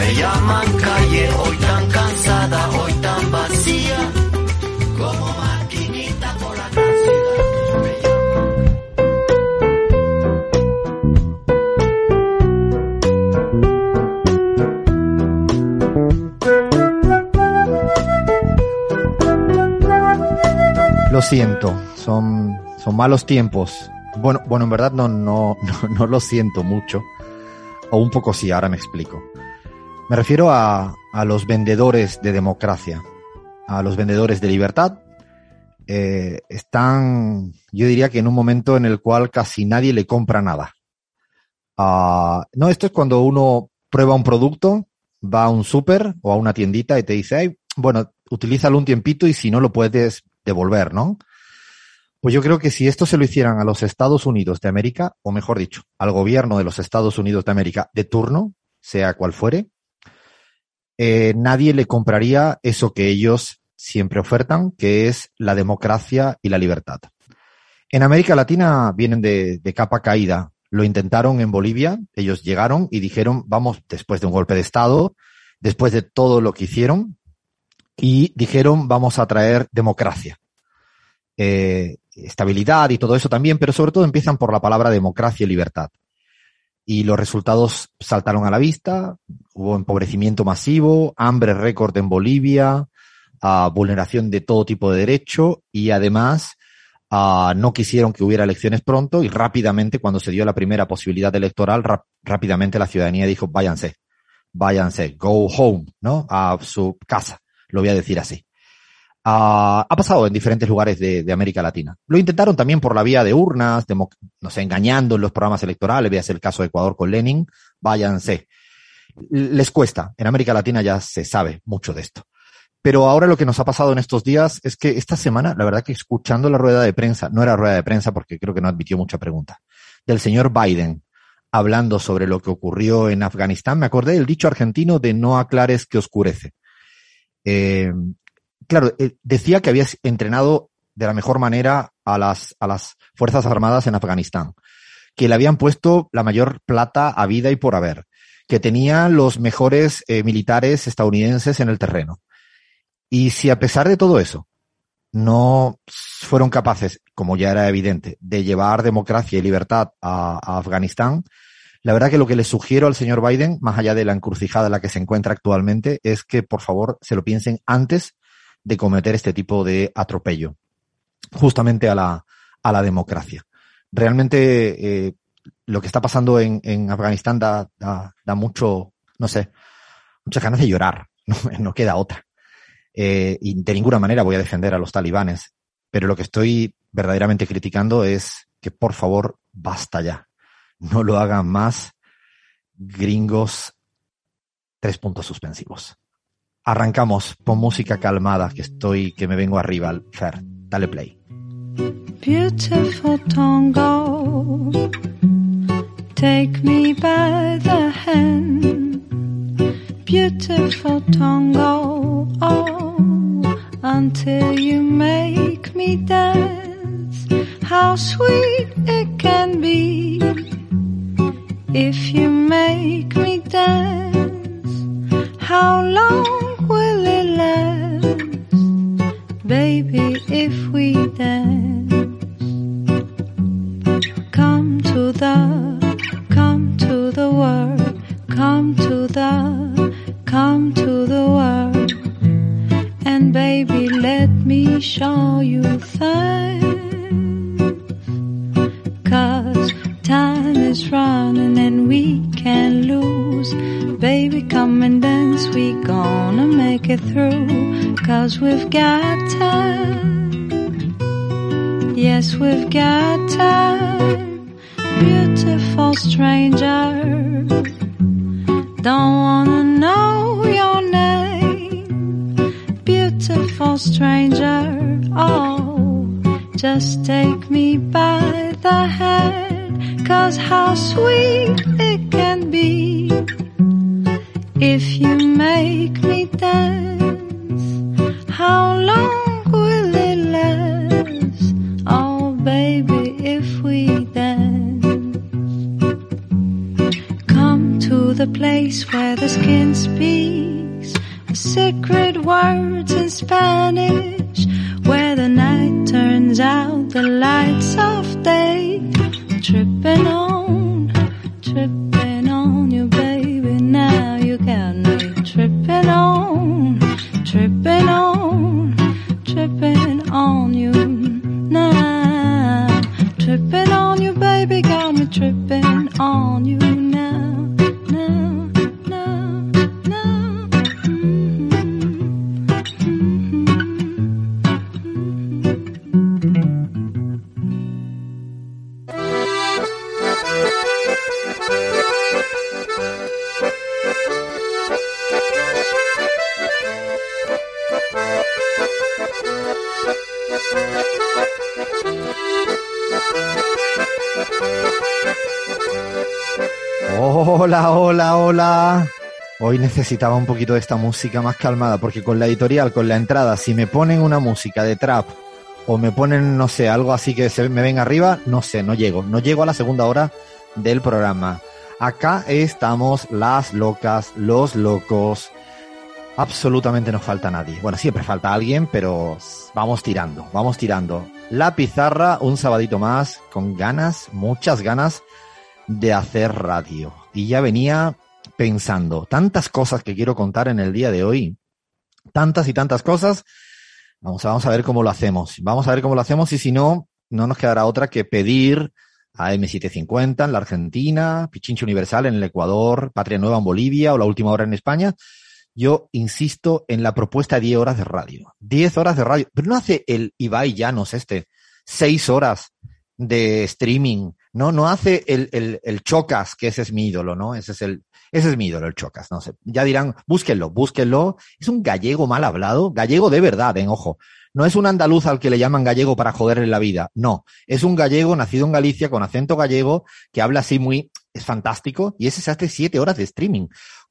Me llaman calle, hoy tan cansada, hoy tan vacía. Como maquinita por la ciudad. Lo siento, son, son malos tiempos. Bueno, bueno, en verdad no, no, no lo siento mucho. O un poco sí, ahora me explico. Me refiero a, a los vendedores de democracia, a los vendedores de libertad. Eh, están, yo diría que en un momento en el cual casi nadie le compra nada. Ah, no, esto es cuando uno prueba un producto, va a un súper o a una tiendita y te dice, "Ay, bueno, utilízalo un tiempito y si no lo puedes devolver, ¿no? Pues yo creo que si esto se lo hicieran a los Estados Unidos de América, o mejor dicho, al gobierno de los Estados Unidos de América de turno, sea cual fuere, eh, nadie le compraría eso que ellos siempre ofertan, que es la democracia y la libertad. En América Latina vienen de, capa caída. Lo intentaron en Bolivia, ellos llegaron y dijeron, vamos, después de un golpe de Estado, después de todo lo que hicieron, y dijeron, vamos a traer democracia. Eh, estabilidad y todo eso también, pero sobre todo empiezan por la palabra democracia y libertad. Y los resultados saltaron a la vista, hubo empobrecimiento masivo, hambre récord en Bolivia, ah, vulneración de todo tipo de derecho y además ah, no quisieron que hubiera elecciones pronto y rápidamente, cuando se dio la primera posibilidad electoral, rápidamente la ciudadanía dijo, váyanse, váyanse, go home, ¿no? A su casa, lo voy a decir así. Ah, ha pasado en diferentes lugares de, de América Latina. Lo intentaron también por la vía de urnas, demo- no sé, engañando en los programas electorales, veas el caso de Ecuador con Lenin, váyanse. Les cuesta, en América Latina ya se sabe mucho de esto. Pero ahora lo que nos ha pasado en estos días es que esta semana, la verdad que escuchando la rueda de prensa, no era rueda de prensa porque creo que no admitió mucha pregunta, del señor Biden hablando sobre lo que ocurrió en Afganistán, me acordé del dicho argentino de no aclares que oscurece. Eh, claro, eh, decía que había entrenado de la mejor manera a las, a las Fuerzas Armadas en Afganistán, que le habían puesto la mayor plata a vida y por haber, que tenía los mejores eh, militares estadounidenses en el terreno. Y si a pesar de todo eso no fueron capaces, como ya era evidente, de llevar democracia y libertad a, Afganistán, la verdad que lo que le sugiero al señor Biden, más allá de la encrucijada en la que se encuentra actualmente, es que por favor se lo piensen antes de cometer este tipo de atropello, justamente a la, a la democracia. Realmente eh, lo que está pasando en, en Afganistán da, da, da mucho, no sé, muchas ganas de llorar, no, no queda otra. Eh, y de ninguna manera voy a defender a los talibanes, pero lo que estoy verdaderamente criticando es que por favor basta ya. No lo hagan más gringos tres puntos suspensivos. Arrancamos con música calmada, que estoy, que me vengo arriba, Fer. Dale play. Beautiful take me by the hand. Beautiful Tongo, oh, until you make me dance. How sweet it can be if you make me dance. How long will it last? baby, if we dance. Come to the, the world, come to the, come to the world. And baby, let me show you things. Cause time is running and we can't lose. Baby, come and dance, we gonna make it through. Cause we've got time. Yes, we've got time. Beautiful stranger. Don't wanna know your name. Beautiful stranger. Oh, just take me by the hand, cause how sweet it can be if you make me dance. How long will it last? Oh, baby, if we the place where the skin speaks the secret words in Spanish, where the night turns out the lights of day, tripping on, tripping on you, baby. Now you got me tripping on, tripping on, tripping on you now, tripping on you, baby. Got me tripping on you Hola, hola, hola. Hoy necesitaba un poquito de esta música más calmada, porque con la editorial, con la entrada, si me ponen una música de trap o me ponen, no sé, algo así que se me venga arriba, no sé, no llego. No llego a la segunda hora del programa. Acá estamos las locas, los locos. Absolutamente no falta nadie. Bueno, siempre falta alguien, pero vamos tirando, vamos tirando. La pizarra, un sabadito más, con ganas, muchas ganas de hacer radio. Y ya venía pensando, tantas cosas que quiero contar en el día de hoy, tantas y tantas cosas. Vamos a, vamos a ver cómo lo hacemos. Vamos a ver cómo lo hacemos y si no, no nos quedará otra que pedir a M750 en la Argentina, Pichincha Universal en el Ecuador, Patria Nueva en Bolivia o La Última Hora en España. Yo insisto en la propuesta de 10 horas de radio. 10 horas de radio. Pero no hace el Ibai Llanos este. 6 horas de streaming. No, no hace el, el, el Chocas, que ese es mi ídolo, ¿no? Ese es el, ese es mi ídolo, el Chocas. No sé. Ya dirán, búsquenlo, búsquenlo. Es un gallego mal hablado. Gallego de verdad, en ojo. No es un andaluz al que le llaman gallego para joderle la vida. No. Es un gallego nacido en Galicia con acento gallego que habla así muy, es fantástico. Y ese se hace siete horas de streaming.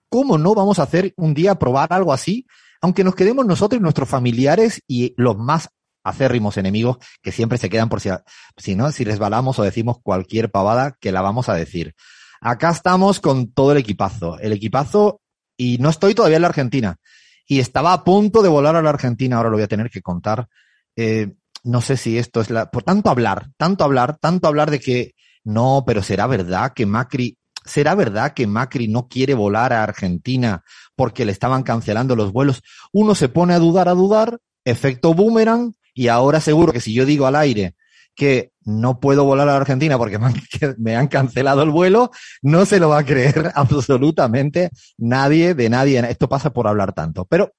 ¿Cómo no vamos a hacer un día probar algo así? Aunque nos quedemos nosotros nuestros familiares y los más acérrimos enemigos que siempre se quedan por si, si no, si resbalamos o decimos cualquier pavada que la vamos a decir. Acá estamos con todo el equipazo. El equipazo, y no estoy todavía en la Argentina. Y estaba a punto de volar a la Argentina, ahora lo voy a tener que contar. Eh, no sé si esto es la, por tanto hablar, tanto hablar, tanto hablar de que no, pero será verdad que Macri, será verdad que Macri no quiere volar a Argentina porque le estaban cancelando los vuelos. Uno se pone a dudar, a dudar, efecto boomerang, y ahora seguro que si yo digo al aire que no puedo volar a la Argentina porque me han, cancelado el vuelo, no se lo va a creer absolutamente nadie de nadie. Esto pasa por hablar tanto, pero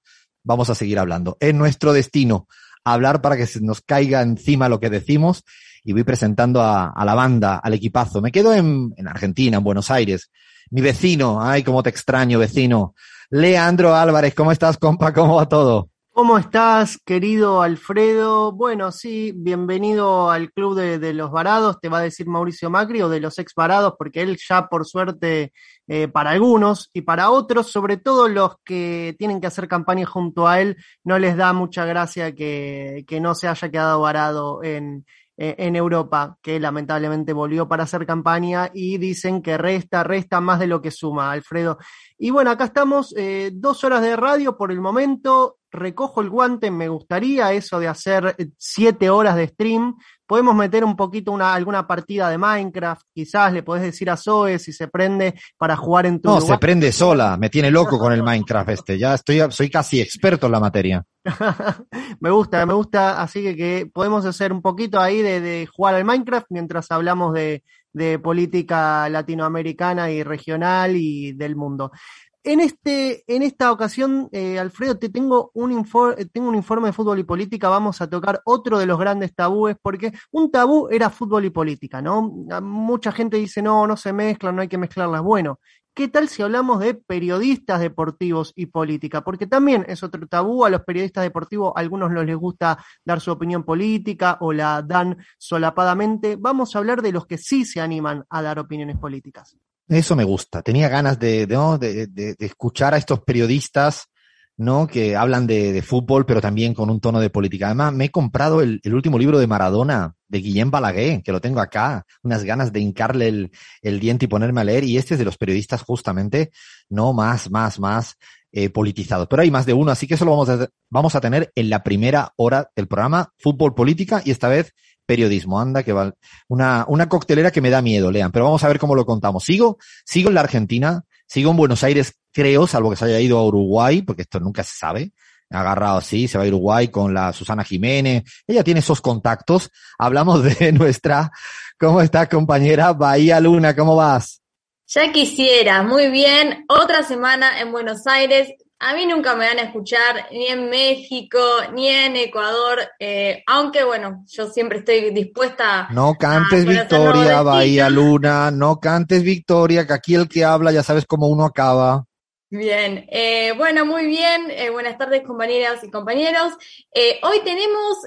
vamos a seguir hablando. Es nuestro destino hablar para que se nos caiga encima lo que decimos y voy presentando a, a la banda, al equipazo. Me quedo en, en, Argentina, en Buenos Aires. Mi vecino, ay, cómo te extraño, vecino. Leandro Álvarez, ¿cómo estás, compa? ¿Cómo va todo? ¿Cómo estás, querido Alfredo? Bueno, sí, bienvenido al Club de, los Varados, te va a decir Mauricio Macri, o de los ex varados, porque él ya, por suerte, eh, para algunos y para otros, sobre todo los que tienen que hacer campaña junto a él, no les da mucha gracia que, que no se haya quedado varado en, en Europa, que lamentablemente volvió para hacer campaña y dicen que resta, resta más de lo que suma, Alfredo. Y bueno, acá estamos, eh, dos horas de radio por el momento, recojo el guante, me gustaría eso de hacer siete horas de stream. Podemos meter un poquito una, alguna partida de Minecraft, quizás le podés decir a Zoe si se prende para jugar en tu No, lugar. se prende sola, me tiene loco con el Minecraft este, ya estoy, soy casi experto en la materia. me gusta, me gusta, así que, que podemos hacer un poquito ahí de, de jugar al Minecraft mientras hablamos de, de política latinoamericana y regional y del mundo. En, este, en esta ocasión, eh, Alfredo, te tengo un, informe, tengo un informe de fútbol y política. Vamos a tocar otro de los grandes tabúes, porque un tabú era fútbol y política, ¿no? Mucha gente dice, no, no se mezclan, no hay que mezclarlas. Bueno, ¿Qué tal si hablamos de periodistas deportivos y política? Porque también es otro tabú, a los periodistas deportivos a algunos no les gusta dar su opinión política o la dan solapadamente. Vamos a hablar de los que sí se animan a dar opiniones políticas. Eso me gusta. Tenía ganas de, de, de, de escuchar a estos periodistas ¿no? Que hablan de, de, fútbol, pero también con un tono de política. Además, me he comprado el, el, último libro de Maradona, de Guillem Balaguer, que lo tengo acá, unas ganas de hincarle el, el, diente y ponerme a leer, y este es de los periodistas justamente, no más, más, más eh, politizados. Pero hay más de uno, así que eso lo vamos a, vamos a tener en la primera hora del programa, fútbol, política, y esta vez periodismo. Anda, que va. Una, una coctelera que me da miedo, lean, pero vamos a ver cómo lo contamos. Sigo, sigo en la Argentina, sigo en Buenos Aires, creo, salvo que se haya ido a Uruguay, porque esto nunca se sabe. Agarrado así, se va a Uruguay con la Susana Jiménez. Ella tiene esos contactos. Hablamos de nuestra, ¿cómo está compañera? Bahía Luna, ¿cómo vas? Ya quisiera, muy bien. Otra semana en Buenos Aires. A mí nunca me van a escuchar ni en México, ni en Ecuador, eh, aunque bueno, yo siempre estoy dispuesta No cantes Victoria, Bahía Luna, no cantes Victoria, que aquí el que habla ya sabes cómo uno acaba. Bien, eh, bueno, muy bien. Eh, buenas tardes, compañeras y compañeros. Eh, hoy tenemos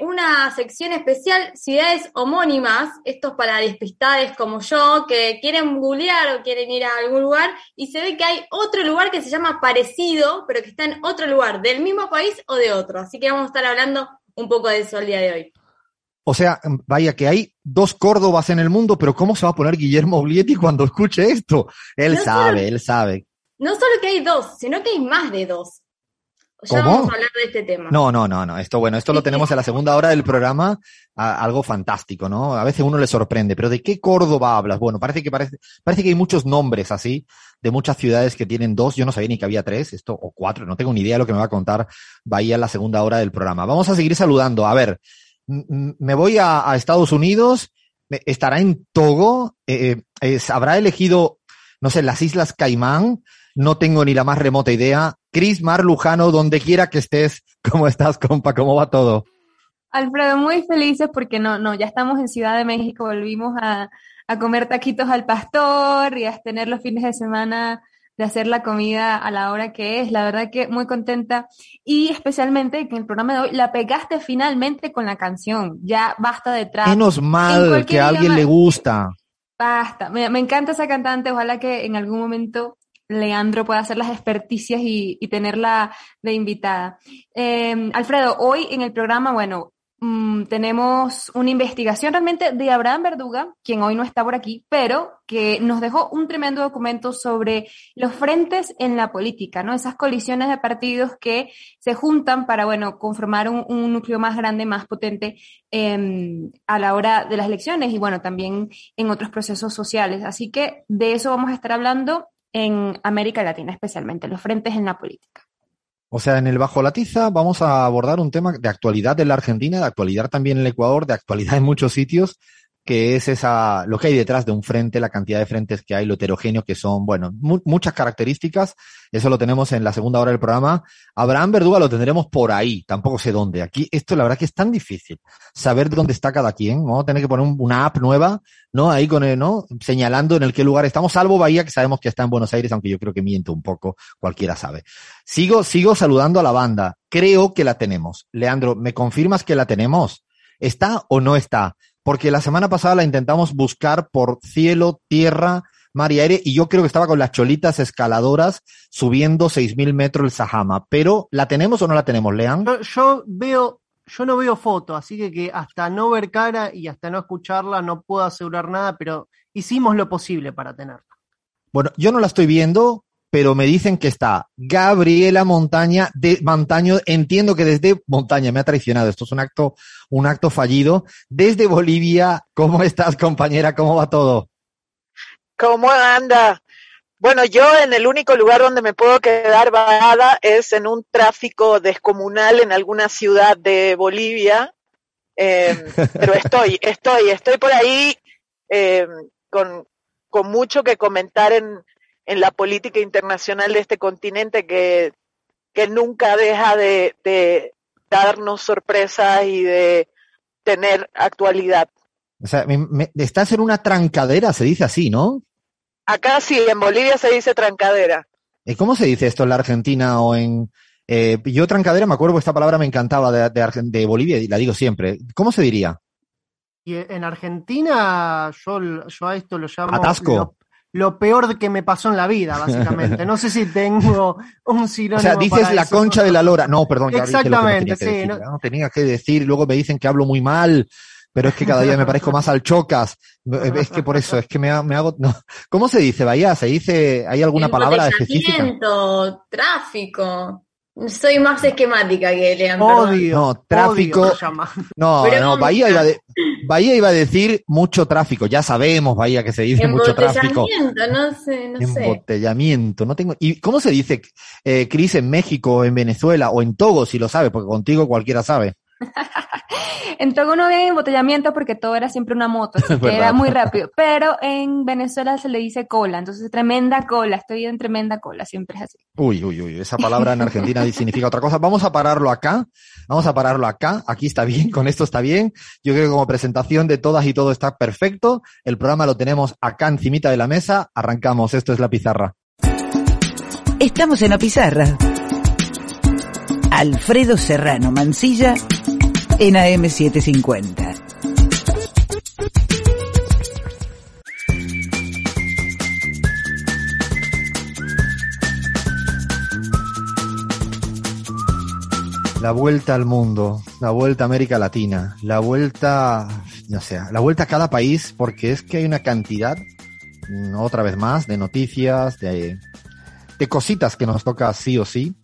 una sección especial, ciudades homónimas. Esto es para despistades como yo, que quieren googlear o quieren ir a algún lugar y se ve que hay otro lugar que se llama parecido, pero que está en otro lugar, del mismo país o de otro. Así que vamos a estar hablando un poco de eso el día de hoy. O sea, vaya que hay dos Córdobas en el mundo, pero ¿cómo se va a poner Guillermo Oblietti cuando escuche esto? Él no sabe, solo... él sabe no solo que hay dos, sino que hay más de dos. Ya ¿Cómo? vamos a hablar de este tema. No, no, no, no. Esto, bueno, esto lo tenemos en la segunda hora del programa, a, algo fantástico, ¿no? A veces uno le sorprende, pero ¿de qué Córdoba hablas? Bueno, parece que parece, parece que hay muchos nombres así, de muchas ciudades que tienen dos. Yo no sabía ni que había tres, esto, o cuatro, no tengo ni idea de lo que me va a contar Bahía en la segunda hora del programa. Vamos a seguir saludando. A ver, me voy a, a Estados Unidos, estará en Togo, eh, es, habrá elegido, no sé, las Islas Caimán, no tengo ni la más remota idea. Cris Mar Lujano, donde quiera que estés, ¿cómo estás, compa? ¿Cómo va todo? Alfredo, muy felices porque no, no, ya estamos en Ciudad de México, volvimos a, a comer taquitos al pastor y a tener los fines de semana de hacer la comida a la hora que es. La verdad que muy contenta y especialmente que en el programa de hoy la pegaste finalmente con la canción. Ya basta de trap. Menos mal que a alguien le gusta. Basta. Me, me, encanta esa cantante. Ojalá que en algún momento Leandro pueda hacer las experticias y, tenerla de invitada. Eh, Alfredo, hoy en el programa, bueno, mmm, tenemos una investigación realmente de Abraham Verduga, quien hoy no está por aquí, pero que nos dejó un tremendo documento sobre los frentes en la política, ¿no? Esas colisiones de partidos que se juntan para, bueno, conformar un, un núcleo más grande, más potente eh, a la hora de las elecciones y, bueno, también en otros procesos sociales. Así que de eso vamos a estar hablando en América Latina, especialmente, los frentes en la política. O sea, en el Bajo la Tiza vamos a abordar un tema de actualidad en la Argentina, de actualidad también en el Ecuador, de actualidad en muchos sitios, que es esa, lo que hay detrás de un frente, la cantidad de frentes que hay, lo heterogéneo que son, bueno, mu muchas características. Eso lo tenemos en la segunda hora del programa. Abraham Verduga lo tendremos por ahí, tampoco sé dónde. Aquí, esto la verdad que es tan difícil saber dónde está cada quien. Vamos a tener que poner un, una app nueva, ¿no? Ahí con el, ¿no? Señalando en el qué lugar estamos, salvo Bahía, que sabemos que está en Buenos Aires, aunque yo creo que miento un poco, cualquiera sabe. Sigo, sigo saludando a la banda. Creo que la tenemos. Leandro, ¿me confirmas que la tenemos? ¿Está o no está? Porque la semana pasada la intentamos buscar por cielo, tierra, mar y aire, y yo creo que estaba con las cholitas escaladoras subiendo 6.000 metros el Sahama. Pero, ¿la tenemos o no la tenemos, Lean? Yo, yo, veo, yo no veo foto, así que, que hasta no ver cara y hasta no escucharla no puedo asegurar nada, pero hicimos lo posible para tenerla. Bueno, yo no la estoy viendo, pero me dicen que está Gabriela Montaña de Montaño, entiendo que desde Montaña me ha traicionado, esto es un acto, un acto fallido. Desde Bolivia, ¿cómo estás, compañera? ¿Cómo va todo? ¿Cómo anda? Bueno, yo en el único lugar donde me puedo quedar varada es en un tráfico descomunal en alguna ciudad de Bolivia. Eh, pero estoy, estoy, estoy por ahí eh, con, con mucho que comentar en, en la política internacional de este continente que, que nunca deja de, de darnos sorpresas y de tener actualidad. O sea, me, me, estás en una trancadera, se dice así, ¿no? Acá sí, en Bolivia se dice trancadera. ¿Y cómo se dice esto en la Argentina o en... Eh, yo trancadera me acuerdo que esta palabra me encantaba de, de, de Bolivia y la digo siempre. ¿Cómo se diría? Y en Argentina yo, yo a esto lo llamo... Atasco. Lo, peor que me pasó en la vida, básicamente. No sé si tengo un sinónimo. O sea, dices para la eso. concha de la lora. No, perdón, ya dije lo que no Exactamente, tenía que sí, decir. no- tenía que decir, luego me dicen que hablo muy mal, pero es que cada día me parezco más al chocas. Es que por eso, es que me, ha- me hago. no. ¿Cómo se dice, Bahía? ¿Se dice, hay alguna palabra específica? Tráfico. Soy más esquemática que Lean, perdón. Odio. No, tráfico. odio. No, Pero no, Bahía iba, de- Bahía iba a decir mucho tráfico. Ya sabemos, Bahía, que se dice mucho tráfico. Embotellamiento, no sé, no sé. Embotellamiento, no tengo. ¿Y cómo se dice, eh, Cris, en México, en Venezuela o en Togo, si lo sabe? Porque contigo cualquiera sabe. En Togo no había embotellamiento porque todo era siempre una moto, así que era muy rápido. Pero en Venezuela se le dice cola, entonces tremenda cola, estoy en tremenda cola, siempre es así. Uy, uy, uy, esa palabra en Argentina significa otra cosa. Vamos a pararlo acá, vamos a pararlo acá, aquí está bien, con esto está bien. Yo creo que como presentación de todas y todo está perfecto. El programa lo tenemos acá encimita de la mesa, arrancamos, esto es la pizarra. Estamos en la pizarra. Alfredo Serrano Mancilla en AM750. La vuelta al mundo, la vuelta a América Latina, la vuelta, no sé, la vuelta a cada país, porque es que hay una cantidad, mm, otra vez más, de noticias, de, de cositas que nos toca sí o sí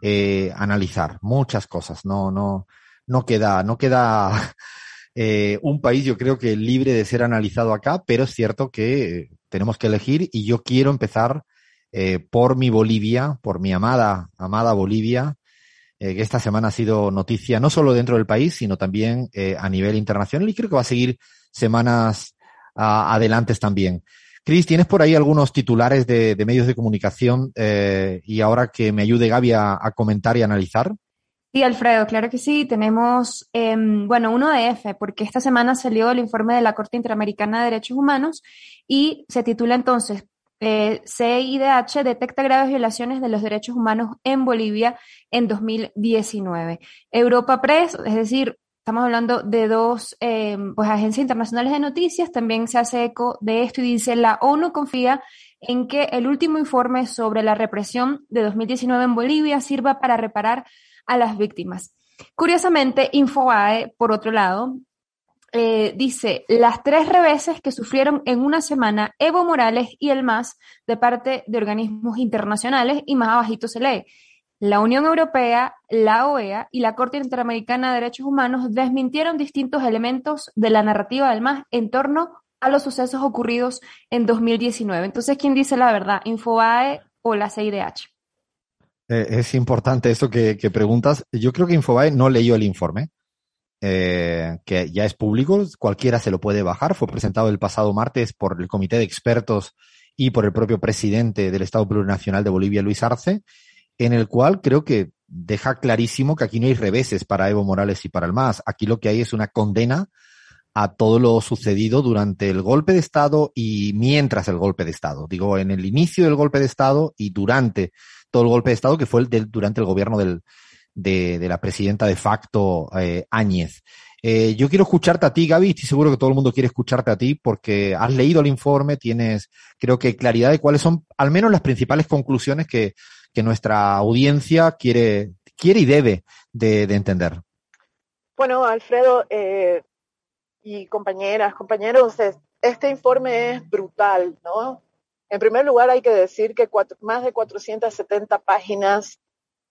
eh, analizar, muchas cosas. No, no, no queda, no queda eh, un país, yo creo que libre de ser analizado acá, pero es cierto que tenemos que elegir y yo quiero empezar eh, por mi Bolivia, por mi amada, amada Bolivia, eh, que esta semana ha sido noticia no solo dentro del país, sino también eh, a nivel internacional y creo que va a seguir semanas ah, adelantes también. Cris, ¿tienes por ahí algunos titulares de, de medios de comunicación eh, y ahora que me ayude Gaby a, a comentar y analizar? Sí, Alfredo, claro que sí. Tenemos, em, bueno, uno de F, porque esta semana salió el informe de la Corte Interamericana de Derechos Humanos y se titula entonces, eh, CIDH detecta graves violaciones de los derechos humanos en Bolivia en 2019. Europa Press, es decir, estamos hablando de dos eh, pues, agencias internacionales de noticias, también se hace eco de esto y dice, la ONU confía en que el último informe sobre la represión de 2019 en Bolivia sirva para reparar a las víctimas. Curiosamente, Infobae, por otro lado, eh, dice, las tres reveses que sufrieron en una semana Evo Morales y el MAS de parte de organismos internacionales y más abajito se lee. La Unión Europea, la OEA y la Corte Interamericana de Derechos Humanos desmintieron distintos elementos de la narrativa del MAS en torno a los sucesos ocurridos en 2019. Entonces, ¿quién dice la verdad? ¿Infobae o la CIDH? Eh, es importante eso que, preguntas. Yo creo que Infobae no leyó el informe, eh, que ya es público, cualquiera se lo puede bajar. Fue presentado el pasado martes por el Comité de Expertos y por el propio presidente del Estado Plurinacional de Bolivia, Luis Arce, en el cual creo que deja clarísimo que aquí no hay reveses para Evo Morales y para el MAS. Aquí lo que hay es una condena a todo lo sucedido durante el golpe de Estado y mientras el golpe de Estado. Digo, en el inicio del golpe de Estado y durante todo el golpe de Estado que fue el del, durante el gobierno del, de, la presidenta de facto eh, Áñez. Eh, yo quiero escucharte a ti, Gaby, estoy seguro que todo el mundo quiere escucharte a ti porque has leído el informe, tienes, creo que claridad de cuáles son al menos las principales conclusiones que, que nuestra audiencia quiere, quiere y debe de, de entender. Bueno, Alfredo eh, y compañeras, compañeros, este informe es brutal, ¿no? En primer lugar, hay que decir que más de 470 páginas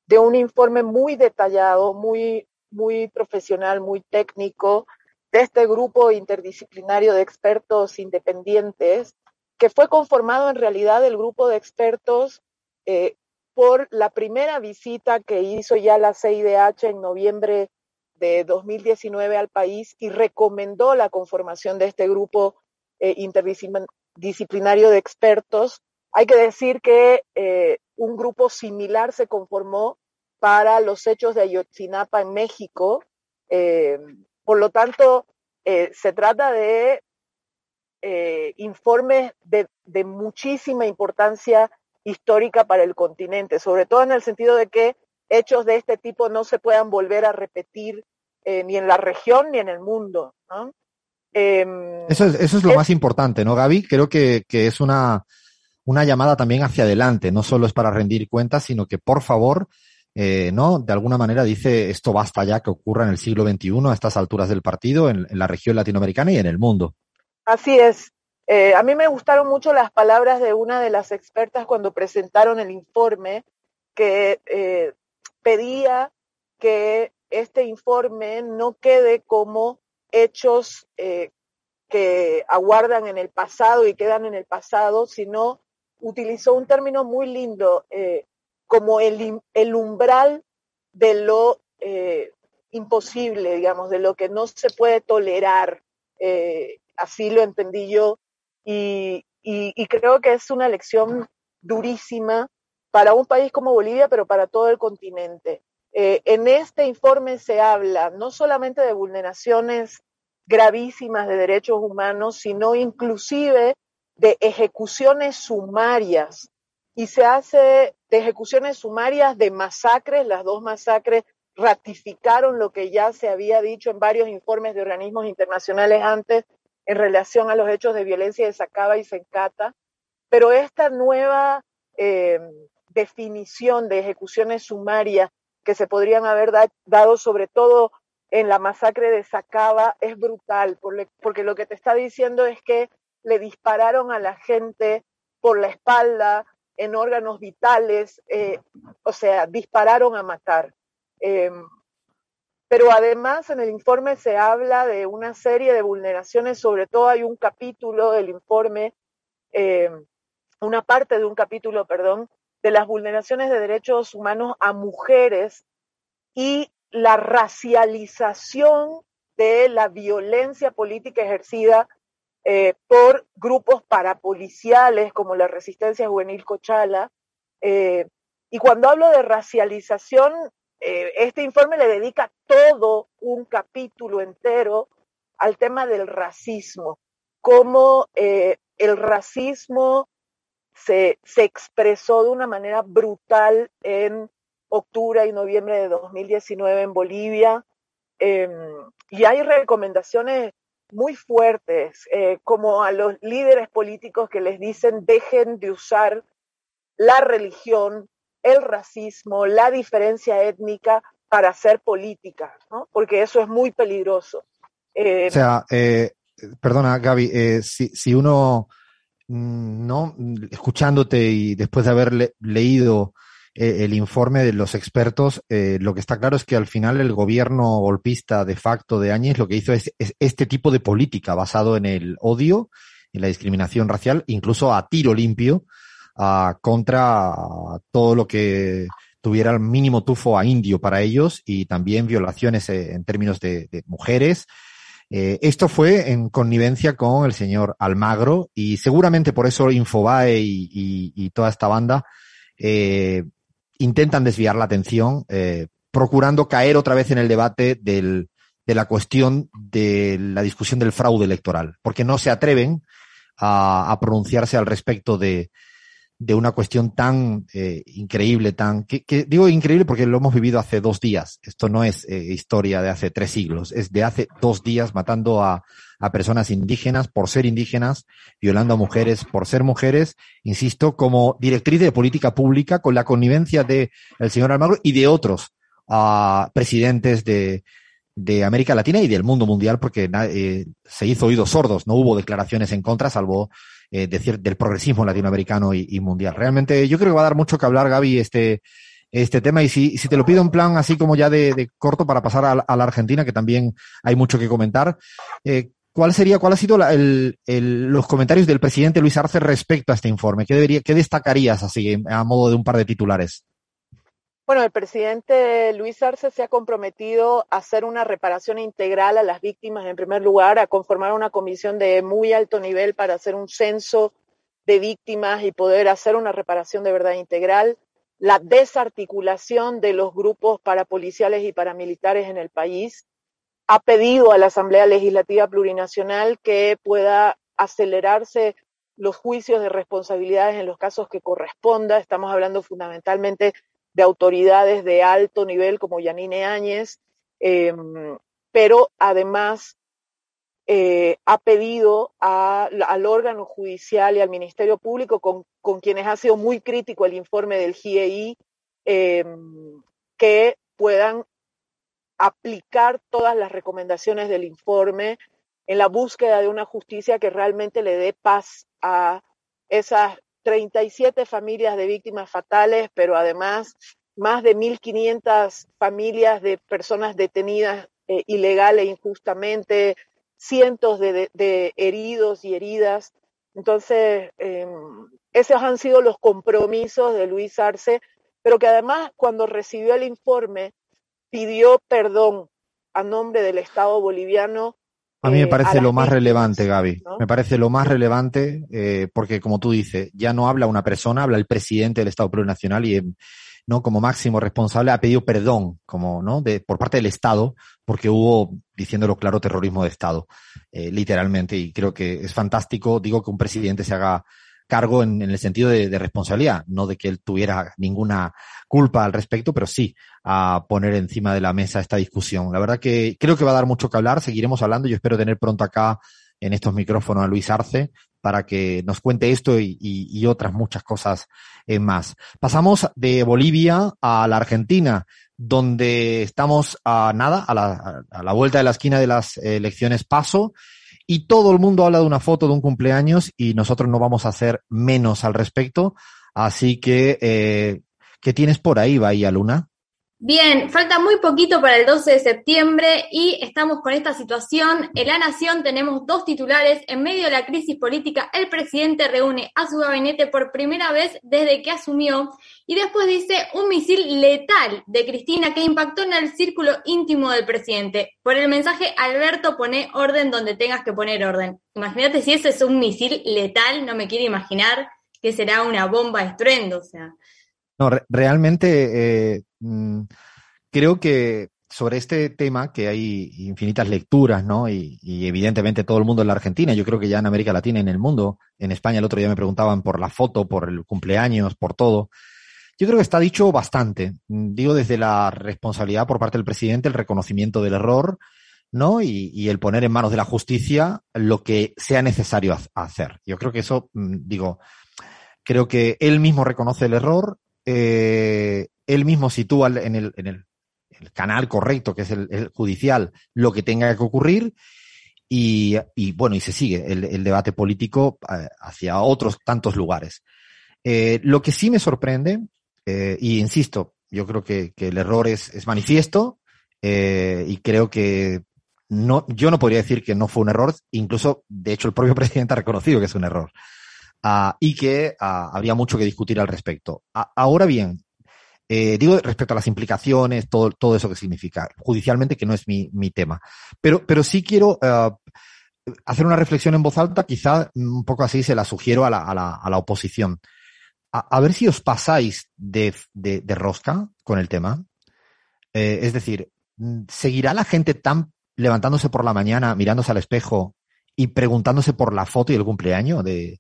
de un informe muy detallado, muy, muy profesional, muy técnico, de este grupo interdisciplinario de expertos independientes, que fue conformado en realidad el grupo de expertos eh, por la primera visita que hizo ya la CIDH en noviembre de 2019 al país y recomendó la conformación de este grupo eh, interdisciplinario de expertos. Hay que decir que eh, un grupo similar se conformó para los hechos de Ayotzinapa en México. Eh, por lo tanto, eh, se trata de informes de, muchísima importancia histórica para el continente, sobre todo en el sentido de que hechos de este tipo no se puedan volver a repetir ni en la región ni en el mundo. Eh, Eso es, eso es lo más importante, ¿no, Gaby? Creo que, que es una, una llamada también hacia adelante. No solo es para rendir cuentas, sino que, por favor, eh, ¿no? De alguna manera dice esto basta ya que ocurra en el siglo XXI a estas alturas del partido, en, en la región latinoamericana y en el mundo. Así es. Eh, a mí me gustaron mucho las palabras de una de las expertas cuando presentaron el informe que eh, pedía que este informe no quede como hechos eh, que aguardan en el pasado y quedan en el pasado, sino utilizó un término muy lindo, eh, como el, umbral de lo eh, imposible, digamos, de lo que no se puede tolerar. Así lo entendí yo. Y, y, creo que es una lección durísima para un país como Bolivia, pero para todo el continente. Eh, en este informe se habla no solamente de vulneraciones gravísimas de derechos humanos, sino inclusive de ejecuciones sumarias. Y se hace de ejecuciones sumarias de masacres, las dos masacres ratificaron lo que ya se había dicho en varios informes de organismos internacionales antes en relación a los hechos de violencia de Sacaba y Sencata, pero esta nueva eh, definición de ejecuciones sumarias que se podrían haber da dado sobre todo en la masacre de Sacaba es brutal, porque lo que te está diciendo es que le dispararon a la gente por la espalda, en órganos vitales, eh, o sea, dispararon a matar. Eh, pero además en el informe se habla de una serie de vulneraciones, sobre todo hay un capítulo del informe, eh, una parte de un capítulo, perdón, de las vulneraciones de derechos humanos a mujeres y la racialización de la violencia política ejercida eh, por grupos parapoliciales como la Resistencia Juvenil Cochala. Eh, y cuando hablo de racialización, eh, este informe le dedica todo un capítulo entero al tema del racismo, cómo el racismo se, se, expresó de una manera brutal en octubre y noviembre de 2019 en Bolivia. Eh, y hay recomendaciones muy fuertes, eh, como a los líderes políticos que les dicen dejen de usar la religión el racismo, la diferencia étnica para hacer política, ¿no? Porque eso es muy peligroso. O sea, eh, perdona, Gaby, si, si, uno, ¿no? Escuchándote y después de haber le leído eh, el informe de los expertos, eh, lo que está claro es que al final el gobierno golpista de facto de Áñez lo que hizo es, es este tipo de política basado en el odio, en la discriminación racial, incluso a tiro limpio, contra todo lo que tuviera el mínimo tufo a indio para ellos y también violaciones eh, en términos de mujeres. Eh, esto fue en connivencia con el señor Almagro y seguramente por eso Infobae y, toda esta banda eh, intentan desviar la atención, eh, procurando caer otra vez en el debate de la cuestión de la discusión del fraude electoral, porque no se atreven a pronunciarse al respecto de, de una cuestión tan eh, increíble, tan que, que, digo increíble porque lo hemos vivido hace dos días. Esto no es eh, historia de hace tres siglos, es de hace dos días matando a, a personas indígenas por ser indígenas, violando a mujeres por ser mujeres, insisto, como directriz de política pública con la connivencia de el señor Almagro y de otros uh, presidentes de, de América Latina y del mundo mundial, porque eh, se hizo oídos sordos, no hubo declaraciones en contra, salvo eh, decir, del progresismo latinoamericano y, mundial. Realmente yo creo que va a dar mucho que hablar, Gaby, este, este tema. Y si, si te lo pido en plan así como ya de, de corto para pasar a, a, la Argentina, que también hay mucho que comentar, eh, ¿cuál sería, cuál ha sido la, el, el, los comentarios del presidente Luis Arce respecto a este informe? ¿Qué debería, qué destacarías así a modo de un par de titulares? Bueno, el presidente Luis Arce se ha comprometido a hacer una reparación integral a las víctimas, en primer lugar, a conformar una comisión de muy alto nivel para hacer un censo de víctimas y poder hacer una reparación de verdad integral, la desarticulación de los grupos parapoliciales y paramilitares en el país, ha pedido a la Asamblea Legislativa Plurinacional que pueda acelerarse los juicios de responsabilidades en los casos que corresponda. Estamos hablando fundamentalmente de autoridades de alto nivel como Yanine Áñez, em, pero además eh, ha pedido al órgano judicial y al Ministerio Público, con, quienes ha sido muy crítico el informe del GIEI, em, que puedan aplicar todas las recomendaciones del informe en la búsqueda de una justicia que realmente le dé paz a esas 37 familias de víctimas fatales, pero además más de 1.500 familias de personas detenidas eh, ilegal e injustamente, cientos de, heridos y heridas. Entonces, em, esos han sido los compromisos de Luis Arce, pero que además cuando recibió el informe pidió perdón a nombre del Estado boliviano a mí me eh, parece lo más relevante, Gaby. Me parece lo más relevante eh, porque, como tú dices, ya no habla una persona, habla el presidente del Estado plurinacional y, ¿no? Como máximo responsable ha pedido perdón, como, ¿no? De, por parte del Estado, porque hubo, diciéndolo claro, terrorismo de Estado, eh, literalmente. Y creo que es fantástico, digo, que un presidente se haga cargo en, el sentido de, responsabilidad, no de que él tuviera ninguna culpa al respecto, pero sí a poner encima de la mesa esta discusión. La verdad que creo que va a dar mucho que hablar, seguiremos hablando, yo espero tener pronto acá en estos micrófonos a Luis Arce para que nos cuente esto y, otras muchas cosas más. Pasamos de Bolivia a la Argentina, donde estamos a nada, a la, a la vuelta de la esquina de las elecciones paso y todo el mundo habla de una foto de un cumpleaños y nosotros no vamos a hacer menos al respecto. Así que, eh, ¿qué tienes por ahí, Bahía Luna? Bien, falta muy poquito para el 12 de septiembre y estamos con esta situación. En La Nación tenemos dos titulares. En medio de la crisis política, el presidente reúne a su gabinete por primera vez desde que asumió y después dice un misil letal de Cristina que impactó en el círculo íntimo del presidente. Por el mensaje, Alberto pone orden donde tengas que poner orden. Imagínate si ese es un misil letal, no me quiero imaginar que será una bomba estruendo, o sea. No, realmente eh, mm, creo que sobre este tema, que hay infinitas lecturas, ¿no? Y, evidentemente todo el mundo en la Argentina, yo creo que ya en América Latina y en el mundo, en España el otro día me preguntaban por la foto, por el cumpleaños, por todo. Yo creo que está dicho bastante. Mm, digo desde la responsabilidad por parte del presidente, el reconocimiento del error, ¿no? Y, el poner en manos de la justicia lo que sea necesario hacer. Yo creo que eso, mm, digo, creo que él mismo reconoce el error, eh, él mismo sitúa en el, en el, canal correcto, que es el, judicial, lo que tenga que ocurrir. Y, bueno, y se sigue el, debate político eh, hacia otros tantos lugares. Eh, lo que sí me sorprende, y insisto, yo creo que, el error es, manifiesto, y creo que no, yo no podría decir que no fue un error, incluso, de hecho, el propio presidente ha reconocido que es un error. Ah, y que ah, habría mucho que discutir al respecto. ahora bien, eh, digo respecto a las implicaciones, todo, todo eso que significa, judicialmente, que no es mi, mi tema. Pero, pero sí quiero ah, hacer una reflexión en voz alta, quizá un poco así se la sugiero a la, a la, a la oposición. A, ver si os pasáis de, de, de rosca con el tema. Eh, es decir, ¿seguirá la gente tan levantándose por la mañana, mirándose al espejo y preguntándose por la foto y el cumpleaños de,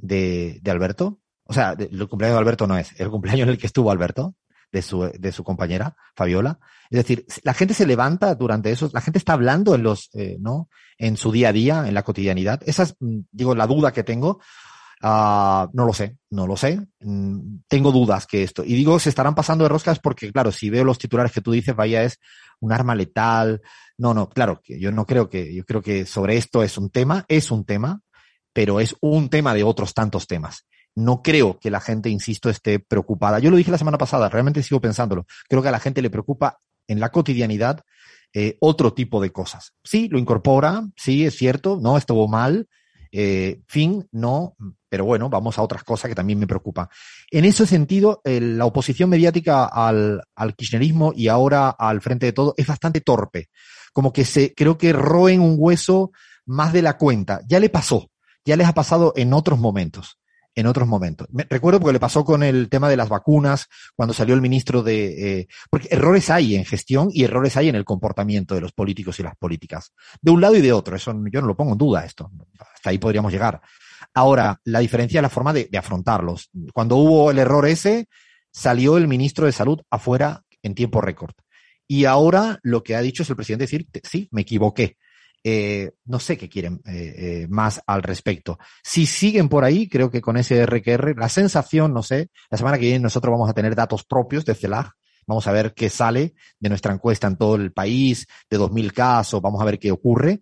de, de Alberto. O sea, el cumpleaños de Alberto no es, el cumpleaños en el que estuvo Alberto, de su, de su compañera, Fabiola. Es decir, la gente se levanta durante eso, la gente está hablando en los, eh, ¿no? En su día a día, en la cotidianidad. Esa es, mm, digo, la duda que tengo. Uh, no lo sé, no lo sé. Mm, tengo dudas que esto. Y digo, se estarán pasando de roscas porque, claro, si veo los titulares que tú dices, vaya, es un arma letal. No, no, claro, yo no creo que, yo creo que sobre esto es un tema, es un tema, pero es un tema de otros tantos temas. No creo que la gente, insisto, esté preocupada. Yo lo dije la semana pasada, realmente sigo pensándolo. Creo que a la gente le preocupa en la cotidianidad eh, otro tipo de cosas. Sí, lo incorpora, sí, es cierto, no, estuvo mal, eh, fin, no, pero bueno, vamos a otras cosas que también me preocupan. En ese sentido, la oposición mediática al, al, kirchnerismo y ahora al frente de todo es bastante torpe. Como que se, creo que roen un hueso más de la cuenta. Ya le pasó ya les ha pasado en otros momentos. en otros momentos. Me, recuerdo porque le pasó con el tema de las vacunas, cuando salió el ministro de... Eh, porque errores hay en gestión y errores hay en el comportamiento de los políticos y las políticas. De un lado y de otro, eso yo no lo pongo en duda esto. Hasta ahí podríamos llegar. Ahora, la diferencia es la forma de afrontarlos. Cuando hubo el error ese, salió el ministro de Salud afuera en tiempo récord. Y ahora lo que ha dicho es el presidente decir, sí, me equivoqué. Eh, no sé qué quieren eh, eh, más al respecto. Si siguen por ahí, creo que con ese RQR, la sensación, no sé, la semana que viene nosotros vamos a tener datos propios de CELAG, vamos a ver qué sale de nuestra encuesta en todo el país, de 2.000 casos, vamos a ver qué ocurre.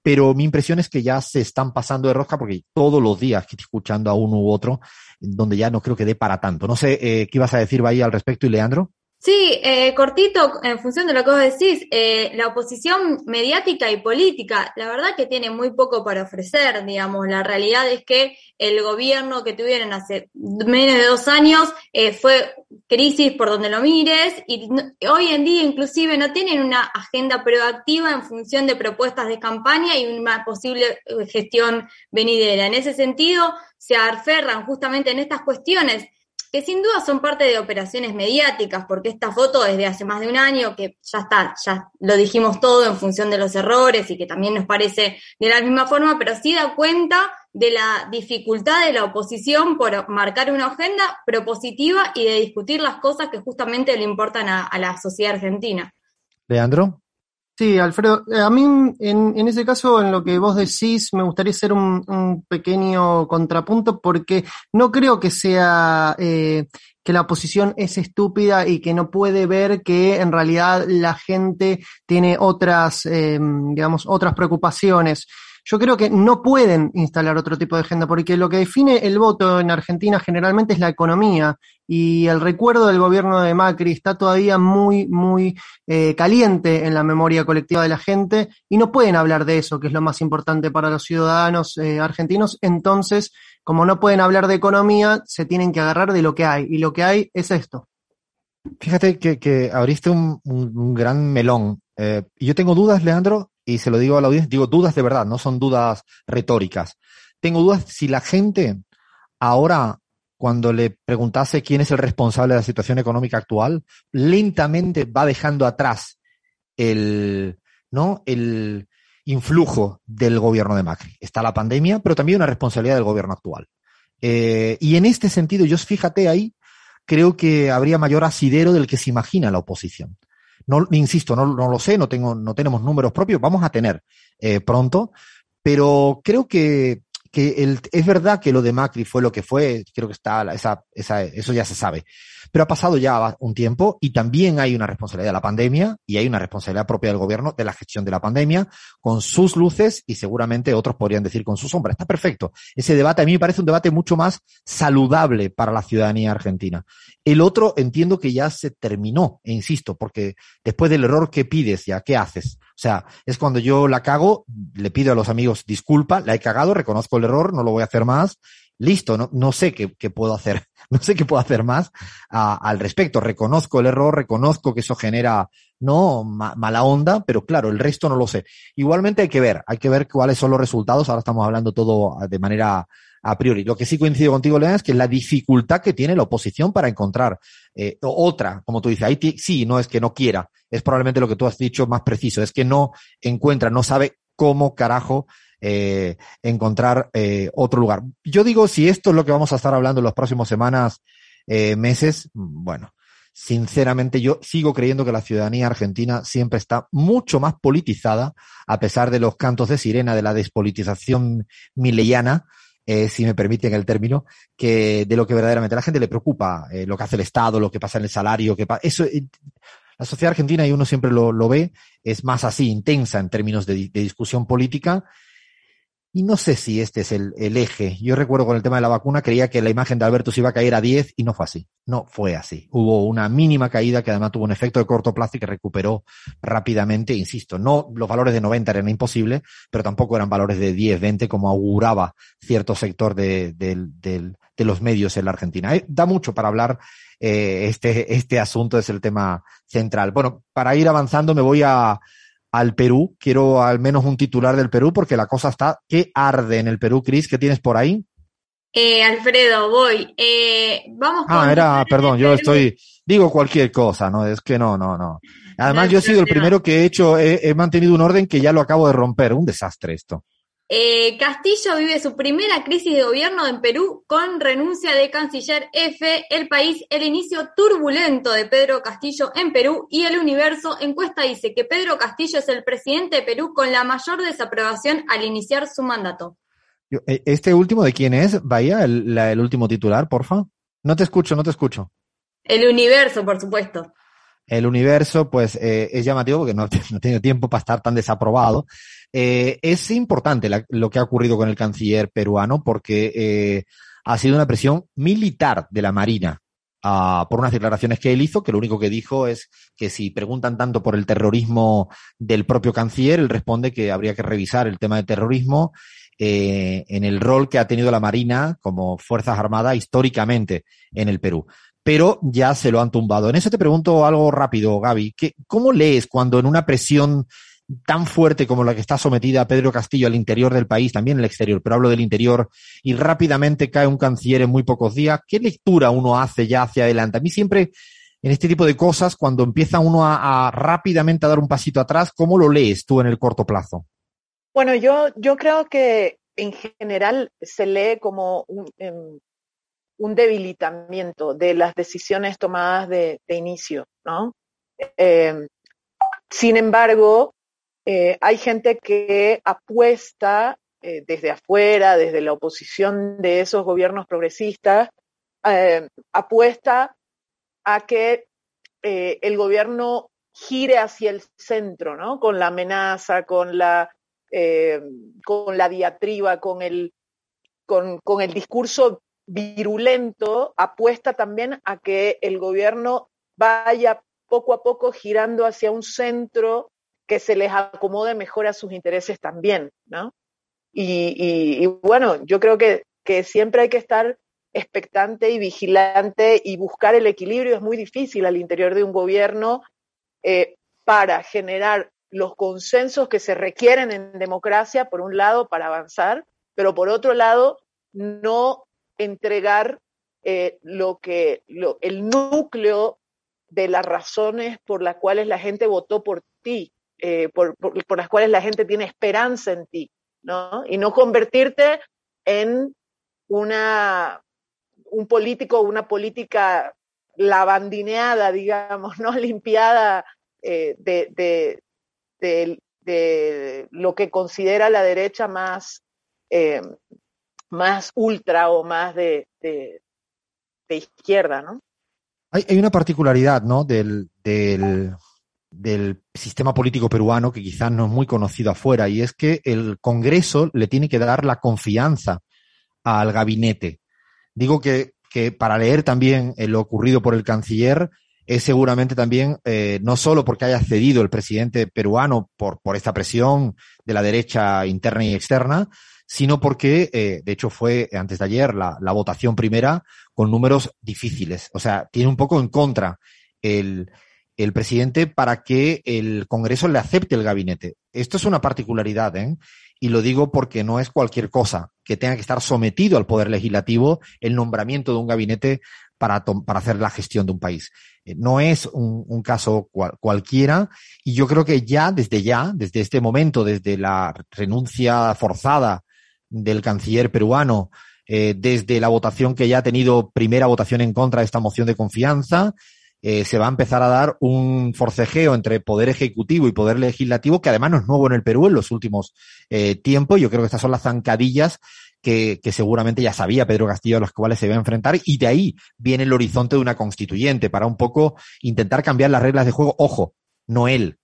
Pero mi impresión es que ya se están pasando de rosca porque todos los días que estoy escuchando a uno u otro, donde ya no creo que dé para tanto. No sé qué ibas a decir, ahí al respecto, y Leandro. Sí, eh, cortito, en función de lo que vos decís, eh, la oposición mediática y política, la verdad que tiene muy poco para ofrecer, digamos, la realidad es que el gobierno que tuvieron hace menos de dos años eh, fue crisis por donde lo mires y hoy en día inclusive no tienen una agenda proactiva en función de propuestas de campaña y una posible eh, gestión venidera. En ese sentido, se aferran justamente en estas cuestiones que sin duda son parte de operaciones mediáticas, porque esta foto desde hace más de un año, que ya está, ya lo dijimos todo en función de los errores y que también nos parece de la misma forma, pero sí da cuenta de la dificultad de la oposición por marcar una agenda propositiva y de discutir las cosas que justamente le importan a, a la sociedad argentina. Leandro. Sí, Alfredo, eh, a mí en, en, ese caso, en lo que vos decís, me gustaría hacer un, un pequeño contrapunto porque no creo que sea eh, que la oposición es estúpida y que no puede ver que en realidad la gente tiene otras, eh, digamos, otras preocupaciones yo creo que no pueden instalar otro tipo de agenda, porque lo que define el voto en Argentina generalmente es la economía y el recuerdo del gobierno de Macri está todavía muy, muy eh, caliente en la memoria colectiva de la gente y no pueden hablar de eso, que es lo más importante para los ciudadanos eh, argentinos. Entonces, como no pueden hablar de economía, se tienen que agarrar de lo que hay y lo que hay es esto. Fíjate que, abriste un gran melón. Eh, yo tengo dudas, Leandro, y se lo digo a la audiencia, digo dudas de verdad, no son dudas retóricas. Tengo dudas si la gente ahora, cuando le preguntase quién es el responsable de la situación económica actual, lentamente va dejando atrás el, ¿no? El influjo del gobierno de Macri. Está la pandemia, pero también una responsabilidad del gobierno actual. Eh, y en este sentido, yo fíjate ahí, creo que habría mayor asidero del que se imagina la oposición. No, insisto, no, no lo sé, no tengo, no tenemos números propios, vamos a tener eh, pronto, pero creo que, es verdad que lo de Macri fue lo que fue, creo que está, esa, esa, eso ya se sabe. Pero ha pasado ya un tiempo y también hay una responsabilidad de la pandemia y hay una responsabilidad propia del gobierno de la gestión de la pandemia con sus luces y seguramente otros podrían decir con su sombra. Está perfecto. Ese debate a mí me parece un debate mucho más saludable para la ciudadanía argentina. El otro entiendo que ya se terminó, e insisto, porque después del error que pides ya, ¿qué haces? O sea, es cuando yo la cago, le pido a los amigos disculpa, la he cagado, reconozco el error, no lo voy a hacer más listo, no, no sé qué, qué, puedo hacer, no sé qué puedo hacer más al respecto. Reconozco el error, reconozco que eso genera, no, ma, mala onda, pero claro, el resto no lo sé. Igualmente hay que ver, hay que ver cuáles son los resultados. Ahora estamos hablando todo de manera a priori. Lo que sí coincido contigo, León, es que la dificultad que tiene la oposición para encontrar eh, otra, como tú dices, ahí sí, no es que no quiera, es probablemente lo que tú has dicho más preciso, es que no encuentra, no sabe cómo carajo eh, encontrar eh, otro lugar. Yo digo, si esto es lo que vamos a estar hablando en las próximas semanas, eh, meses, bueno, sinceramente yo sigo creyendo que la ciudadanía argentina siempre está mucho más politizada, a pesar de los cantos de sirena de la despolitización mileyana, eh, si me permiten el término, que de lo que verdaderamente a la gente le preocupa, eh, lo que hace el Estado, lo que pasa en el salario, que eso, eh, la sociedad argentina, y uno siempre lo, lo, ve, es más así, intensa en términos de, de discusión política, y no sé si este es el, eje. Yo recuerdo con el tema de la vacuna, creía que la imagen de Alberto se iba a caer a 10 y no fue así. No fue así. Hubo una mínima caída que además tuvo un efecto de corto plazo y que recuperó rápidamente. Insisto, no, los valores de 90 eran imposibles, pero tampoco eran valores de 10, 20 como auguraba cierto sector de, de los medios en la Argentina. Eh, da mucho para hablar eh, este, este asunto, es el tema central. Bueno, para ir avanzando me voy a, al Perú. Quiero al menos un titular del Perú porque la cosa está que arde en el Perú. Cris, ¿qué tienes por ahí? Eh, Alfredo, voy. Eh, vamos Ah, con- era, perdón, yo estoy, digo cualquier cosa, ¿no? Es que no, no, no. Además, No, yo he sido el no. primero que he hecho, he, he mantenido un orden que ya lo acabo de romper. Un desastre esto. Eh, Castillo vive su primera crisis de gobierno en Perú con renuncia de canciller F. El país, el inicio turbulento de Pedro Castillo en Perú y el universo encuesta dice que Pedro Castillo es el presidente de Perú con la mayor desaprobación al iniciar su mandato. Eh, ¿Este último de quién es? Bahía, el, la- el último titular, porfa. No te escucho, no te escucho. El universo, por supuesto. El universo, pues, eh, es llamativo porque no, no he tenido tiempo para estar tan desaprobado. Eh, es importante lo que ha ocurrido con el canciller peruano porque eh, ha sido una presión militar de la Marina ah, por unas declaraciones que él hizo, que lo único que dijo es que si preguntan tanto por el terrorismo del propio canciller, él responde que habría que revisar el tema de terrorismo eh, en el rol que ha tenido la Marina como Fuerzas Armadas históricamente en el Perú pero ya se lo han tumbado. En eso te pregunto algo rápido, Gaby. ¿Qué, ¿Cómo lees cuando en una presión tan fuerte como la que está sometida Pedro Castillo al interior del país, también el exterior, pero hablo del interior, y rápidamente cae un canciller en muy pocos días, ¿qué lectura uno hace ya hacia adelante? A mí siempre, en este tipo de cosas, cuando empieza uno a, rápidamente a dar un pasito atrás, ¿cómo lo lees tú en el corto plazo? Bueno, yo, yo creo que en general se lee como un, em, debilitamiento de las decisiones tomadas de, inicio, ¿no? Eh, sin embargo, eh, hay gente que apuesta eh, desde afuera, desde la oposición de esos gobiernos progresistas, eh, apuesta a que el gobierno gire hacia el centro, ¿no? Con la amenaza, con la, con la diatriba, con el, con, con el discurso virulento, apuesta también a que el gobierno vaya poco a poco girando hacia un centro que se les acomode mejor a sus intereses también, ¿no? Y, bueno, yo creo que, siempre hay que estar expectante y vigilante y buscar el equilibrio es muy difícil al interior de un gobierno eh, para generar los consensos que se requieren en democracia, por un lado, para avanzar, pero por otro lado, no entregar eh, lo que el núcleo de las razones por las cuales la gente votó por ti, eh, por, las cuales la gente tiene esperanza en ti, ¿no? Y no convertirte en una un político o una política lavandineada, digamos, ¿no? Limpiada eh, de, de, lo que considera la derecha más, eh, más ultra o más de, izquierda, ¿no? Hay, una particularidad, ¿no? Del, del sistema político peruano que quizás no es muy conocido afuera, y es que el Congreso le tiene que dar la confianza al gabinete. Digo que, que para leer también eh, lo ocurrido por el canciller es seguramente también eh, no solo porque haya cedido el presidente peruano por, por esta presión de la derecha interna y externa, sino porque, eh, de hecho, fue antes de ayer la, la votación primera con números difíciles. O sea, tiene un poco en contra el, el presidente para que el Congreso le acepte el gabinete. Esto es una particularidad, ¿eh? Y lo digo porque no es cualquier cosa que tenga que estar sometido al Poder Legislativo el nombramiento de un gabinete para, para hacer la gestión de un país. Eh, No es un, un caso cual- cualquiera y yo creo que ya, desde ya, desde este momento, desde la renuncia forzada del canciller peruano, eh, desde la votación que ya ha tenido primera votación en contra de esta moción de confianza, eh, se va a empezar a dar un forcejeo entre poder ejecutivo y poder legislativo, que además no es nuevo en el Perú en los últimos eh, tiempos. Yo creo que estas son las zancadillas que, que seguramente ya sabía Pedro Castillo a los cuales se va a enfrentar, y de ahí viene el horizonte de una constituyente para un poco intentar cambiar las reglas de juego. Ojo, no él,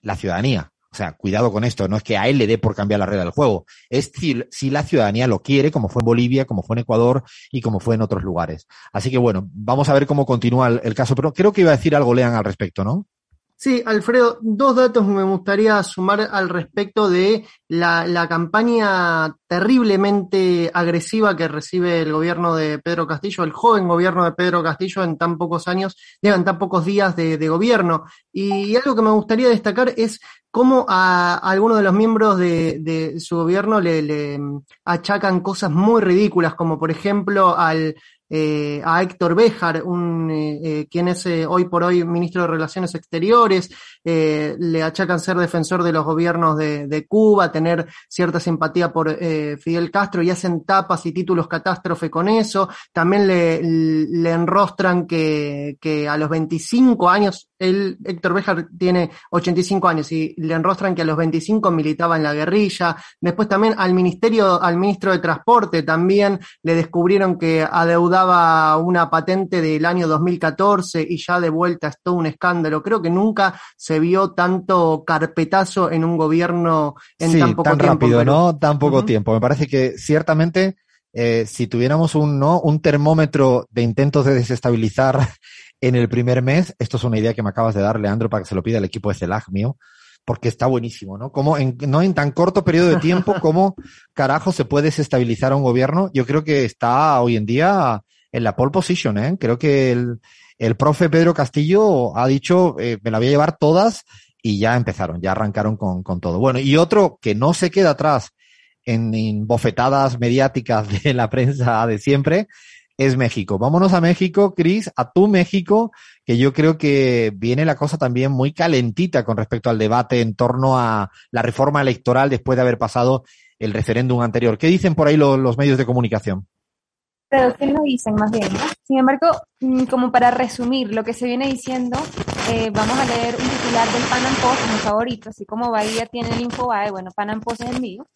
la ciudadanía. Sea, cuidado con esto, no es que a él le dé por cambiar la regla del juego, es si, si la ciudadanía lo quiere, como fue en Bolivia, como fue en Ecuador y como fue en otros lugares. Así que bueno, vamos a ver cómo continúa el, el caso, pero creo que iba a decir algo Lean al respecto, ¿no? Sí, Alfredo, dos datos me gustaría sumar al respecto de la, campaña terriblemente agresiva que recibe el gobierno de Pedro Castillo, el joven gobierno de Pedro Castillo en tan pocos años, en tan pocos días de, gobierno. Y algo que me gustaría destacar es cómo a, a algunos de los miembros de, de su gobierno le, le achacan cosas muy ridículas, como por ejemplo al eh, a Héctor Béjar, eh, eh, quien es hoy por hoy ministro de Relaciones Exteriores, le achacan ser defensor de los gobiernos de, Cuba, tener cierta simpatía por Fidel Castro y hacen tapas y títulos catástrofe con eso. También le, le enrostran que, que a los 25 años, él, Héctor Béjar tiene 85 años y le enrostran que a los 25 militaba en la guerrilla. Después también al ministerio, al ministro de Transporte también le descubrieron que adeudaba una patente del año 2014 y ya de vuelta es todo un escándalo. Creo que nunca se vio tanto carpetazo en un gobierno en sí, tan poco tan tiempo. rápido. ¿no? Tan poco tiempo. Me parece que ciertamente, eh, si tuviéramos un, ¿no? un termómetro de intentos de desestabilizar en el primer mes, esto es una idea que me acabas de dar, Leandro, para que se lo pida el equipo de CELAG mío, porque está buenísimo, ¿no? Como en, no en tan corto periodo de tiempo, cómo carajo se puede desestabilizar a un gobierno. Yo creo que está hoy en día en la pole position, ¿eh? Creo que el, el profe Pedro Castillo ha dicho, eh, me la voy a llevar todas y ya empezaron, ya arrancaron con, con todo. Bueno, y otro que no se queda atrás en, en bofetadas mediáticas de la prensa de siempre es México. Vámonos a México, Cris, a tu México, que yo creo que viene la cosa también muy calentita con respecto al debate en torno a la reforma electoral después de haber pasado el referéndum anterior. ¿Qué dicen por ahí los, los medios de comunicación? Pero ¿qué nos dicen más bien? no? Sin embargo, mm, como para resumir lo que se viene diciendo, eh, vamos a leer un titular del Pan Am Post, mi favorito, así como Bahía tiene el Infobae, bueno, Pan Am Post es el mío.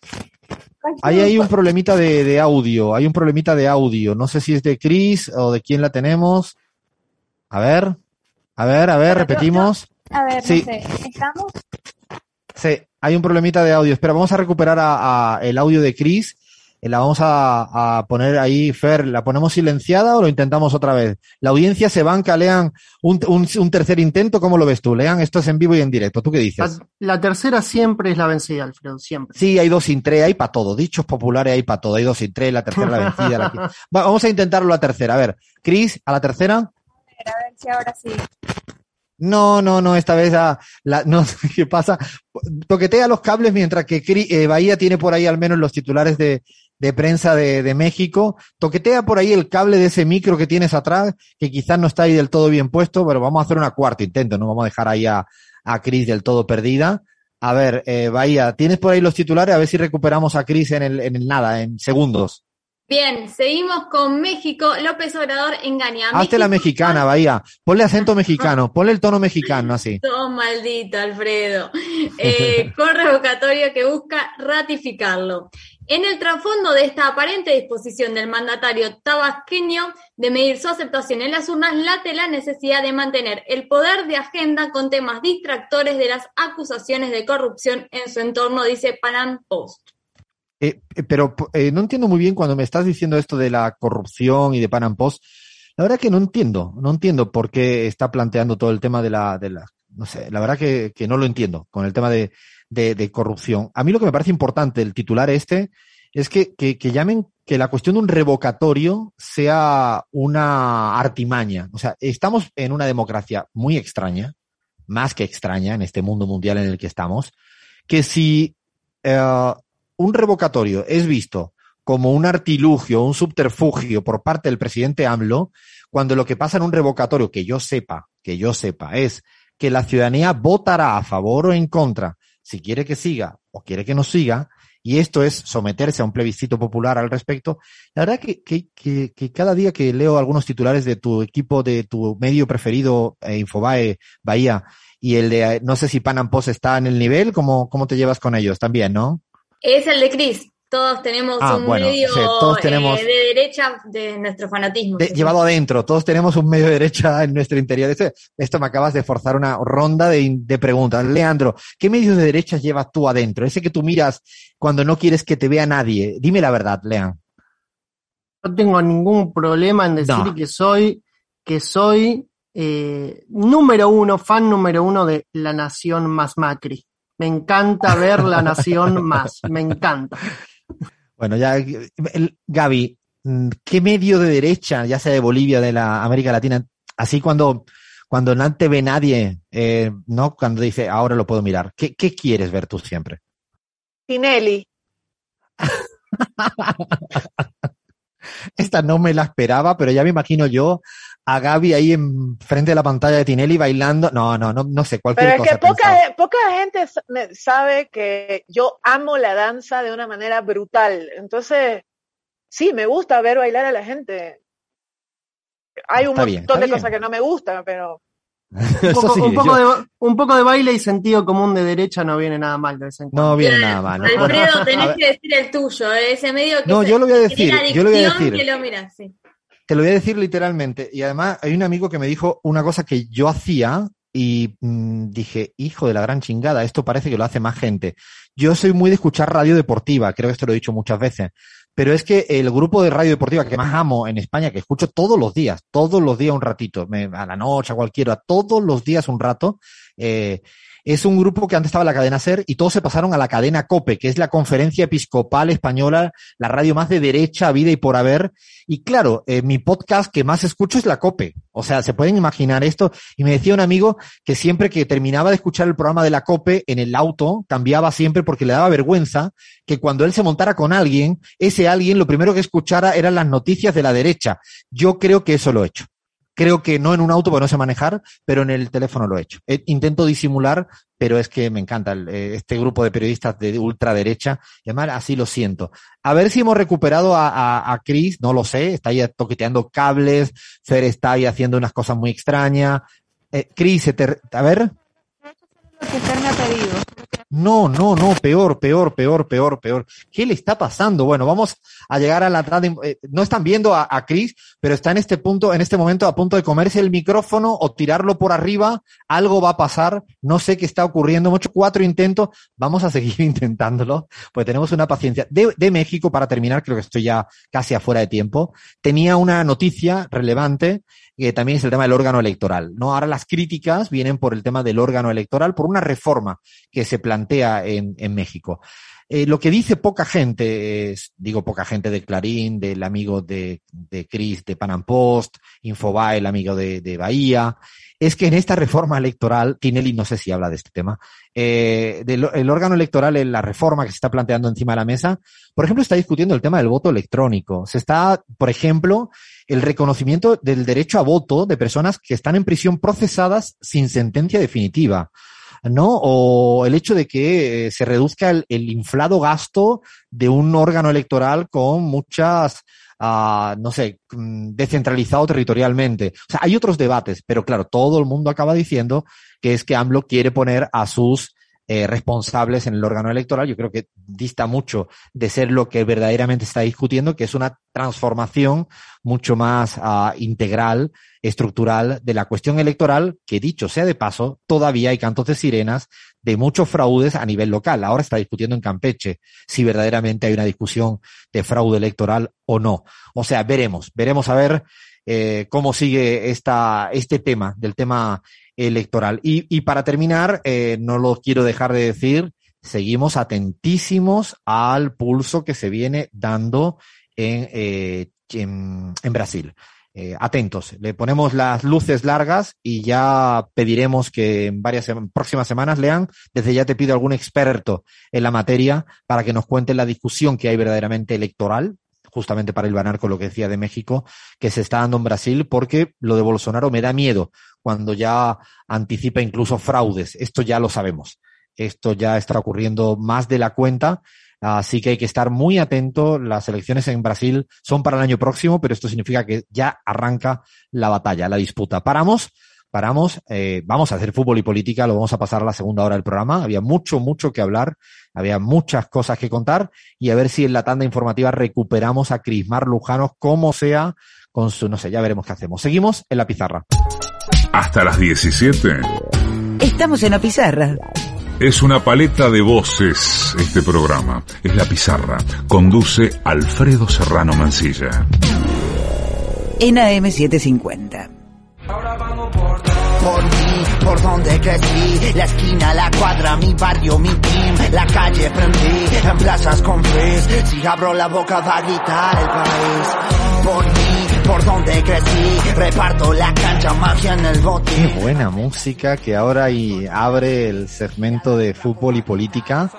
Ahí hay un problemita de, de audio, hay un problemita de audio. No sé si es de Cris o de quién la tenemos. A ver, a ver, a ver, yo- repetimos. A ver, Sí. no sé, estamos Sí, hay un problemita de audio. Espera, vamos a recuperar a, a el audio de Chris. Eh, La vamos a, a poner ahí, Fer, ¿la ponemos silenciada o lo intentamos otra vez? La audiencia se banca, lean un, un, un tercer intento, ¿cómo lo ves tú? Lean, esto es en vivo y en directo. ¿Tú qué dices? La, la tercera siempre es la vencida, Alfredo, siempre. Sí, hay dos sin tres, hay para todo. Dichos populares hay para todo. Hay dos sin tres, la tercera la vencida. La... qui- Va, vamos a intentarlo la tercera. A ver, Chris, a la tercera. No, no, no, esta vez ah, la, no sé qué pasa. Toquetea los cables mientras que eh, Bahía tiene por ahí al menos los titulares de, prensa de, de México. Toquetea por ahí el cable de ese micro que tienes atrás, que quizás no está ahí del todo bien puesto, pero vamos a hacer una cuarta intento, no vamos a dejar ahí a, a Cris del todo perdida. A ver, eh, Bahía, tienes por ahí los titulares, a ver si recuperamos a Cris en el, en el nada, en segundos. Bien, seguimos con México. López Obrador engaña a Hazte la mexicana, Bahía. Ponle acento mexicano, ponle el tono mexicano así. Todo maldito, Alfredo. Eh, con revocatoria que busca ratificarlo. En el trasfondo de esta aparente disposición del mandatario tabasqueño de medir su aceptación en las urnas, late la necesidad de mantener el poder de agenda con temas distractores de las acusaciones de corrupción en su entorno, dice Panam Post. Eh, eh, pero eh, no entiendo muy bien cuando me estás diciendo esto de la corrupción y de Pan Post. La verdad que no entiendo, no entiendo por qué está planteando todo el tema de la, de la, no sé, la verdad que, que no lo entiendo con el tema de, de, de corrupción. A mí lo que me parece importante el titular este es que, que, que llamen que la cuestión de un revocatorio sea una artimaña. O sea, estamos en una democracia muy extraña, más que extraña en este mundo mundial en el que estamos, que si eh, un revocatorio es visto como un artilugio, un subterfugio por parte del presidente AMLO, cuando lo que pasa en un revocatorio, que yo sepa, que yo sepa, es que la ciudadanía votará a favor o en contra, si quiere que siga o quiere que no siga, y esto es someterse a un plebiscito popular al respecto. La verdad que, que, que, que cada día que leo algunos titulares de tu equipo, de tu medio preferido, eh, Infobae, Bahía, y el de, eh, no sé si Pan está en el nivel, ¿cómo, cómo te llevas con ellos? También, ¿no? Es el de Cris. Todos tenemos Ah, un bueno, medio sí, todos tenemos- eh, de derecha de nuestro fanatismo. De- llevado adentro, todos tenemos un medio de derecha en nuestro interior. Esto, esto me acabas de forzar una ronda de, de preguntas. Leandro, ¿qué medios de derecha llevas tú adentro? Ese que tú miras cuando no quieres que te vea nadie. Dime la verdad, Lean. No tengo ningún problema en decir No. que soy, que soy eh, número uno, fan número uno de La Nación Más Macri. Me encanta ver La Nación Más, me encanta. Bueno, ya, el- Gaby, ¿qué medio de derecha, ya sea de Bolivia, de la América Latina, así cuando, cuando no te ve nadie, eh, ¿no? Cuando dice, ahora lo puedo mirar. ¿Qué, qué quieres ver tú siempre? Tinelli. Esta no me la esperaba, pero ya me imagino yo a Gaby ahí en frente de la pantalla de Tinelli bailando. No, no, no, no sé, cualquier Pero es cosa. que poca, poca gente sabe que yo amo la danza de una manera brutal. Entonces, sí, me gusta ver bailar a la gente. Hay un Está montón de bien. cosas que no me gustan, pero Un poco, sí, un, poco yo- de, un poco de baile y sentido común de derecha no viene nada mal de vez en cuando. no viene Bien, nada mal. ¿no? Alfredo, tenés que decir el tuyo, eh, ese medio que No, se- yo lo voy a decir, yo lo voy a adicción, decir. que lo miras, sí. Te lo voy a decir literalmente. Y además hay un amigo que me dijo una cosa que yo hacía y mm, dije, hijo de la gran chingada, esto parece que lo hace más gente. Yo soy muy de escuchar radio deportiva, creo que esto lo he dicho muchas veces. Pero es que el grupo de radio deportiva que más amo en España, que escucho todos los días, todos los días un ratito, me- a la noche, a cualquiera, todos los días un rato, eh, es un grupo que antes estaba en la cadena SER y todos se pasaron a la cadena COPE, que es la Conferencia Episcopal Española, la radio más de derecha, vida y por haber. Y claro, eh, mi podcast que más escucho es la COPE. O sea, se pueden imaginar esto. Y me decía un amigo que siempre que terminaba de escuchar el programa de la COPE en el auto, cambiaba siempre porque le daba vergüenza que cuando él se montara con alguien, ese alguien lo primero que escuchara eran las noticias de la derecha. Yo creo que eso lo he hecho. Creo que no en un auto porque no sé manejar, pero en el teléfono lo he hecho. Eh, intento disimular, pero es que me encanta eh, este grupo de periodistas de ultraderecha. Y además así lo siento. A ver si hemos recuperado a, a, Chris, no lo sé, está ahí toqueteando cables, Fer está ahí haciendo unas cosas muy extrañas. Eh, Chris, a ver. No, no, no, peor, peor, peor, peor, peor. ¿Qué le está pasando? Bueno, vamos a llegar a la tarde. eh, no están viendo a, a Chris, pero está en este punto, en este momento a punto de comerse el micrófono o tirarlo por arriba. Algo va a pasar. No sé qué está ocurriendo. Hecho cuatro intentos. Vamos a seguir intentándolo, pues tenemos una paciencia. De, de México, para terminar, creo que estoy ya casi afuera de tiempo. Tenía una noticia relevante que también es el tema del órgano electoral. No, ahora las críticas vienen por el tema del órgano electoral, por una reforma que se plantea en, en México. Eh, lo que dice poca gente, es, digo poca gente de Clarín, del amigo de, de Chris de Panam Post, Infobae, el amigo de, de Bahía, es que en esta reforma electoral, Tinelli no sé si habla de este tema, eh, del el órgano electoral, en la reforma que se está planteando encima de la mesa, por ejemplo, está discutiendo el tema del voto electrónico. Se está, por ejemplo, el reconocimiento del derecho a voto de personas que están en prisión procesadas sin sentencia definitiva. ¿No? O el hecho de que eh, se reduzca el, inflado gasto de un órgano electoral con muchas, ah, no sé, mm, descentralizado territorialmente. O sea, hay otros debates, pero claro, todo el mundo acaba diciendo que es que AMLO quiere poner a sus eh, responsables en el órgano electoral. Yo creo que dista mucho de ser lo que verdaderamente está discutiendo, que es una transformación mucho más ah, integral, estructural de la cuestión electoral, que dicho sea de paso, todavía hay cantos de sirenas de muchos fraudes a nivel local. Ahora está discutiendo en Campeche si verdaderamente hay una discusión de fraude electoral o no. O sea, veremos, veremos a ver eh, cómo sigue esta, este tema, del tema electoral. Y, y para terminar, eh, no lo quiero dejar de decir, seguimos atentísimos al pulso que se viene dando en, eh, en, en Brasil. Eh, atentos, le ponemos las luces largas y ya pediremos que en varias próximas semanas lean. Desde ya te pido algún experto en la materia para que nos cuente la discusión que hay verdaderamente electoral, justamente para ilvanar con lo que decía de México, que se está dando en Brasil, porque lo de Bolsonaro me da miedo cuando ya anticipa incluso fraudes. Esto ya lo sabemos. Esto ya está ocurriendo más de la cuenta. Así que hay que estar muy atento. Las elecciones en Brasil son para el año próximo, pero esto significa que ya arranca la batalla, la disputa. Paramos, paramos, eh, vamos a hacer fútbol y política, lo vamos a pasar a la segunda hora del programa. Había mucho, mucho que hablar, había muchas cosas que contar y a ver si en la tanda informativa recuperamos a Crismar Lujano, como sea, con su, no sé, ya veremos qué hacemos. Seguimos en la pizarra. Hasta las 17. Estamos en la pizarra. Es una paleta de voces este programa. Es la pizarra. Conduce Alfredo Serrano Mancilla. En AM750. Por mí, por donde crecí, la esquina, la cuadra, mi barrio, mi team, la calle prendí, en plazas con frizz, si abro la boca va a gritar el país. Por mí, por donde crecí. Reparto la cancha, magia en el bote. Qué buena música que ahora y abre el segmento de fútbol y política.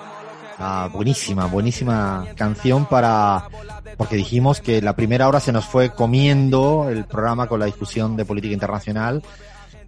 Ah, buenísima, buenísima canción para porque dijimos que la primera hora se nos fue comiendo el programa con la discusión de política internacional.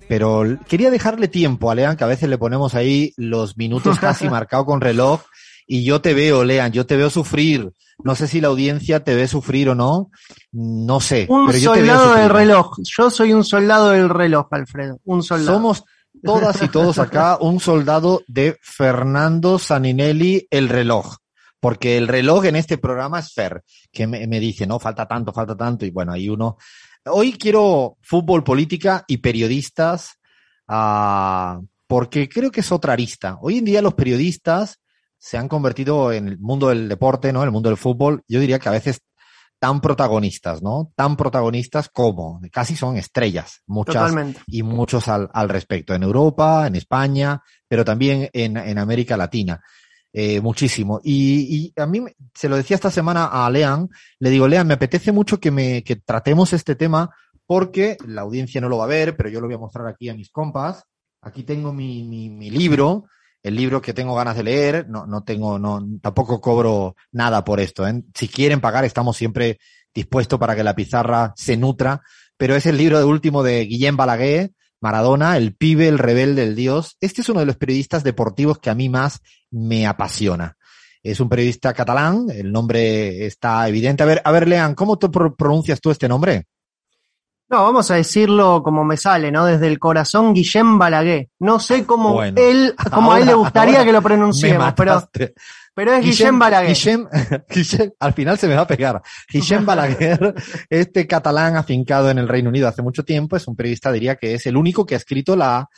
Pero quería dejarle tiempo a Lean, que a veces le ponemos ahí los minutos casi marcados con reloj. Y yo te veo, Lean, yo te veo sufrir. No sé si la audiencia te ve sufrir o no. No sé. Un pero yo te veo soldado del reloj. Yo soy un soldado del reloj, Alfredo. Un soldado. Somos todas y todos acá un soldado de Fernando Saninelli, el reloj. Porque el reloj en este programa es Fer, que me, dice, no, falta tanto, falta tanto. Y bueno, hay uno. Hoy quiero fútbol, política y periodistas, ah, porque creo que es otra arista. Hoy en día los periodistas se han convertido en el mundo del deporte, ¿no? El mundo del fútbol. Yo diría que a veces tan protagonistas, ¿no? Tan protagonistas como casi son estrellas, muchas Totalmente. y muchos al, al respecto, en Europa, en España, pero también en, en América Latina. Eh, muchísimo. Y, y a mí se lo decía esta semana a Lean, le digo, Lean, me apetece mucho que, me, que tratemos este tema porque la audiencia no lo va a ver, pero yo lo voy a mostrar aquí a mis compas. Aquí tengo mi, mi, mi libro, el libro que tengo ganas de leer, no, no tengo, no, tampoco cobro nada por esto. ¿eh? Si quieren pagar, estamos siempre dispuestos para que la pizarra se nutra, pero es el libro de último de Guillem Balaguer, Maradona, el pibe, el rebelde, el dios. Este es uno de los periodistas deportivos que a mí más me apasiona. Es un periodista catalán, el nombre está evidente. A ver, a ver, Lean, ¿cómo te pro- pronuncias tú este nombre? No, vamos a decirlo como me sale, ¿no? Desde el corazón, Guillem Balaguer. No sé cómo Bueno. él, como a él le gustaría que lo pronunciemos, pero, pero es Guillem Balaguer. Guillem, Guillem- al final se me va a pegar. Guillem Balaguer, este catalán afincado en el Reino Unido hace mucho tiempo, es un periodista, diría que es el único que ha escrito la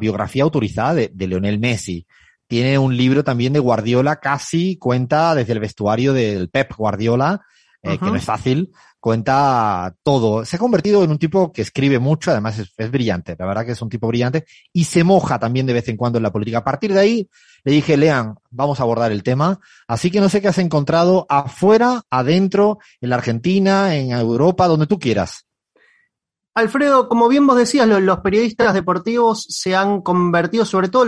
biografía autorizada de, de Lionel Messi. Tiene un libro también de Guardiola, casi cuenta desde el vestuario del Pep Guardiola, eh, que no es fácil, cuenta todo. Se ha convertido en un tipo que escribe mucho, además es, brillante, la verdad que es un tipo brillante, y se moja también de vez en cuando en la política. A partir de ahí, le dije, Lean, vamos a abordar el tema. Así que no sé qué has encontrado afuera, adentro, en la Argentina, en Europa, donde tú quieras. Alfredo, como bien vos decías, lo- los, periodistas deportivos se han convertido, sobre todo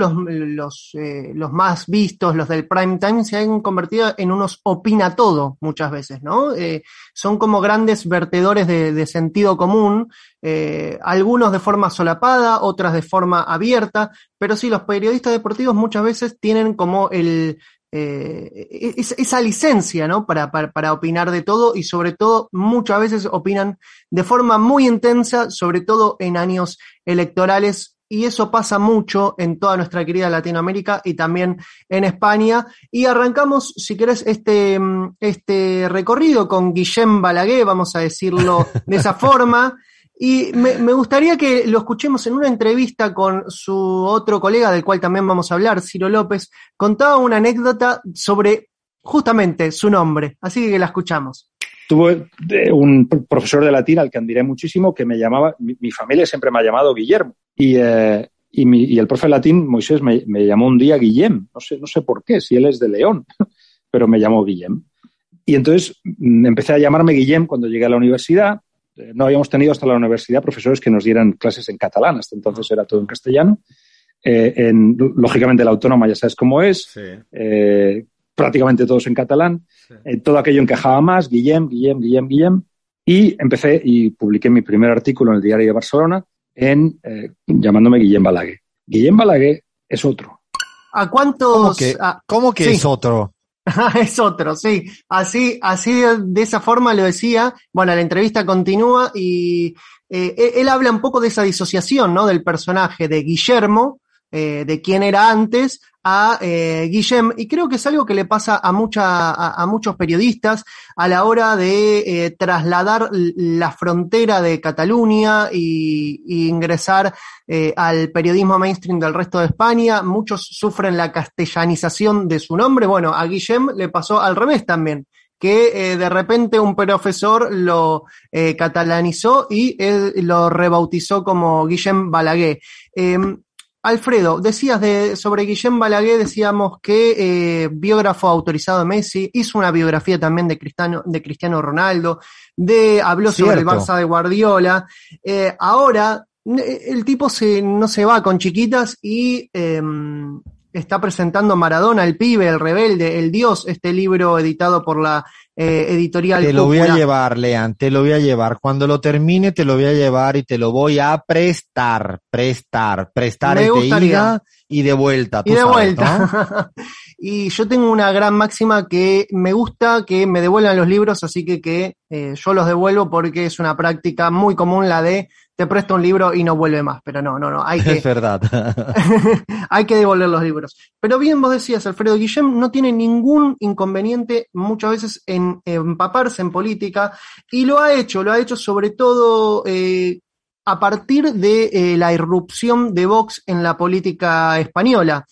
eh, los más vistos, los del prime time, se han convertido en unos opina todo muchas veces, ¿no? Eh, son como grandes vertedores de, de sentido común, eh, algunos de forma solapada, otras de forma abierta, pero sí, los periodistas deportivos muchas veces tienen como el, eh, es- esa licencia, ¿no? Para, para, para opinar de todo y sobre todo muchas veces opinan de forma muy intensa, sobre todo en años electorales. Y eso pasa mucho en toda nuestra querida Latinoamérica y también en España. Y arrancamos, si querés, este, este recorrido con Guillem Balaguer, vamos a decirlo de esa forma. Y me, gustaría que lo escuchemos en una entrevista con su otro colega, del cual también vamos a hablar, Ciro López. Contaba una anécdota sobre justamente su nombre. Así que la escuchamos. Tuve de- un profesor de latín al que admiré muchísimo que me llamaba, mi, mi familia siempre me ha llamado Guillermo. Y, eh, el profe de latín, Moisés, me, me llamó un día Guillem. No sé, no sé por qué, si él es de León, pero me llamó Guillem. Y entonces mm, empecé a llamarme Guillem cuando llegué a la universidad. No habíamos tenido hasta la universidad profesores que nos dieran clases en catalán, hasta entonces era todo en castellano. Eh, en, lógicamente la autónoma ya sabes cómo es, eh, prácticamente todos en catalán. Eh, todo aquello encajaba más, Guillem, Guillem, Guillem, Guillem. Y empecé y publiqué mi primer artículo en el Diario de Barcelona en, eh, llamándome Guillem Balaguer. Guillem Balaguer es otro. ¿A cuántos? ¿Cómo que, a- cómo que sí. es otro? es otro, sí. Así, así de, esa forma lo decía. Bueno, la entrevista continúa y eh, él, él habla un poco de esa disociación, ¿no? Del personaje de Guillermo, eh, de quién era antes, a eh, Guillem. Y creo que es algo que le pasa a, mucha, a, muchos periodistas a la hora de eh, trasladar la frontera de Cataluña y, ingresar al periodismo mainstream del resto de España. Muchos sufren la castellanización de su nombre. Bueno, a Guillem le pasó al revés también que de repente un profesor lo catalanizó y lo rebautizó como Guillem Balaguer. Eh, Alfredo, decías de, sobre Guillem Balaguer, decíamos que eh, biógrafo autorizado de Messi, hizo una biografía también de Cristiano, de Cristiano Ronaldo, de, habló sobre el. Barça de Guardiola. Eh, ahora, eh, el tipo se, no se va con chiquitas y eh, está presentando Maradona, el pibe, el rebelde, el dios, este libro editado por la eh, editorial Te lo voy a llevar, Lean, te lo voy a llevar. Cuando lo termine, te lo voy a llevar y te lo voy a prestar, prestar, prestar Me es de gustaría. ida y de vuelta. tú Y de sabes, vuelta. y yo tengo una gran máxima que me gusta que me devuelvan los libros, así que, que eh, yo los devuelvo porque es una práctica muy común la de te presto un libro y no vuelve más. Pero no, no, no, hay que, Es verdad. hay que devolver los libros. Pero bien vos decías, Alfredo Guillem no tiene ningún inconveniente muchas veces en empaparse en política y lo ha hecho, lo ha hecho sobre todo eh, a partir de eh, la irrupción de Vox en la política española.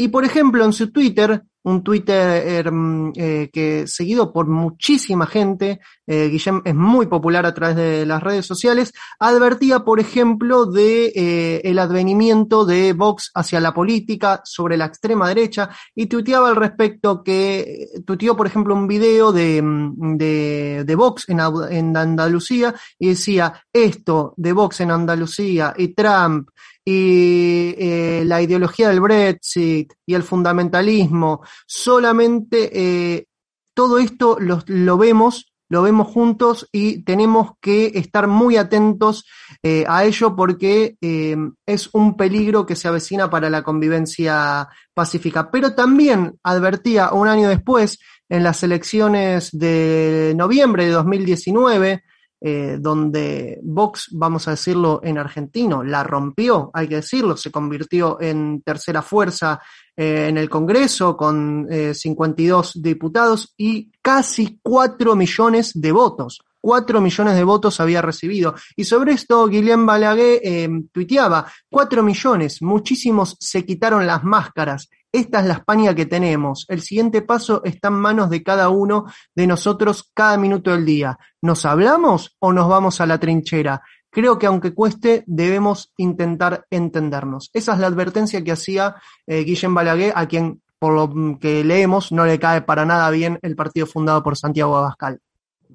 Y por ejemplo, en su Twitter, un Twitter mm, eh, que seguido por muchísima gente, eh, Guillem es muy popular a través de las redes sociales, advertía, por ejemplo, de eh, el advenimiento de Vox hacia la política sobre la extrema derecha y tuiteaba al respecto que tuiteó, por ejemplo, un video de, mm, de, Vox en Andalucía y decía esto de Vox en Andalucía y Trump y eh, la ideología del Brexit y el fundamentalismo, solamente eh, todo esto lo, lo vemos, lo vemos juntos y tenemos que estar muy atentos eh, a ello porque eh, es un peligro que se avecina para la convivencia pacífica. Pero también advertía un año después, en las elecciones de noviembre de 2019, eh, donde Vox, vamos a decirlo en argentino, la rompió, hay que decirlo, se convirtió en tercera fuerza eh, en el Congreso con eh, 52 diputados y casi 4 millones de votos. 4 millones de votos había recibido. Y sobre esto, Guillem Balaguer eh, tuiteaba, 4 millones, muchísimos se quitaron las máscaras. Esta es la España que tenemos. El siguiente paso está en manos de cada uno de nosotros cada minuto del día. ¿Nos hablamos o nos vamos a la trinchera? Creo que aunque cueste, debemos intentar entendernos. Esa es la advertencia que hacía eh, Guillem Balaguer, a quien, por lo que leemos, no le cae para nada bien el partido fundado por Santiago Abascal.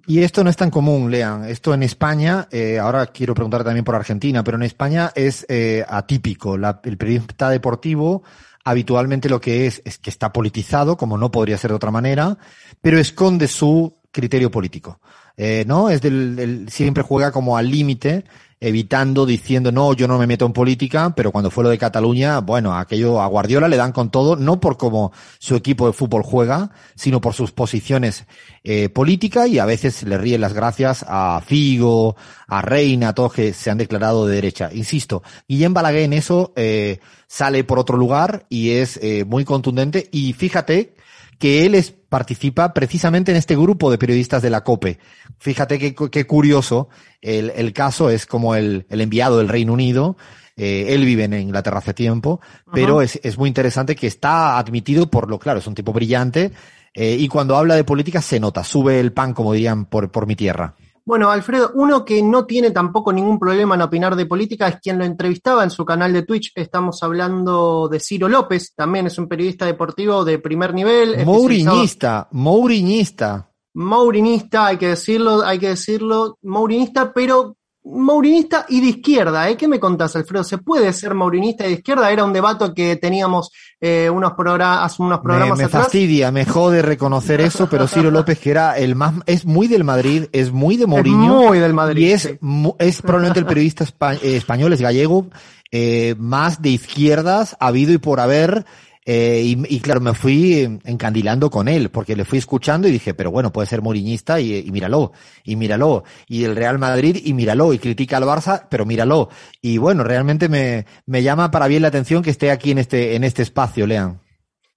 Y esto no es tan común, Lean. Esto en España, eh, ahora quiero preguntar también por Argentina, pero en España es eh, atípico. El periodista deportivo habitualmente lo que es es que está politizado, como no podría ser de otra manera, pero esconde su criterio político. Eh, ¿No? Es del, del- siempre juega como al límite, evitando, diciendo, no, yo no me meto en política, pero cuando fue lo de Cataluña, bueno, aquello a Guardiola le dan con todo, no por cómo su equipo de fútbol juega, sino por sus posiciones eh, políticas y a veces le ríen las gracias a Figo, a Reina, a todos que se han declarado de derecha. Insisto, Guillem Balaguer en eso eh, sale por otro lugar y es eh, muy contundente y fíjate que él es, participa precisamente en este grupo de periodistas de la COPE. Fíjate qué, qué curioso, el, el caso es como el, el enviado del Reino Unido, eh, él vive en Inglaterra hace tiempo, pero es, es muy interesante que está admitido por lo claro, es un tipo brillante, eh, y cuando habla de política se nota, sube el pan, como dirían, por, por mi tierra. Bueno, Alfredo, uno que no tiene tampoco ningún problema en opinar de política es quien lo entrevistaba en su canal de Twitch. Estamos hablando de Ciro López, también es un periodista deportivo de primer nivel. Mourinista, Mourinista. Mourinista, hay que decirlo, hay que decirlo, Mourinista, pero Mourinista y de izquierda, ¿eh? ¿Qué me contás, Alfredo? ¿Se puede ser Mourinista y de izquierda? Era un debate que teníamos eh, unos, progra hace unos Me, programas me atrás. fastidia, me jode reconocer eso, pero Ciro López, que era el más, es muy del Madrid, es muy de Es Mourinho. muy del Madrid. Y es, sí. es probablemente el periodista espa- eh, español, es gallego, eh, más de izquierdas ha habido y por haber. Eh, y, y claro, me fui eh, encandilando con él, porque le fui escuchando y dije, pero bueno, puede ser moriñista y, y míralo, y míralo, y el Real Madrid y míralo, y critica al Barça, pero míralo. Y bueno, realmente me, me llama para bien la atención que esté aquí en este, en este espacio, Lean.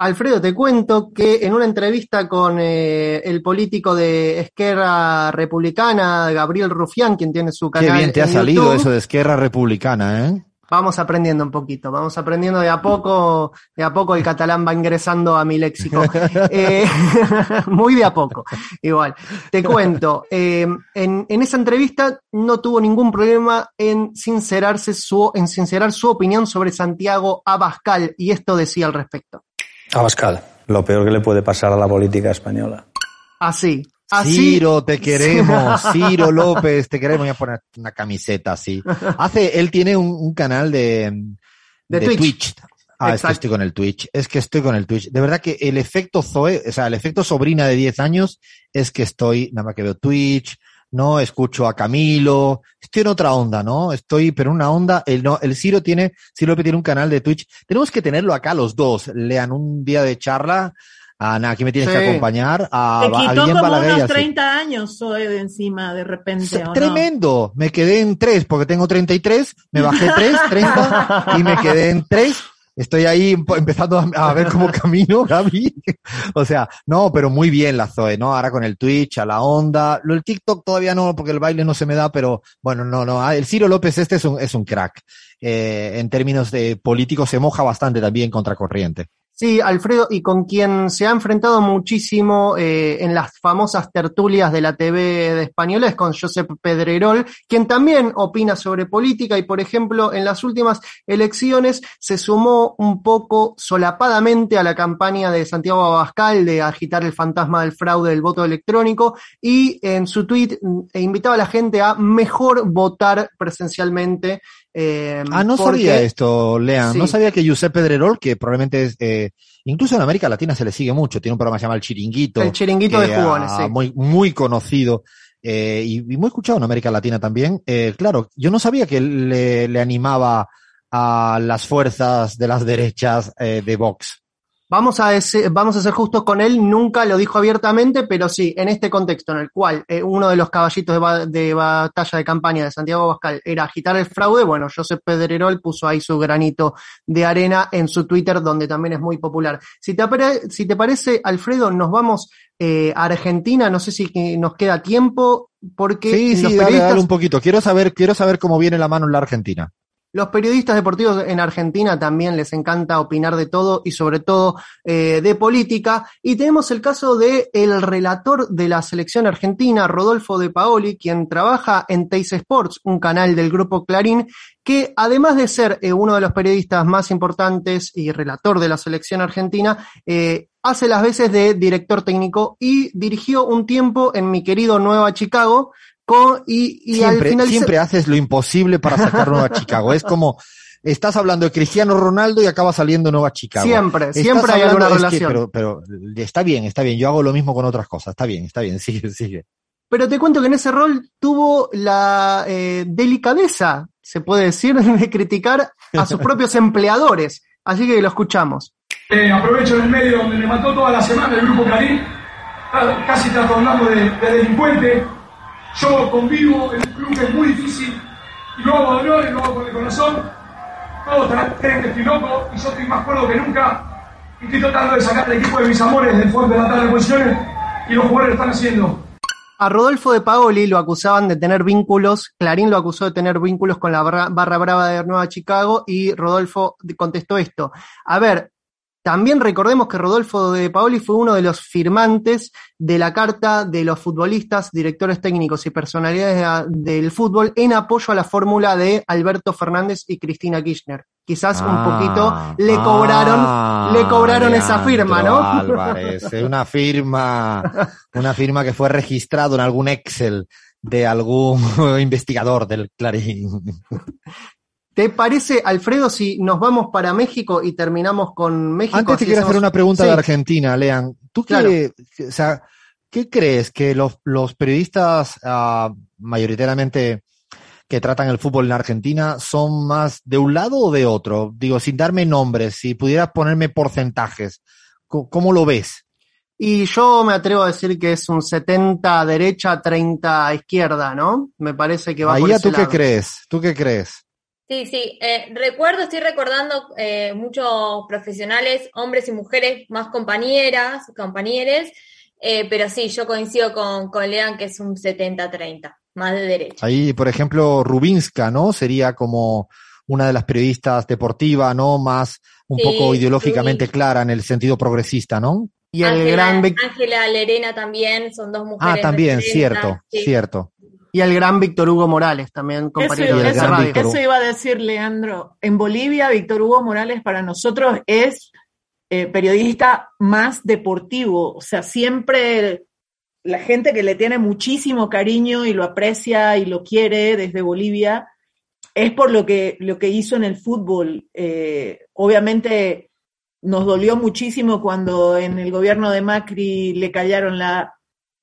Alfredo, te cuento que en una entrevista con eh, el político de Esquerra Republicana, Gabriel Rufián, quien tiene su Qué canal bien te ha salido eso de Esquerra Republicana, ¿eh? Vamos aprendiendo un poquito, vamos aprendiendo de a poco, de a poco el catalán va ingresando a mi léxico. Eh, muy de a poco, igual. Te cuento, eh, en, en, esa entrevista no tuvo ningún problema en sincerarse su, en sincerar su opinión sobre Santiago Abascal, y esto decía al respecto. Abascal, lo peor que le puede pasar a la política española. Así, Así. Ciro, te queremos. Ciro López, te queremos. Voy a poner una camiseta así. Hace, él tiene un, un canal de, de, de Twitch. Twitch. Ah, es que estoy con el Twitch. Es que estoy con el Twitch. De verdad que el efecto Zoe, o sea, el efecto sobrina de 10 años es que estoy, nada más que veo Twitch, no escucho a Camilo, estoy en otra onda, ¿no? Estoy, pero en una onda, el, no, el Ciro tiene, Ciro López tiene un canal de Twitch. Tenemos que tenerlo acá los dos. Lean un día de charla a nada, aquí me tienes Sí. que acompañar a, Te a quitó Guillem como Balaguer unos así. 30 años Zoe de encima de repente, ¿o no? Tremendo, me quedé en 3 porque tengo 33, me bajé 3, 30 y me quedé en 3. Estoy ahí emp- empezando a, a ver cómo camino, Gaby. O sea, no, pero muy bien la Zoe, ¿no? Ahora con el Twitch, a la onda. Lo el TikTok todavía no, porque el baile no se me da, pero bueno, no, no. Ah, El Ciro López este es un, es un crack. Eh, en términos de político se moja bastante también contra corriente. Sí, Alfredo, y con quien se ha enfrentado muchísimo eh, en las famosas tertulias de la TV de española es con Josep Pedrerol, quien también opina sobre política y, por ejemplo, en las últimas elecciones se sumó un poco solapadamente a la campaña de Santiago Abascal de agitar el fantasma del fraude del voto electrónico y en su tweet mm, invitaba a la gente a mejor votar presencialmente. Eh, Ah, no porque- sabía esto, Lean. Sí. No sabía que Josep Pedrerol, que probablemente es, eh, incluso en América Latina se le sigue mucho, tiene un programa que se llama El Chiringuito. El Chiringuito de jugones, sí. Muy, muy conocido. eh, y, y muy escuchado en América Latina también. Eh, claro, yo no sabía que le, le animaba a las fuerzas de las derechas de Vox. Vamos a, dese- vamos a ser justos con él, nunca lo dijo abiertamente, pero sí, en este contexto en el cual eh, uno de los caballitos de, ba- de batalla de campaña de Santiago Abascal era agitar el fraude, bueno, Josep Pedrerol puso ahí su granito de arena en su Twitter, donde también es muy popular. Si te, si te parece, Alfredo, nos vamos eh, a Argentina, no sé si que nos queda tiempo, porque Sí, los sí, dale, periodistas dale un poquito. Quiero saber, quiero saber cómo viene la mano en la Argentina. Los periodistas deportivos en Argentina también les encanta opinar de todo y sobre todo eh, de política. Y tenemos el caso de el relator de la selección argentina, Rodolfo de Paoli, quien trabaja en Teis Sports, un canal del grupo Clarín, que además de ser eh, uno de los periodistas más importantes y relator de la selección argentina, eh, hace las veces de director técnico y dirigió un tiempo en mi querido Nueva Chicago. Con, y, y al siempre, final siempre haces lo imposible para sacar Nueva Chicago. Es como, estás hablando de Cristiano Ronaldo y acaba saliendo Nueva Chicago. Siempre, Estás siempre hay hablando- alguna es que- relación. pero, pero está bien, está bien. Yo hago lo mismo con otras cosas. Está bien, está bien. Sigue, sigue. Pero te cuento que en ese rol tuvo la eh, delicadeza, se puede decir, de criticar a sus propios empleadores. Así que lo escuchamos. Eh, aprovecho en el medio donde me mató toda la semana el grupo Clarín, ca- casi tratando de, de delincuente. Yo convivo en un club que es muy difícil y lo hago de honor y lo hago con el corazón. Todos creen que estoy loco y yo estoy más cuerdo que nunca. Y estoy tratando de sacar al equipo de mis amores del fondo de la tabla de posiciones y los jugadores lo están haciendo. A Rodolfo de Paoli lo acusaban de tener vínculos, Clarín lo acusó de tener vínculos con la barra brava de Nueva Chicago y Rodolfo contestó esto. A ver, también recordemos que Rodolfo de Paoli fue uno de los firmantes de la carta de los futbolistas, directores técnicos y personalidades de- del fútbol en apoyo a la fórmula de Alberto Fernández y Cristina Kirchner. Quizás un poquito le cobraron, Ah, le cobraron esa firma, ¿no? Álvarez, es una firma, una firma que fue registrado en algún Excel de algún investigador del Clarín. ¿Te parece, Alfredo, si nos vamos para México y terminamos con México? Antes te quiero hacemos- hacer una pregunta Sí. de Argentina, Lean. ¿Tú Claro. qué, o sea, qué crees que los, los periodistas ah, mayoritariamente que tratan el fútbol en Argentina son más de un lado o de otro? Digo, sin darme nombres, si pudieras ponerme porcentajes, ¿cómo, cómo lo ves? Y yo me atrevo a decir que es un 70 derecha, 30 izquierda, ¿no? Me parece que va por Ahí, ese ¿tú qué crees? ¿Tú qué crees? Sí, sí, eh, recuerdo, estoy recordando eh, muchos profesionales, hombres y mujeres, más compañeras, compañeros, eh, pero sí, yo coincido con, con Lean que es un 70-30, más de derecha. Ahí, por ejemplo, Rubinska, ¿no? Sería como una de las periodistas deportiva, ¿no? Más un Sí, poco ideológicamente clara en el sentido progresista, ¿no? Y el gran Ángela Lerena también, son dos mujeres. Ah, también, cierto, sí. cierto. Y el gran Víctor Hugo Morales también, compañero de eso- eso iba a decir Leandro. En Bolivia, Víctor Hugo Morales para nosotros es eh, periodista más deportivo. O sea, siempre la gente que le tiene muchísimo cariño y lo aprecia y lo quiere desde Bolivia es por lo que, lo que hizo en el fútbol. Eh, obviamente nos dolió muchísimo cuando en el gobierno de Macri le callaron la,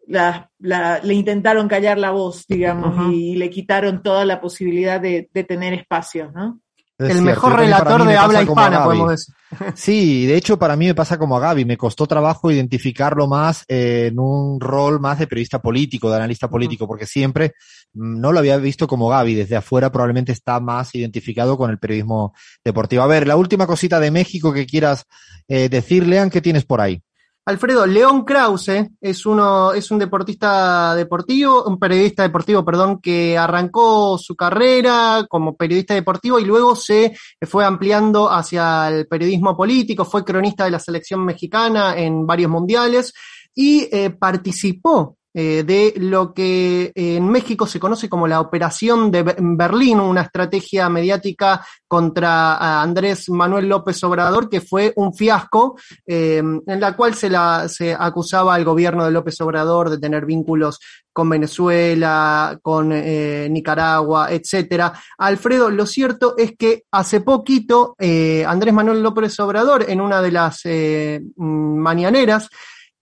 la- la- le intentaron callar la voz, digamos, y le quitaron toda la posibilidad de, de tener espacios, ¿no? Es el cierto, mejor relator de habla hispana, podemos decir. Sí, de hecho para mí me pasa como a Gaby, me costó trabajo identificarlo más eh, en un rol más de periodista político, de analista político, porque siempre mm, no lo había visto como Gaby, desde afuera probablemente está más identificado con el periodismo deportivo. A ver, la última cosita de México que quieras eh, decir, Lean, ¿qué tienes por ahí? Alfredo, León Krause es uno, es un deportista deportivo, un periodista deportivo, perdón, que arrancó su carrera como periodista deportivo y luego se fue ampliando hacia el periodismo político, fue cronista de la selección mexicana en varios mundiales y eh, participó eh, de lo que en México se conoce como la Operación de Be- Berlín, una estrategia mediática contra a Andrés Manuel López Obrador, que fue un fiasco, eh, en la cual se, la, se acusaba al gobierno de López Obrador de tener vínculos con Venezuela, con eh, Nicaragua, etcétera. Alfredo, lo cierto es que hace poquito eh, Andrés Manuel López Obrador, en una de las eh, mañaneras,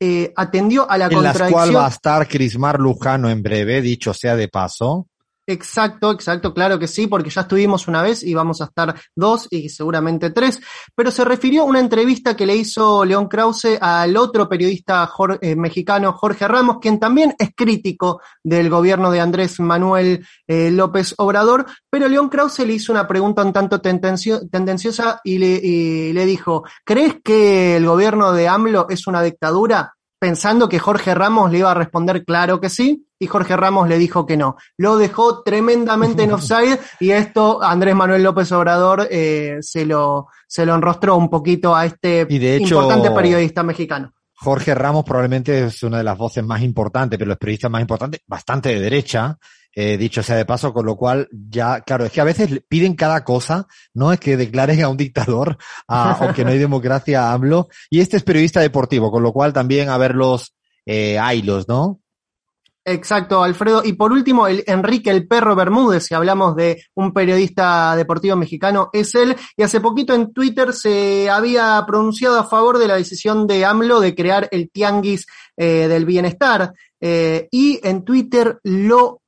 eh, atendió a la En las cual contradicción. va a estar Crismar Lujano en breve, dicho sea de paso. Exacto, exacto, claro que sí, porque ya estuvimos una vez y vamos a estar dos y seguramente tres, pero se refirió a una entrevista que le hizo León Krause al otro periodista eh, mexicano Jorge Ramos, quien también es crítico del gobierno de Andrés Manuel eh, López Obrador, pero León Krause le hizo una pregunta un tanto tendencio- tendenciosa y le dijo, ¿crees que el gobierno de AMLO es una dictadura? Pensando que Jorge Ramos le iba a responder claro que sí, y Jorge Ramos le dijo que no. Lo dejó tremendamente en offside y esto Andrés Manuel López Obrador eh, se, lo, se lo enrostró un poquito a este Y de hecho- importante periodista mexicano. Jorge Ramos probablemente es una de las voces más importantes, pero los periodistas más importantes, bastante de derecha, eh, dicho sea de paso, con lo cual ya, claro, es que a veces piden cada cosa, no es que declaren a un dictador a- o que no hay democracia a AMLO, y este es periodista deportivo, con lo cual también a ver los eh, ailos, ¿no? Exacto, Alfredo. Y por último, el Enrique el Perro Bermúdez, si hablamos de un periodista deportivo mexicano, es él. Y hace poquito en Twitter se había pronunciado a favor de la decisión de AMLO de crear el Tianguis eh, del Bienestar. Eh, y en Twitter lo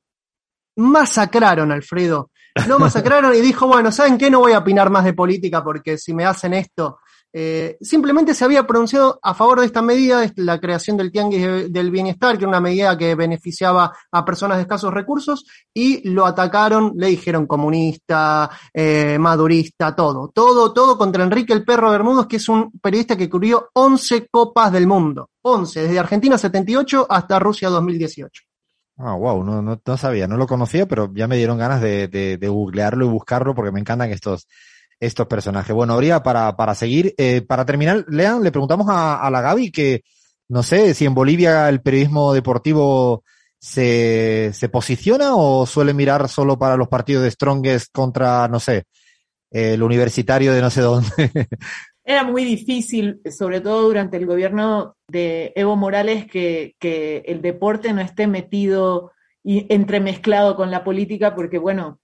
masacraron, Alfredo. Lo masacraron y dijo, bueno, ¿saben qué? No voy a opinar más de política porque si me hacen esto... Eh, simplemente se había pronunciado a favor de esta medida, la creación del Tianguis de- del Bienestar, que era una medida que beneficiaba a personas de escasos recursos, y lo atacaron, le dijeron comunista, eh, madurista, todo, todo, todo contra Enrique el Perro Bermudos, que es un periodista que cubrió 11 copas del mundo, 11, desde Argentina 78 hasta Rusia 2018. Ah, wow, no, no, sabía, no lo conocía, pero ya me dieron ganas de, de, googlearlo y buscarlo porque me encantan estos, estos personajes. Bueno, habría para, para seguir, eh, para terminar, Lean, le preguntamos a, a la Gaby que, no sé, si en Bolivia el periodismo deportivo se, se posiciona o suele mirar solo para los partidos de Strongest contra, no sé, el universitario de no sé dónde. Era muy difícil, sobre todo durante el gobierno de Evo Morales, que, el deporte no esté metido y entremezclado con la política, porque bueno,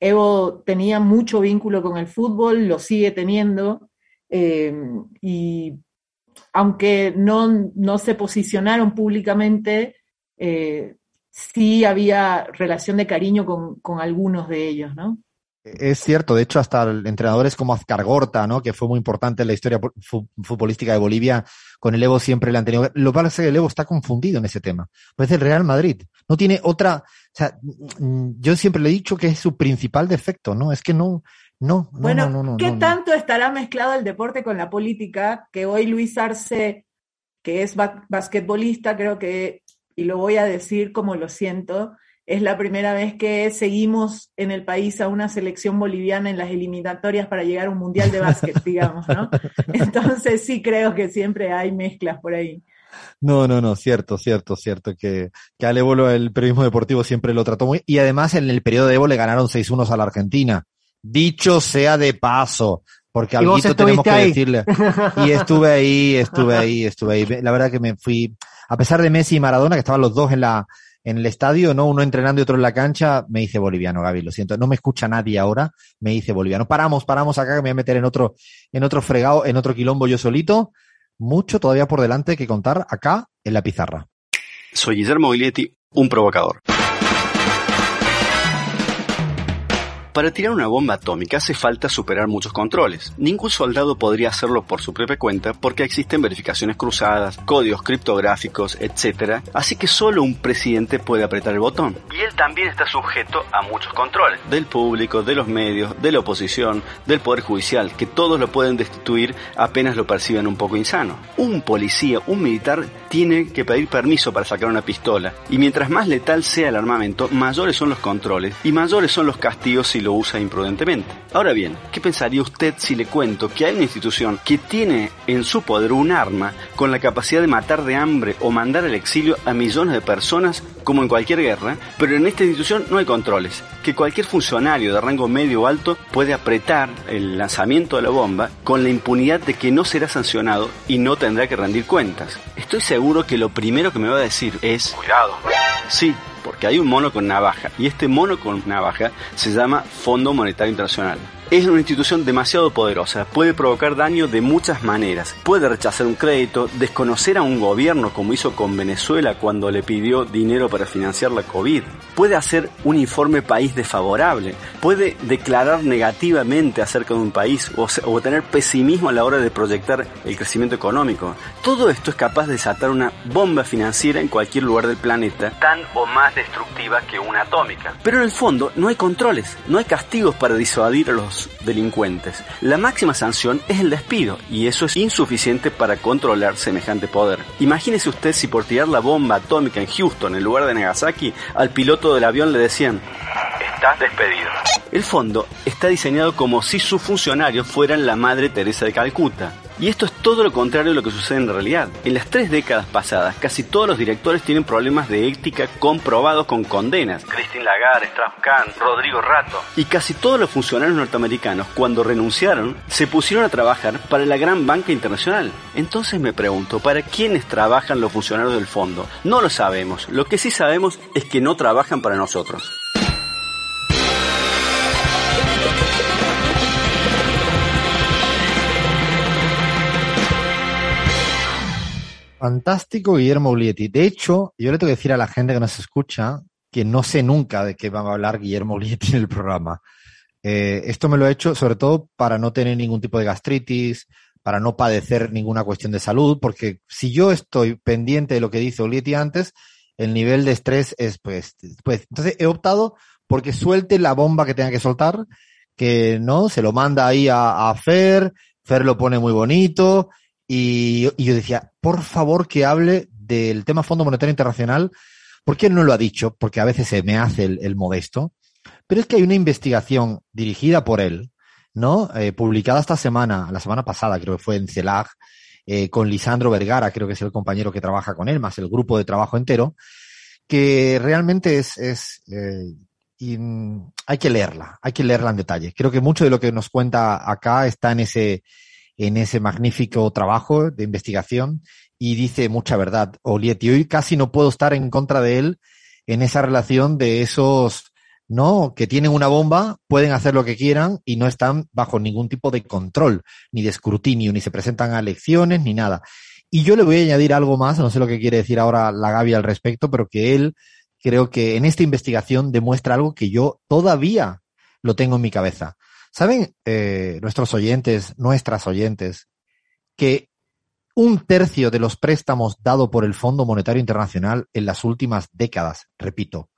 Evo tenía mucho vínculo con el fútbol, lo sigue teniendo, eh, y aunque no, no se posicionaron públicamente, eh, sí había relación de cariño con, con algunos de ellos, ¿no? Es cierto, de hecho, hasta entrenadores como Azcar Gorta, ¿no? Que fue muy importante en la historia fu- futbolística de Bolivia, con el Evo siempre le han tenido. Lo que pasa es que el Evo está confundido en ese tema. Parece el Real Madrid. No tiene otra. O sea, mm, yo siempre le he dicho que es su principal defecto, ¿no? Es que no, no, no, Bueno, no, ¿qué tanto estará mezclado el deporte con la política? Que hoy Luis Arce, que es ba- basquetbolista, creo que, y lo voy a decir como lo siento, es la primera vez que seguimos en el país a una selección boliviana en las eliminatorias para llegar a un mundial de básquet, digamos, ¿no? Entonces sí creo que siempre hay mezclas por ahí. No, no, no, cierto, cierto, cierto, que, que al Evo el periodismo deportivo siempre lo trató muy, y además en el periodo de Evo le ganaron 6-1 a la Argentina. Dicho sea de paso, porque algo tenemos que ahí? decirle. Y estuve ahí, estuve ahí, estuve ahí. La verdad que me fui, a pesar de Messi y Maradona, que estaban los dos en la, en el estadio, ¿no? Uno entrenando y otro en la cancha, me hice boliviano, Gaby, lo siento. No me escucha nadie ahora, me hice boliviano. Paramos, paramos acá, que me voy a meter en otro, en otro fregado, en otro quilombo yo solito. Mucho todavía por delante que contar acá en la pizarra. Soy Guillermo Guglietti, un provocador. Para tirar una bomba atómica hace falta superar muchos controles. Ningún soldado podría hacerlo por su propia cuenta porque existen verificaciones cruzadas, códigos criptográficos, etc. Así que solo un presidente puede apretar el botón. Y él también está sujeto a muchos controles. Del público, de los medios, de la oposición, del poder judicial, que todos lo pueden destituir apenas lo perciban un poco insano. Un policía, un militar, tiene que pedir permiso para sacar una pistola. Y mientras más letal sea el armamento, mayores son los controles y mayores son los castigos si lo usa imprudentemente. Ahora bien, ¿qué pensaría usted si le cuento que hay una institución que tiene en su poder un arma con la capacidad de matar de hambre o mandar al exilio a millones de personas como en cualquier guerra, pero en esta institución no hay controles? Que cualquier funcionario de rango medio o alto puede apretar el lanzamiento de la bomba con la impunidad de que no será sancionado y no tendrá que rendir cuentas. Estoy seguro que lo primero que me va a decir es... Cuidado. Sí, porque hay un mono con navaja y este mono con navaja se llama Fondo Monetario Internacional. Es una institución demasiado poderosa, puede provocar daño de muchas maneras. Puede rechazar un crédito, desconocer a un gobierno como hizo con Venezuela cuando le pidió dinero para financiar la COVID. Puede hacer un informe país desfavorable, puede declarar negativamente acerca de un país o, o tener pesimismo a la hora de proyectar el crecimiento económico. Todo esto es capaz de desatar una bomba financiera en cualquier lugar del planeta, tan o más destructiva que una atómica. Pero en el fondo no hay controles, no hay castigos para disuadir a los delincuentes. La máxima sanción es el despido y eso es insuficiente para controlar semejante poder. Imagínese usted si por tirar la bomba atómica en Houston en lugar de Nagasaki al piloto del avión le decían Estás despedido. El fondo está diseñado como si sus funcionarios fueran la Madre Teresa de Calcuta. Y esto es todo lo contrario de lo que sucede en realidad. En las tres décadas pasadas, casi todos los directores tienen problemas de ética comprobados con condenas. Christine Lagarde, Strauss-Kahn, Rodrigo Rato. Y casi todos los funcionarios norteamericanos, cuando renunciaron, se pusieron a trabajar para la gran banca internacional. Entonces me pregunto, ¿para quiénes trabajan los funcionarios del fondo? No lo sabemos. Lo que sí sabemos es que no trabajan para nosotros. Fantástico Guillermo Uglietti. De hecho, yo le tengo que decir a la gente que nos escucha que no sé nunca de qué va a hablar Guillermo Uglietti en el programa. Eh, esto me lo he hecho sobre todo para no tener ningún tipo de gastritis, para no padecer ninguna cuestión de salud, porque si yo estoy pendiente de lo que dice Uglietti antes, el nivel de estrés es pues, pues, entonces he optado porque suelte la bomba que tenga que soltar, que no, se lo manda ahí a, Fer, Fer lo pone muy bonito, y, yo decía, por favor que hable del tema Fondo Monetario Internacional, porque él no lo ha dicho, porque a veces se me hace el, modesto, pero es que hay una investigación dirigida por él, ¿no? Eh, publicada esta semana, la semana pasada creo que fue en CELAG, eh, con Lisandro Vergara, creo que es el compañero que trabaja con él, más el grupo de trabajo entero, que realmente es, eh, hay que leerla, hay que leerla en detalle. Creo que mucho de lo que nos cuenta acá está en ese, en ese magnífico trabajo de investigación y dice mucha verdad. Olietti, hoy casi no puedo estar en contra de él en esa relación de esos, ¿no? Que tienen una bomba, pueden hacer lo que quieran y no están bajo ningún tipo de control, ni de escrutinio, ni se presentan a elecciones, ni nada. Y yo le voy a añadir algo más, no sé lo que quiere decir ahora la Gaby al respecto, pero que él creo que en esta investigación demuestra algo que yo todavía lo tengo en mi cabeza. ¿Saben eh, nuestros oyentes, nuestras oyentes, que un tercio de los préstamos dado por el Fondo Monetario Internacional en las últimas décadas, repito,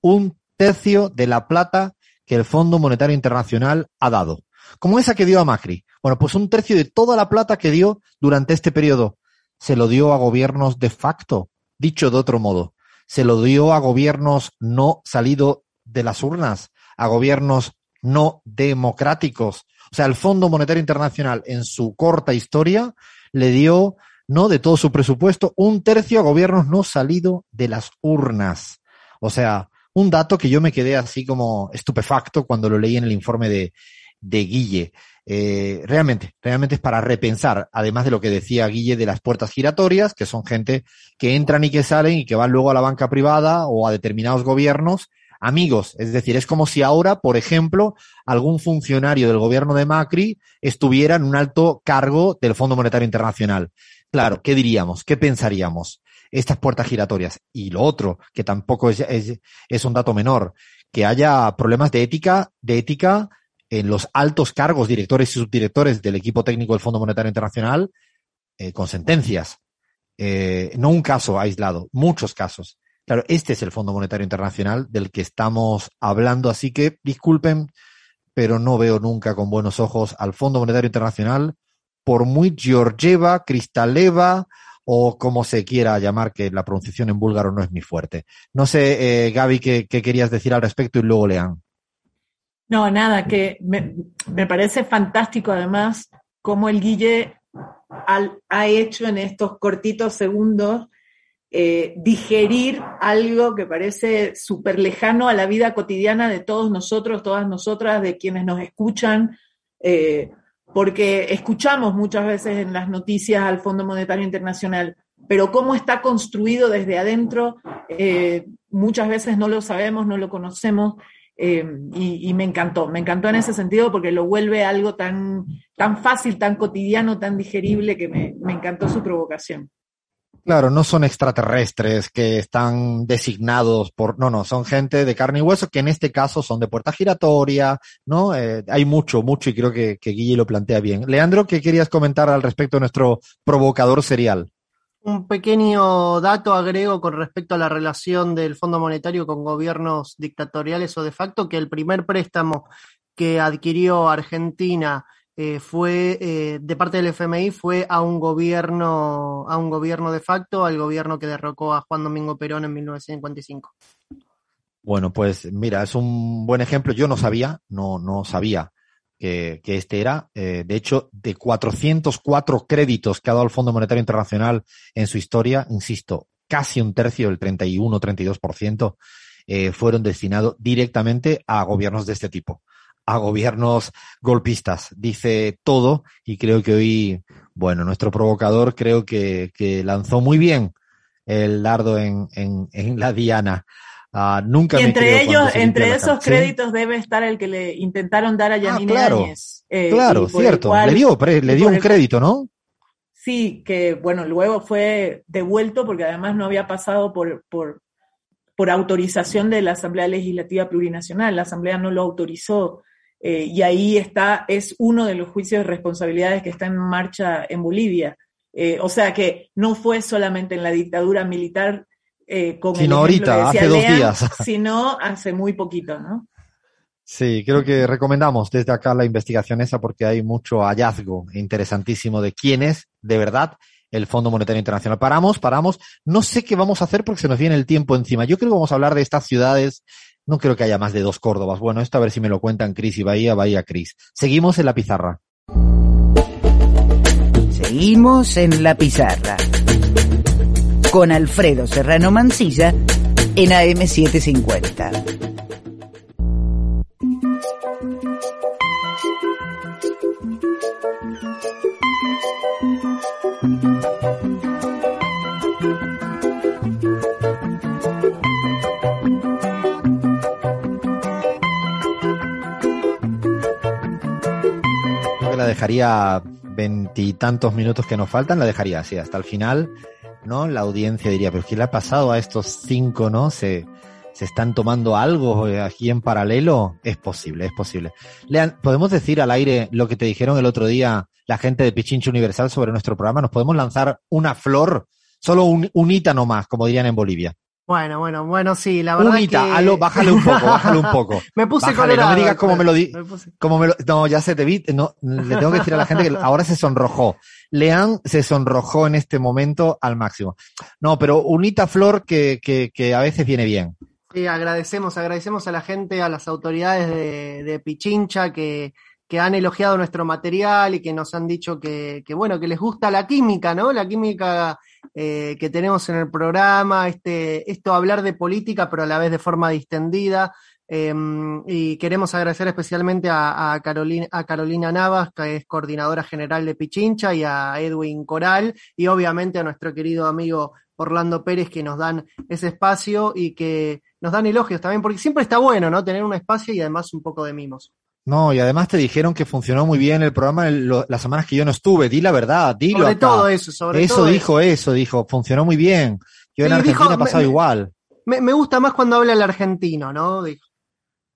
un tercio de la plata que el Fondo Monetario Internacional ha dado, como esa que dio a Macri. Bueno, pues un tercio de toda la plata que dio durante este periodo se lo dio a gobiernos de facto, dicho de otro modo se lo dio a gobiernos no salido de las urnas, a gobiernos no democráticos. O sea, el Fondo Monetario Internacional en su corta historia le dio, no de todo su presupuesto, un tercio a gobiernos no salido de las urnas. O sea, un dato que yo me quedé así como estupefacto cuando lo leí en el informe de, de Guille. Eh, realmente, realmente es para repensar, además de lo que decía Guille de las puertas giratorias, que son gente que entran y que salen y que van luego a la banca privada o a determinados gobiernos amigos. Es decir, es como si ahora, por ejemplo, algún funcionario del gobierno de Macri estuviera en un alto cargo del Fondo Monetario Internacional. Claro, ¿qué diríamos? ¿Qué pensaríamos? Estas puertas giratorias. Y lo otro, que tampoco es, es, es un dato menor, que haya problemas de ética, de ética en los altos cargos, directores y subdirectores del equipo técnico del Fondo Monetario Internacional, eh, con sentencias. Eh, no un caso aislado, muchos casos. Claro, este es el Fondo Monetario Internacional del que estamos hablando, así que disculpen, pero no veo nunca con buenos ojos al Fondo Monetario Internacional, por muy Georgieva, Cristaleva o como se quiera llamar, que la pronunciación en búlgaro no es mi fuerte. No sé, eh, Gaby, ¿qué, ¿qué, querías decir al respecto y luego lean. No, nada, que me, parece fantástico además cómo el Guille ha hecho en estos cortitos segundos eh, digerir algo que parece súper lejano a la vida cotidiana de todos nosotros, todas nosotras, de quienes nos escuchan, eh, porque escuchamos muchas veces en las noticias al Fondo Monetario Internacional, pero cómo está construido desde adentro, eh, muchas veces no lo sabemos, no lo conocemos. Y, y, me encantó, me encantó en ese sentido porque lo vuelve algo tan, tan fácil, tan cotidiano, tan digerible que me, me encantó su provocación. Claro, no son extraterrestres que están designados por, no, no, son gente de carne y hueso que en este caso son de puerta giratoria, ¿no? Eh, hay mucho, mucho y creo que, que Guille lo plantea bien. Leandro, ¿qué querías comentar al respecto de nuestro provocador serial? Un pequeño dato agrego con respecto a la relación del Fondo Monetario con gobiernos dictatoriales o de facto, que el primer préstamo que adquirió Argentina eh, fue eh, de parte del FMI fue a un gobierno a un gobierno de facto, al gobierno que derrocó a Juan Domingo Perón en 1955. Bueno, pues mira, es un buen ejemplo. Yo no sabía, no no sabía que, que este era. Eh, de hecho, de 404 créditos que ha dado el Fondo Monetario Internacional en su historia, insisto, casi un tercio, el 31-32%, eh, fueron destinados directamente a gobiernos de este tipo a gobiernos golpistas. Dice todo y creo que hoy, bueno, nuestro provocador creo que, que lanzó muy bien el dardo en, en, en la diana. Uh, nunca y entre ellos, entre esos créditos debe estar el que le intentaron dar a Yanine ah, claro, Áñez. Eh, claro, cierto. Cual, le dio, le dio un crédito, ¿no? Sí, que bueno, luego fue devuelto porque además no había pasado por, por, por autorización de la Asamblea Legislativa Plurinacional. La Asamblea no lo autorizó. Eh, y ahí está, es uno de los juicios de responsabilidades que está en marcha en Bolivia. Eh, o sea que no fue solamente en la dictadura militar eh, con sino ahorita, hace dos Lean, días. sino hace muy poquito, ¿no? Sí, creo que recomendamos desde acá la investigación esa porque hay mucho hallazgo interesantísimo de quién es de verdad el Fondo Monetario Internacional. Paramos, paramos. No sé qué vamos a hacer porque se nos viene el tiempo encima. Yo creo que vamos a hablar de estas ciudades no creo que haya más de dos Córdobas. Bueno, esto a ver si me lo cuentan Cris y Bahía, Bahía Cris. Seguimos en la pizarra. Seguimos en la pizarra. Con Alfredo Serrano Mancilla en AM750. La dejaría veintitantos minutos que nos faltan, la dejaría así hasta el final, ¿no? La audiencia diría, pero ¿qué le ha pasado a estos cinco, no? Se, se están tomando algo aquí en paralelo. Es posible, es posible. Lean, ¿podemos decir al aire lo que te dijeron el otro día la gente de Pichincho Universal sobre nuestro programa? ¿Nos podemos lanzar una flor? Solo un, un hita nomás, como dirían en Bolivia. Bueno, bueno, bueno, sí, la verdad Unita, que... aló, bájale un poco, bájale un poco. Me puse Bájale, colorado. no me digas cómo me lo di, Me puse- cómo me lo, no, ya se te vi, no, le tengo que decir a la gente que ahora se sonrojó. Lean se sonrojó en este momento al máximo. No, pero unita flor que, que, que a veces viene bien. Sí, agradecemos, agradecemos a la gente, a las autoridades de, de Pichincha que, que han elogiado nuestro material y que nos han dicho que, que bueno, que les gusta la química, ¿no? La química eh, que tenemos en el programa, este, esto hablar de política, pero a la vez de forma distendida. Eh, y queremos agradecer especialmente a, a Carolina, a Carolina Navas, que es coordinadora general de Pichincha, y a Edwin Coral, y obviamente a nuestro querido amigo Orlando Pérez, que nos dan ese espacio y que nos dan elogios también, porque siempre está bueno, ¿no? Tener un espacio y además un poco de mimos. No, y además te dijeron que funcionó muy bien el programa en lo- las semanas que yo no estuve. Di la verdad, dilo Sobre acá. todo eso, sobre eso todo dijo eso. dijo, funcionó muy bien. Yo en Sí, Argentina dijo, ha pasado me- igual. Me, me gusta más cuando habla el argentino, ¿no? Dijo.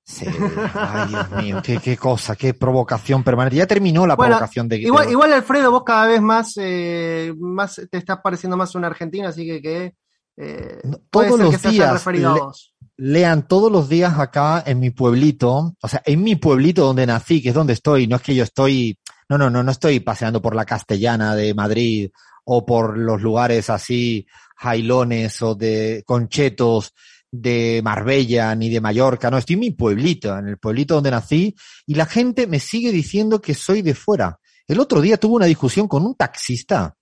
Sí, ay Dios mío, qué, qué cosa, qué provocación permanente. Ya terminó la Bueno, provocación de igual, de- igual, Alfredo, vos cada vez más, eh, más te estás pareciendo más un argentino, así que, que eh, todos que los se días referido le- a vos. Lean todos los días acá en mi pueblito, o sea, en mi pueblito donde nací, que es donde estoy, no es que yo estoy, no, no, no, no estoy paseando por la castellana de Madrid o por los lugares así, jailones o de conchetos de Marbella ni de Mallorca, no, estoy en mi pueblito, en el pueblito donde nací, y la gente me sigue diciendo que soy de fuera. El otro día tuve una discusión con un taxista,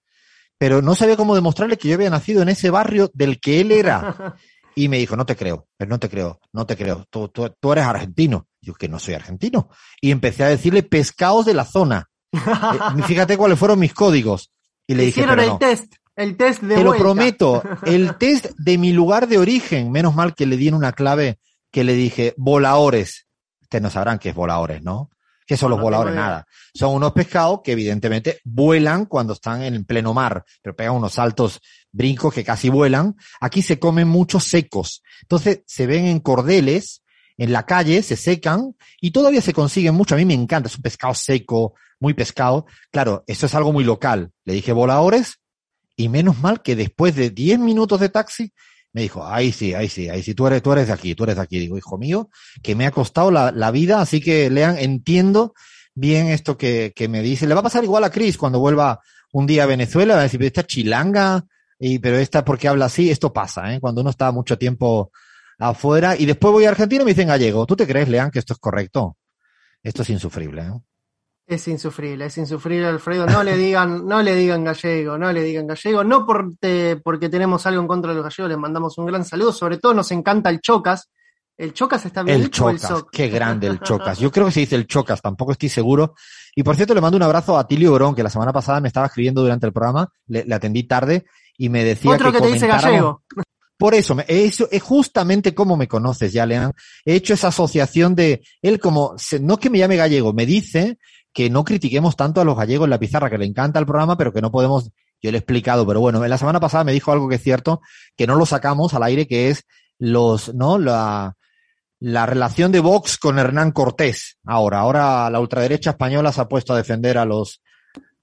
pero no sabía cómo demostrarle que yo había nacido en ese barrio del que él era. Y me dijo, no te creo, no te creo, no te creo, tú, tú, tú eres argentino. Yo que no soy argentino. Y empecé a decirle pescados de la zona. Eh, fíjate cuáles fueron mis códigos. Y le dije, Hicieron pero el no. test, el test de Te lo prometo, el test de mi lugar de origen, menos mal que le di en una clave que le dije, volaores. Ustedes no sabrán qué es volaores, ¿no? ¿Qué son los no voladores? Nada. Son unos pescados que evidentemente vuelan cuando están en pleno mar, pero pegan unos saltos brincos que casi vuelan. Aquí se comen muchos secos. Entonces se ven en cordeles, en la calle, se secan y todavía se consiguen mucho. A mí me encanta, es un pescado seco, muy pescado. Claro, eso es algo muy local. Le dije voladores y menos mal que después de 10 minutos de taxi me dijo, ahí sí, ahí sí, ahí sí, tú eres, tú eres de aquí, tú eres de aquí. Digo, hijo mío, que me ha costado la, la vida, así que lean, entiendo bien esto que, que me dice. Le va a pasar igual a Chris cuando vuelva un día a Venezuela, va a decir, esta chilanga, y, pero esta porque habla así, esto pasa, ¿eh? cuando uno está mucho tiempo afuera y después voy a Argentina y me dicen gallego. ¿Tú te crees, Lean, que esto es correcto? Esto es insufrible, ¿eh? Es insufrible, es insufrible, Alfredo. No le digan, no le digan gallego, no le digan gallego. No por te- porque tenemos algo en contra de los gallegos, les mandamos un gran saludo. Sobre todo nos encanta el Chocas. ¿El Chocas está bien El dicho o el Chocas, qué grande el Chocas. Yo creo que se dice el Chocas, tampoco estoy seguro. Y por cierto, le mando un abrazo a Tilio Orón, que la semana pasada me estaba escribiendo durante el programa, le, le atendí tarde y me decía Otro que, te dice gallego. Por eso, eso es justamente como me conoces ya, Lean. He hecho esa asociación de él como, no que me llame gallego, me dice que no critiquemos tanto a los gallegos en la pizarra, que le encanta el programa, pero que no podemos, yo le he explicado, pero bueno, en la semana pasada me dijo algo que es cierto, que no lo sacamos al aire, que es los, ¿no? La, la relación de Vox con Hernán Cortés. Ahora, ahora la ultraderecha española se ha puesto a defender a los,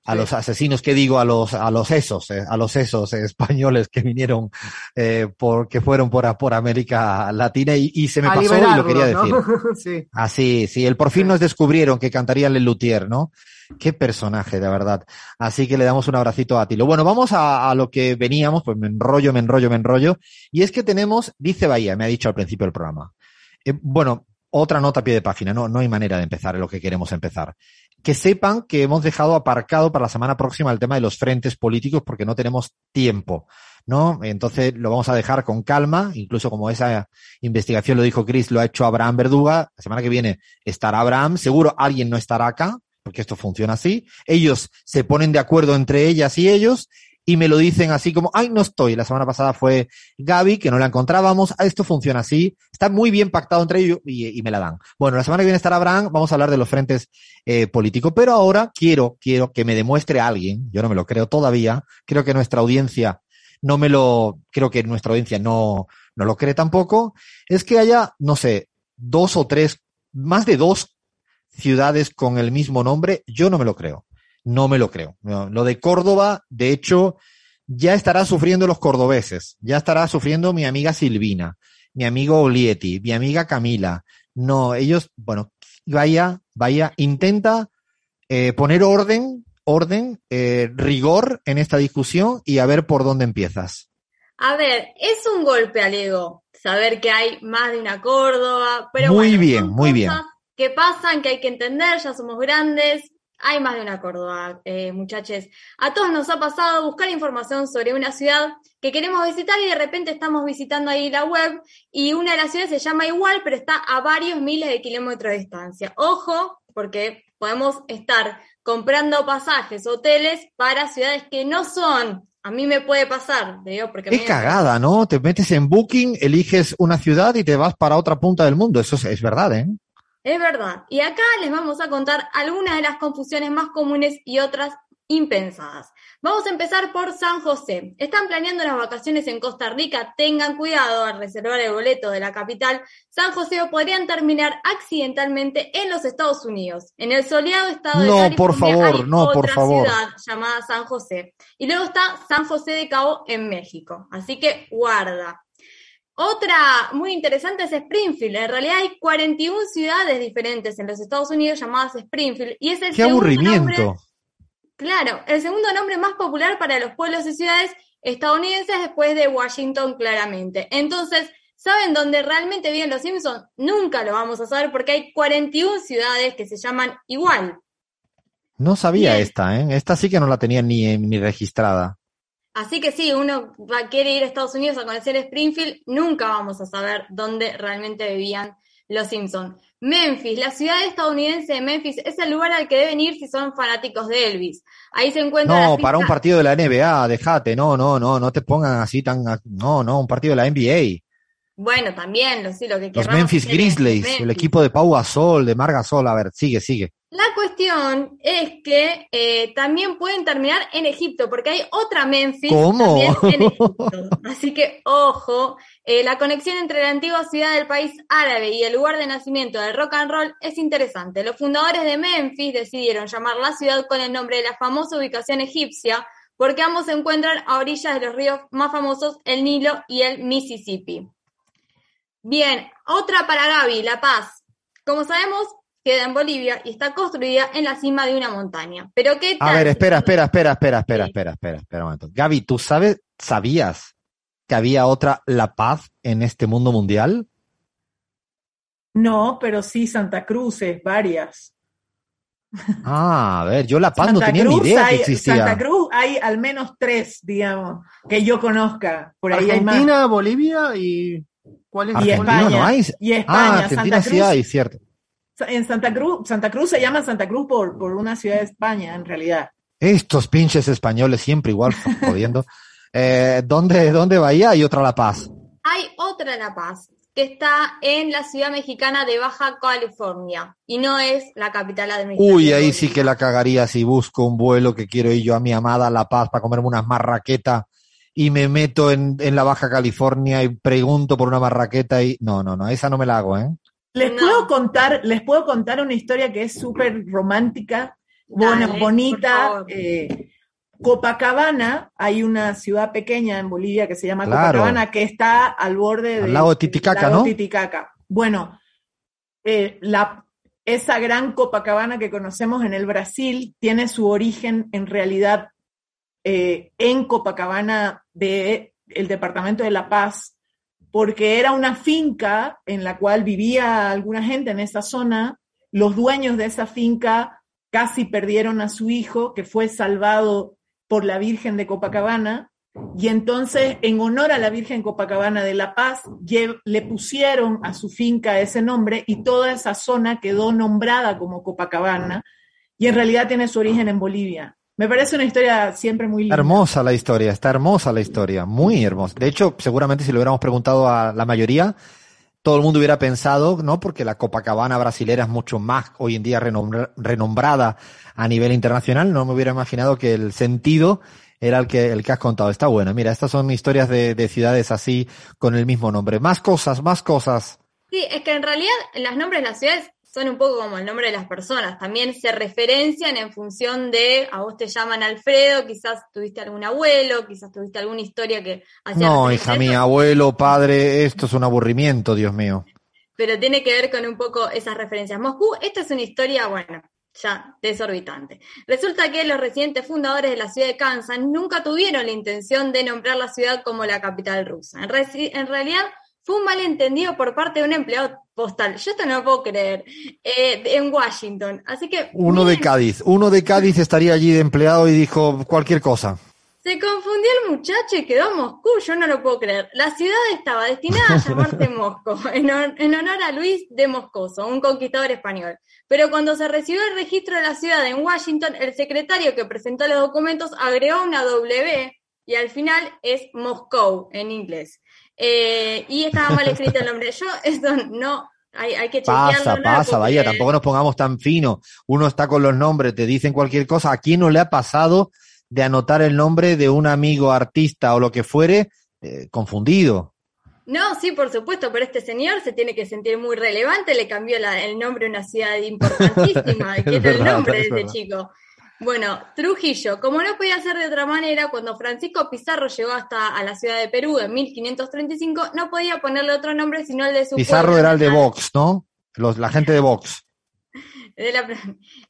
a los asesinos, que digo, a los, a los esos, eh, a los esos eh, españoles que vinieron, eh, por, que fueron por, por América Latina y, y se me A pasó y lo quería decir. ¿no? sí. Así, sí, el por fin nos descubrieron que cantaría Le Luthier, ¿no? Qué personaje, de verdad. Así que le damos un abracito a Tilo. Bueno, vamos a, a lo que veníamos, pues me enrollo, me enrollo, me enrollo. Y es que tenemos, dice Bahía, me ha dicho al principio del programa. Eh, bueno, otra nota a pie de página, no, no hay manera de empezar en lo que queremos empezar. Que sepan que hemos dejado aparcado para la semana próxima el tema de los frentes políticos porque no tenemos tiempo, ¿no? Entonces lo vamos a dejar con calma, incluso como esa investigación lo dijo Chris, lo ha hecho Abraham Verduga. La semana que viene estará Abraham, seguro alguien no estará acá, porque esto funciona así. Ellos se ponen de acuerdo entre ellas y ellos y me lo dicen así como, ay, no estoy. La semana pasada fue Gaby, que no la encontrábamos. Ah, esto funciona así. Está muy bien pactado entre ellos y, me la dan. Bueno, la semana que viene estará Abraham. Vamos a hablar de los frentes eh, políticos. Pero ahora quiero, quiero que me demuestre alguien. Yo no me lo creo todavía. Creo que nuestra audiencia no me lo, creo que nuestra audiencia no, no lo cree tampoco. Es que haya, no sé, dos o tres, más de dos ciudades con el mismo nombre. Yo no me lo creo. No me lo creo. No, Lo de Córdoba, de hecho, ya estará sufriendo los cordobeses, ya estará sufriendo mi amiga Silvina, mi amigo Olieti, mi amiga Camila. No, ellos, bueno, vaya, vaya, intenta eh, poner orden, orden, eh, rigor en esta discusión y a ver por dónde empiezas. A ver, es un golpe al ego saber que hay más de una Córdoba, pero muy bueno, bien, muy bien. que pasan, que hay que entender, ya somos grandes, hay más de una Córdoba, eh, muchachos. A todos nos ha pasado buscar información sobre una ciudad que queremos visitar y de repente estamos visitando ahí la web y una de las ciudades se llama igual, pero está a varios miles de kilómetros de distancia. Ojo, porque podemos estar comprando pasajes, hoteles para ciudades que no son. A mí me puede pasar, te digo, porque Es me- cagada, ¿no? Te metes en Booking, eliges una ciudad y te vas para otra punta del mundo. Eso es, es verdad, ¿eh? Es verdad. Y acá les vamos a contar algunas de las confusiones más comunes y otras impensadas. Vamos a empezar por San José. Están planeando las vacaciones en Costa Rica. Tengan cuidado al reservar el boleto de la capital. San José o podrían terminar accidentalmente en los Estados Unidos. En el soleado estado de No, California por favor, hay no, por otra favor. ciudad llamada San José. Y luego está San José de Cabo en México. Así que guarda. Otra muy interesante es Springfield. En realidad hay 41 ciudades diferentes en los Estados Unidos llamadas Springfield y es el Qué segundo aburrimiento. nombre, claro, el segundo nombre más popular para los pueblos y ciudades estadounidenses después de Washington, claramente. Entonces, ¿saben dónde realmente viven los Simpsons? Nunca lo vamos a saber porque hay 41 ciudades que se llaman igual. No sabía Bien. esta, ¿eh? Esta sí que no la tenía ni, ni registrada. Así que sí, uno va, quiere ir a Estados Unidos a conocer Springfield, nunca vamos a saber dónde realmente vivían los Simpson. Memphis, la ciudad estadounidense de Memphis, es el lugar al que deben ir si son fanáticos de Elvis. Ahí se encuentra No, para un partido de la NBA, déjate, no, no, no, no te pongan así tan, no, no, un partido de la NBA. Bueno, también, lo, sí, lo que Los Memphis Grizzlies, el equipo de Pau Gasol, de Mar Gasol, a ver, sigue, sigue. La cuestión es que eh, también pueden terminar en Egipto, porque hay otra Memphis ¿Cómo? también en Egipto. Así que, ojo, eh, la conexión entre la antigua ciudad del país árabe y el lugar de nacimiento del rock and roll es interesante. Los fundadores de Memphis decidieron llamar la ciudad con el nombre de la famosa ubicación egipcia, porque ambos se encuentran a orillas de los ríos más famosos, el Nilo y el Mississippi. Bien, otra para Gaby, La Paz. Como sabemos, queda en Bolivia y está construida en la cima de una montaña. Pero qué tal? A ver, espera, espera, espera, espera, espera, sí. espera, espera, espera un momento. Gaby, ¿tú sabes, sabías que había otra La Paz en este mundo mundial? No, pero sí Santa Cruz, es varias. Ah, a ver, yo La Paz Santa no tenía Cruz ni idea hay, que existía. Santa Cruz hay al menos tres, digamos, que yo conozca. Por ahí Argentina, hay más. Bolivia y ¿cuál es? Y Argentina España. no hay. Y España, ah, Argentina Santa sí Cruz. hay, cierto. En Santa Cruz, Santa Cruz se llama Santa Cruz por, por una ciudad de España, en realidad. Estos pinches españoles siempre igual jodiendo. Eh, ¿dónde, ¿Dónde Bahía y otra La Paz? Hay otra La Paz, que está en la ciudad mexicana de Baja California, y no es la capital administrativa. Uy, ahí sí que la cagaría si busco un vuelo que quiero ir yo a mi amada La Paz para comerme unas marraquetas y me meto en, en la Baja California y pregunto por una marraqueta y no, no, no, esa no me la hago, ¿eh? Les puedo contar, les puedo contar una historia que es súper romántica, buena, Dale, bonita. eh, Copacabana, hay una ciudad pequeña en Bolivia que se llama Claro. Copacabana, que está al borde Al del lago de Titicaca, lago ¿no? Titicaca. Bueno, eh, la, esa gran Copacabana que conocemos en el Brasil tiene su origen en realidad eh, en Copacabana de el departamento de La Paz, porque era una finca en la cual vivía alguna gente en esa zona. Los dueños de esa finca casi perdieron a su hijo, que fue salvado por la Virgen de Copacabana. Y entonces, en honor a la Virgen Copacabana de La Paz, le pusieron a su finca ese nombre y toda esa zona quedó nombrada como Copacabana y en realidad tiene su origen en Bolivia. Me parece una historia siempre muy linda. Hermosa la historia, está hermosa la historia, muy hermosa. De hecho, seguramente si le hubiéramos preguntado a la mayoría, todo el mundo hubiera pensado, ¿no? Porque la Copacabana brasilera es mucho más hoy en día renombra- renombrada a nivel internacional, no me hubiera imaginado que el sentido era el que, el que has contado. Está bueno. Mira, estas son historias de, de ciudades así con el mismo nombre. Más cosas, más cosas. Sí, es que en realidad los nombres de las ciudades son un poco como el nombre de las personas, también se referencian en función de, a vos te llaman Alfredo, quizás tuviste algún abuelo, quizás tuviste alguna historia que No, hija mía, abuelo, padre, esto es un aburrimiento, Dios mío. pero tiene que ver con un poco esas referencias. Moscú, esta es una historia, bueno, ya desorbitante. Resulta que los residentes fundadores de la ciudad de Kansas nunca tuvieron la intención de nombrar la ciudad como la capital rusa. En, en realidad fue un malentendido por parte de un empleado postal. Yo esto no lo puedo creer. eh, en Washington. Así que Uno de Cádiz, uno de Cádiz estaría allí de empleado y dijo cualquier cosa. se confundió el muchacho y quedó Moscú. Yo no lo puedo creer. La ciudad estaba destinada a llamarse Moscú, en, en honor a Luis de Moscoso, un conquistador español. Pero cuando se recibió el registro de la ciudad en Washington, el secretario que presentó los documentos agregó una W y al final es Moscow en inglés. Eh, y estaba mal escrito el nombre. Yo, esto no, hay, hay que chequearlo. Pasa, pasa, vaya, tampoco nos pongamos tan fino. Uno está con los nombres, te dicen cualquier cosa. ¿A quién no le ha pasado de anotar el nombre de un amigo artista o lo que fuere eh, confundido? No, sí, por supuesto, pero este señor se tiene que sentir muy relevante, le cambió la- el nombre a una ciudad importantísima, que Es era el nombre de es este chico. Bueno, Trujillo, como no podía ser de otra manera, cuando Francisco Pizarro llegó hasta a la ciudad de Perú en 1535, no podía ponerle otro nombre sino el de su Pizarro pueblo era el de. Vox, ¿no? Los, la gente de Vox. De la-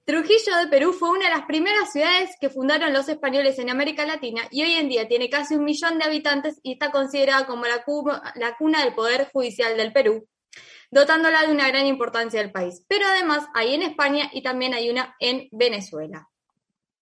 Trujillo de Perú fue una de las primeras ciudades que fundaron los españoles en América Latina y hoy en día tiene casi un millón de habitantes y está considerada como la, cu- la cuna del Poder Judicial del Perú, dotándola de una gran importancia del país. Pero además hay en España y también hay una en Venezuela.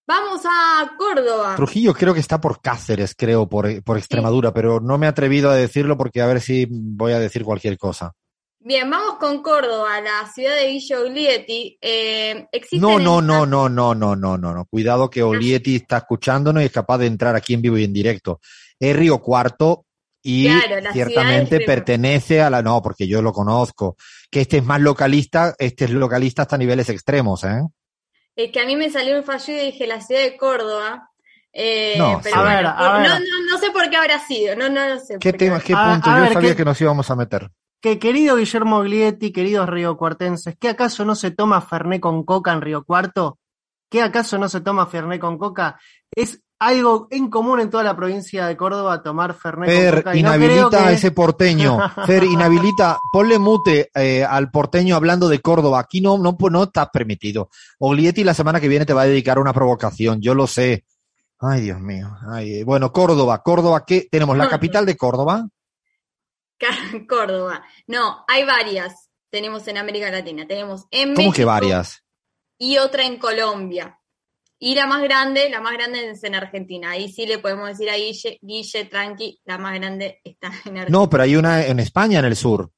Vamos a Córdoba. Trujillo creo que está por Cáceres, creo, por, por Extremadura, pero no me he atrevido a decirlo porque a ver si voy a decir cualquier cosa. Bien, vamos con Córdoba, la ciudad de Guillo Oglietti. Eh, No, no, en- no, no, no, no, no, no, no. Cuidado que Olietti está escuchándonos y es capaz de entrar aquí en vivo y en directo. Es Río Cuarto y Claro, ciertamente pertenece a la, no, porque yo lo conozco. Que este es más localista, este es localista hasta niveles extremos, ¿eh? Es que a mí me salió un fallido y dije la ciudad de Córdoba. Eh, No, pero sí. bueno, A ver, a por- ver. No, no, no sé por qué habrá sido, no, no lo sé. ¿Qué por tema, qué punto? a Yo ver, sabía ¿qué- que nos íbamos a meter. Que querido Guillermo Glietti, queridos riocuartenses, ¿qué acaso no se toma Ferné con coca en Río Cuarto? ¿Qué acaso no se toma Ferné con coca? Es algo en común en toda la provincia de Córdoba tomar Ferné con Fer, coca. y no inhabilita creo que- a ese porteño. Fer, inhabilita, ponle mute eh, al porteño hablando de Córdoba. Aquí no, no, no está permitido. Oglietti la semana que viene te va a dedicar una provocación, yo lo sé. Ay, Dios mío. Ay, eh, bueno, Córdoba, Córdoba, ¿qué? Tenemos la capital de Córdoba. Córdoba. No, hay varias. Tenemos en América Latina. Tenemos en ¿Cómo México que varias? Y otra en Colombia. Y la más grande, la más grande es en Argentina. Ahí sí le podemos decir a Guille, Guille, tranqui, la más grande está en Argentina. No, pero hay una en España, en el sur.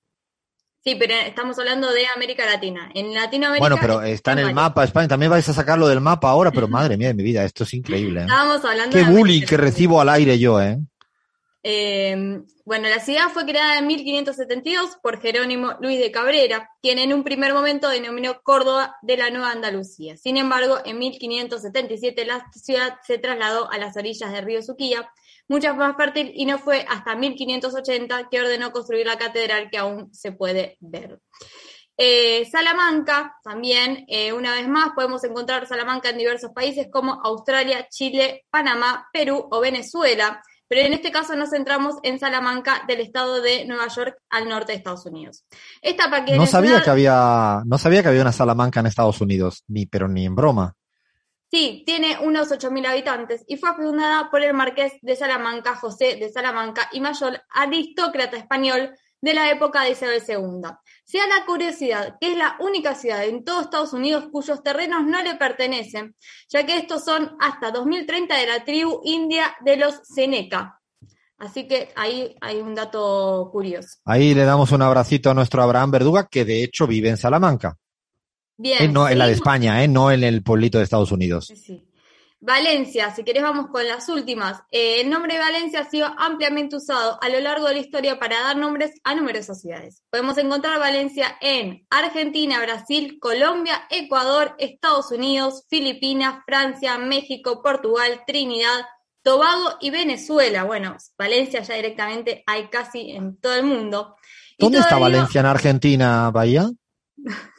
Sí, pero estamos hablando de América Latina. En Latinoamérica. Bueno, pero está en el mapa España. También vais a sacarlo del mapa ahora, pero madre mía de mi vida, esto es increíble. ¿eh? Estábamos hablando Qué de bullying América que recibo al aire yo, ¿eh? Eh, bueno, la ciudad fue creada en 1572 por Jerónimo Luis de Cabrera, quien en un primer momento denominó Córdoba de la Nueva Andalucía. Sin embargo, en 1577 la ciudad se trasladó a las orillas del río Suquía, mucho más fértil, y no fue hasta 1580 que ordenó construir la catedral que aún se puede ver. Eh, Salamanca, también, eh, una vez más, podemos encontrar Salamanca en diversos países como Australia, Chile, Panamá, Perú o Venezuela, pero en este caso nos centramos en Salamanca del estado de Nueva York al norte de Estados Unidos. Esta No sabía ciudad- que había, no sabía que había una Salamanca en Estados Unidos, ni, pero ni en broma. Sí, tiene unos 8.000 habitantes y fue fundada por el marqués de Salamanca, José de Salamanca y mayor aristócrata español de la época de Isabel II. Sea la curiosidad que es la única ciudad en todo Estados Unidos cuyos terrenos no le pertenecen, ya que estos son hasta 2030 de la tribu india de los Seneca. Así que ahí hay un dato curioso. Ahí le damos un abracito a nuestro Abraham Verduga, que de hecho vive en Salamanca. Bien. Eh, no, en la de. España, eh, no en el pueblito de Estados Unidos. Sí. Valencia, si querés vamos con las últimas. Eh, el nombre de Valencia ha sido ampliamente usado a lo largo de la historia para dar nombres a numerosas ciudades. Podemos encontrar Valencia en Argentina, Brasil, Colombia, Ecuador, Estados Unidos, Filipinas, Francia, México, Portugal, Trinidad, Tobago y Venezuela. Bueno, Valencia ya directamente hay casi en todo el mundo. Y ¿Dónde está Valencia en Argentina, Bahía?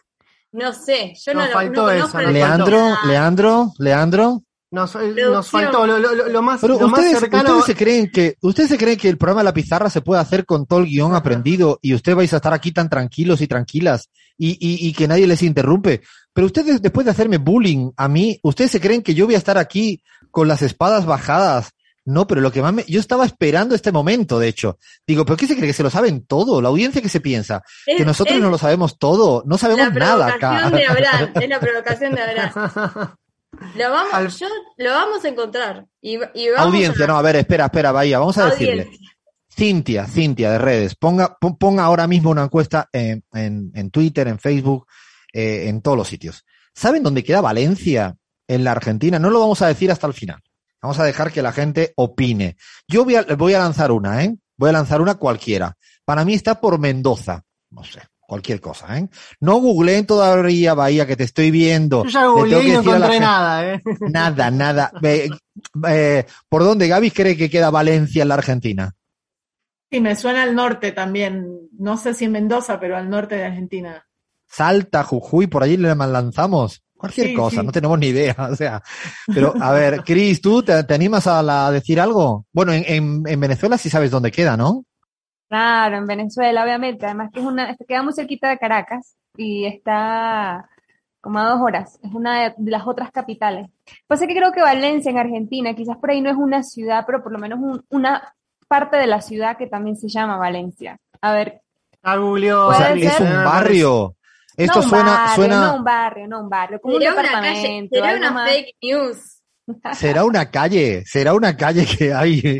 No sé, yo no, lo faltó no eso, Leandro. Leandro, Leandro. Nos, eh, nos faltó lo, lo- lo- más, Pero lo más ustedes, cercano. ustedes se creen que ustedes se creen que el programa de la pizarra se puede hacer con todo el guion aprendido y ustedes vais a estar aquí tan tranquilos y tranquilas y, y, y que nadie les interrumpe. Pero ustedes después de hacerme bullying a mí, ustedes se creen que yo voy a estar aquí con las espadas bajadas. No, pero lo que más me, yo estaba esperando este momento, de hecho. Digo, ¿pero qué se cree que se lo saben todo? La audiencia que se piensa que nosotros es no lo sabemos todo, no sabemos la nada provocación acá. de Abraham, es la provocación de Abraham. Lo vamos, yo, lo vamos a encontrar. Y, y vamos Audiencia, a, no, a ver, espera, espera, vaya, vamos a decirle. Cintia, Cintia de redes, ponga, pon- ponga ahora mismo una encuesta en, en, en Twitter, en Facebook, eh, en todos los sitios. ¿Saben dónde queda Valencia en la Argentina? No lo vamos a decir hasta el final. Vamos a dejar que la gente opine. Yo voy a, voy a lanzar una, ¿eh? Voy a lanzar una cualquiera. Para mí está por Mendoza. No sé, cualquier cosa, ¿eh? No googleen todavía, Bahía, que te estoy viendo. Yo ya googleé y no encontré nada, ¿eh? Nada, nada. Eh, eh, ¿Por dónde Gaby cree que queda Valencia en la Argentina? Sí, me suena al norte también. No sé si en Mendoza, pero al norte de Argentina. Salta, Jujuy, por allí le lanzamos. Cualquier Sí, cosa, sí. no tenemos ni idea. O sea, pero a ver, Cris, ¿tú te, te animas a, la- a decir algo? Bueno, en, en, en Venezuela sí sabes dónde queda, ¿no? Claro, en Venezuela, obviamente. Además que es una, queda muy cerquita de Caracas y está como a dos horas. Es una de, las otras capitales. Pasa que creo que Valencia en Argentina, quizás por ahí no es una ciudad, pero por lo menos un- una parte de la ciudad que también se llama Valencia. A ver. Ah. O sea, es un barrio. Esto no un suena, barrio, suena, No un barrio, no un barrio, como un una calle, departamento. una más. fake news. Será una calle, será una calle que hay.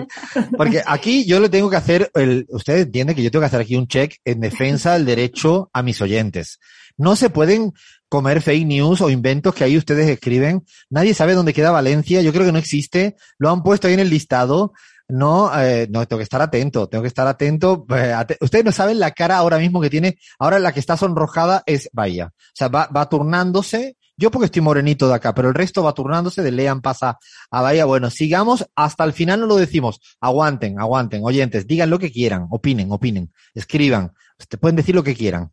Porque aquí yo le tengo que hacer, el, usted entiende que yo tengo que hacer aquí un check en defensa del derecho a mis oyentes. No se pueden comer fake news o inventos que ahí ustedes escriben. Nadie sabe dónde queda Valencia. Yo creo que no existe. Lo han puesto ahí en el listado. No, eh, no, tengo que estar atento, tengo que estar atento. Eh, ustedes no saben la cara ahora mismo que tiene. Ahora la que está sonrojada es Bahía. O sea, va, va turnándose. Yo porque estoy morenito de acá, pero el resto va turnándose. De Lean pasa a Bahía. Bueno, sigamos. Hasta el final no lo decimos. Aguanten, aguanten. Oyentes, digan lo que quieran. Opinen, opinen. Escriban. Ustedes pueden decir lo que quieran.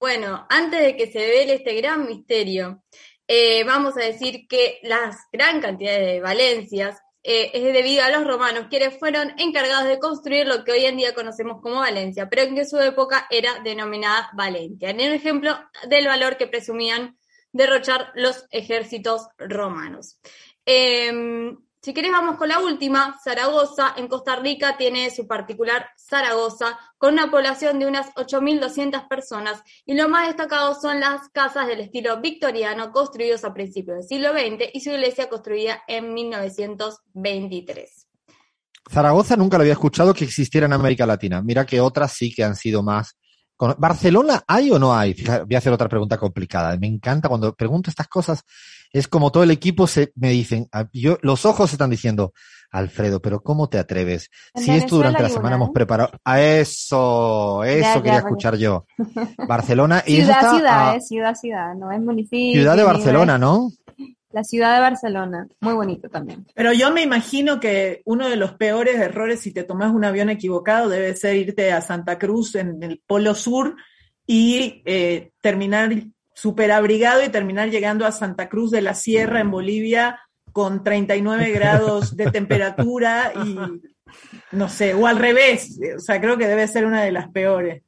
Bueno, antes de que se vele este gran misterio, eh, vamos a decir que las gran cantidad de Valencias eh, es debido a los romanos, quienes fueron encargados de construir lo que hoy en día conocemos como Valencia, pero en que su época era denominada Valencia. En el ejemplo del valor que presumían derrochar los ejércitos romanos. Em, si querés vamos con la última, Zaragoza en Costa Rica tiene su particular Zaragoza con una población de unas 8.200 personas y lo más destacado son las casas del estilo victoriano construidos a principios del siglo XX y su iglesia construida en 1923. Zaragoza nunca lo había escuchado que existiera en América Latina. Mira que otras sí que han sido más. ¿Barcelona hay o no hay? Fija- voy a hacer otra pregunta complicada. Me encanta cuando pregunto estas cosas. Es como todo el equipo se me dicen, ah, yo, los ojos se están diciendo, Alfredo, pero ¿cómo te atreves? En Si esto durante la semana una, hemos preparado. A eso, eso Ya, ya, quería escuchar yo. Barcelona y eso Ciudad, está ciudad, a- eh, ciudad, ciudad, no es municipio. ciudad de Barcelona, ¿no? La ciudad de Barcelona, muy bonito también. Pero yo me imagino que uno de los peores errores si te tomas un avión equivocado debe ser irte a Santa Cruz en el Polo Sur y eh, terminar súper abrigado y terminar llegando a Santa Cruz de la Sierra en Bolivia con 39 grados de temperatura y no sé, o al revés. O sea, creo que debe ser una de las peores.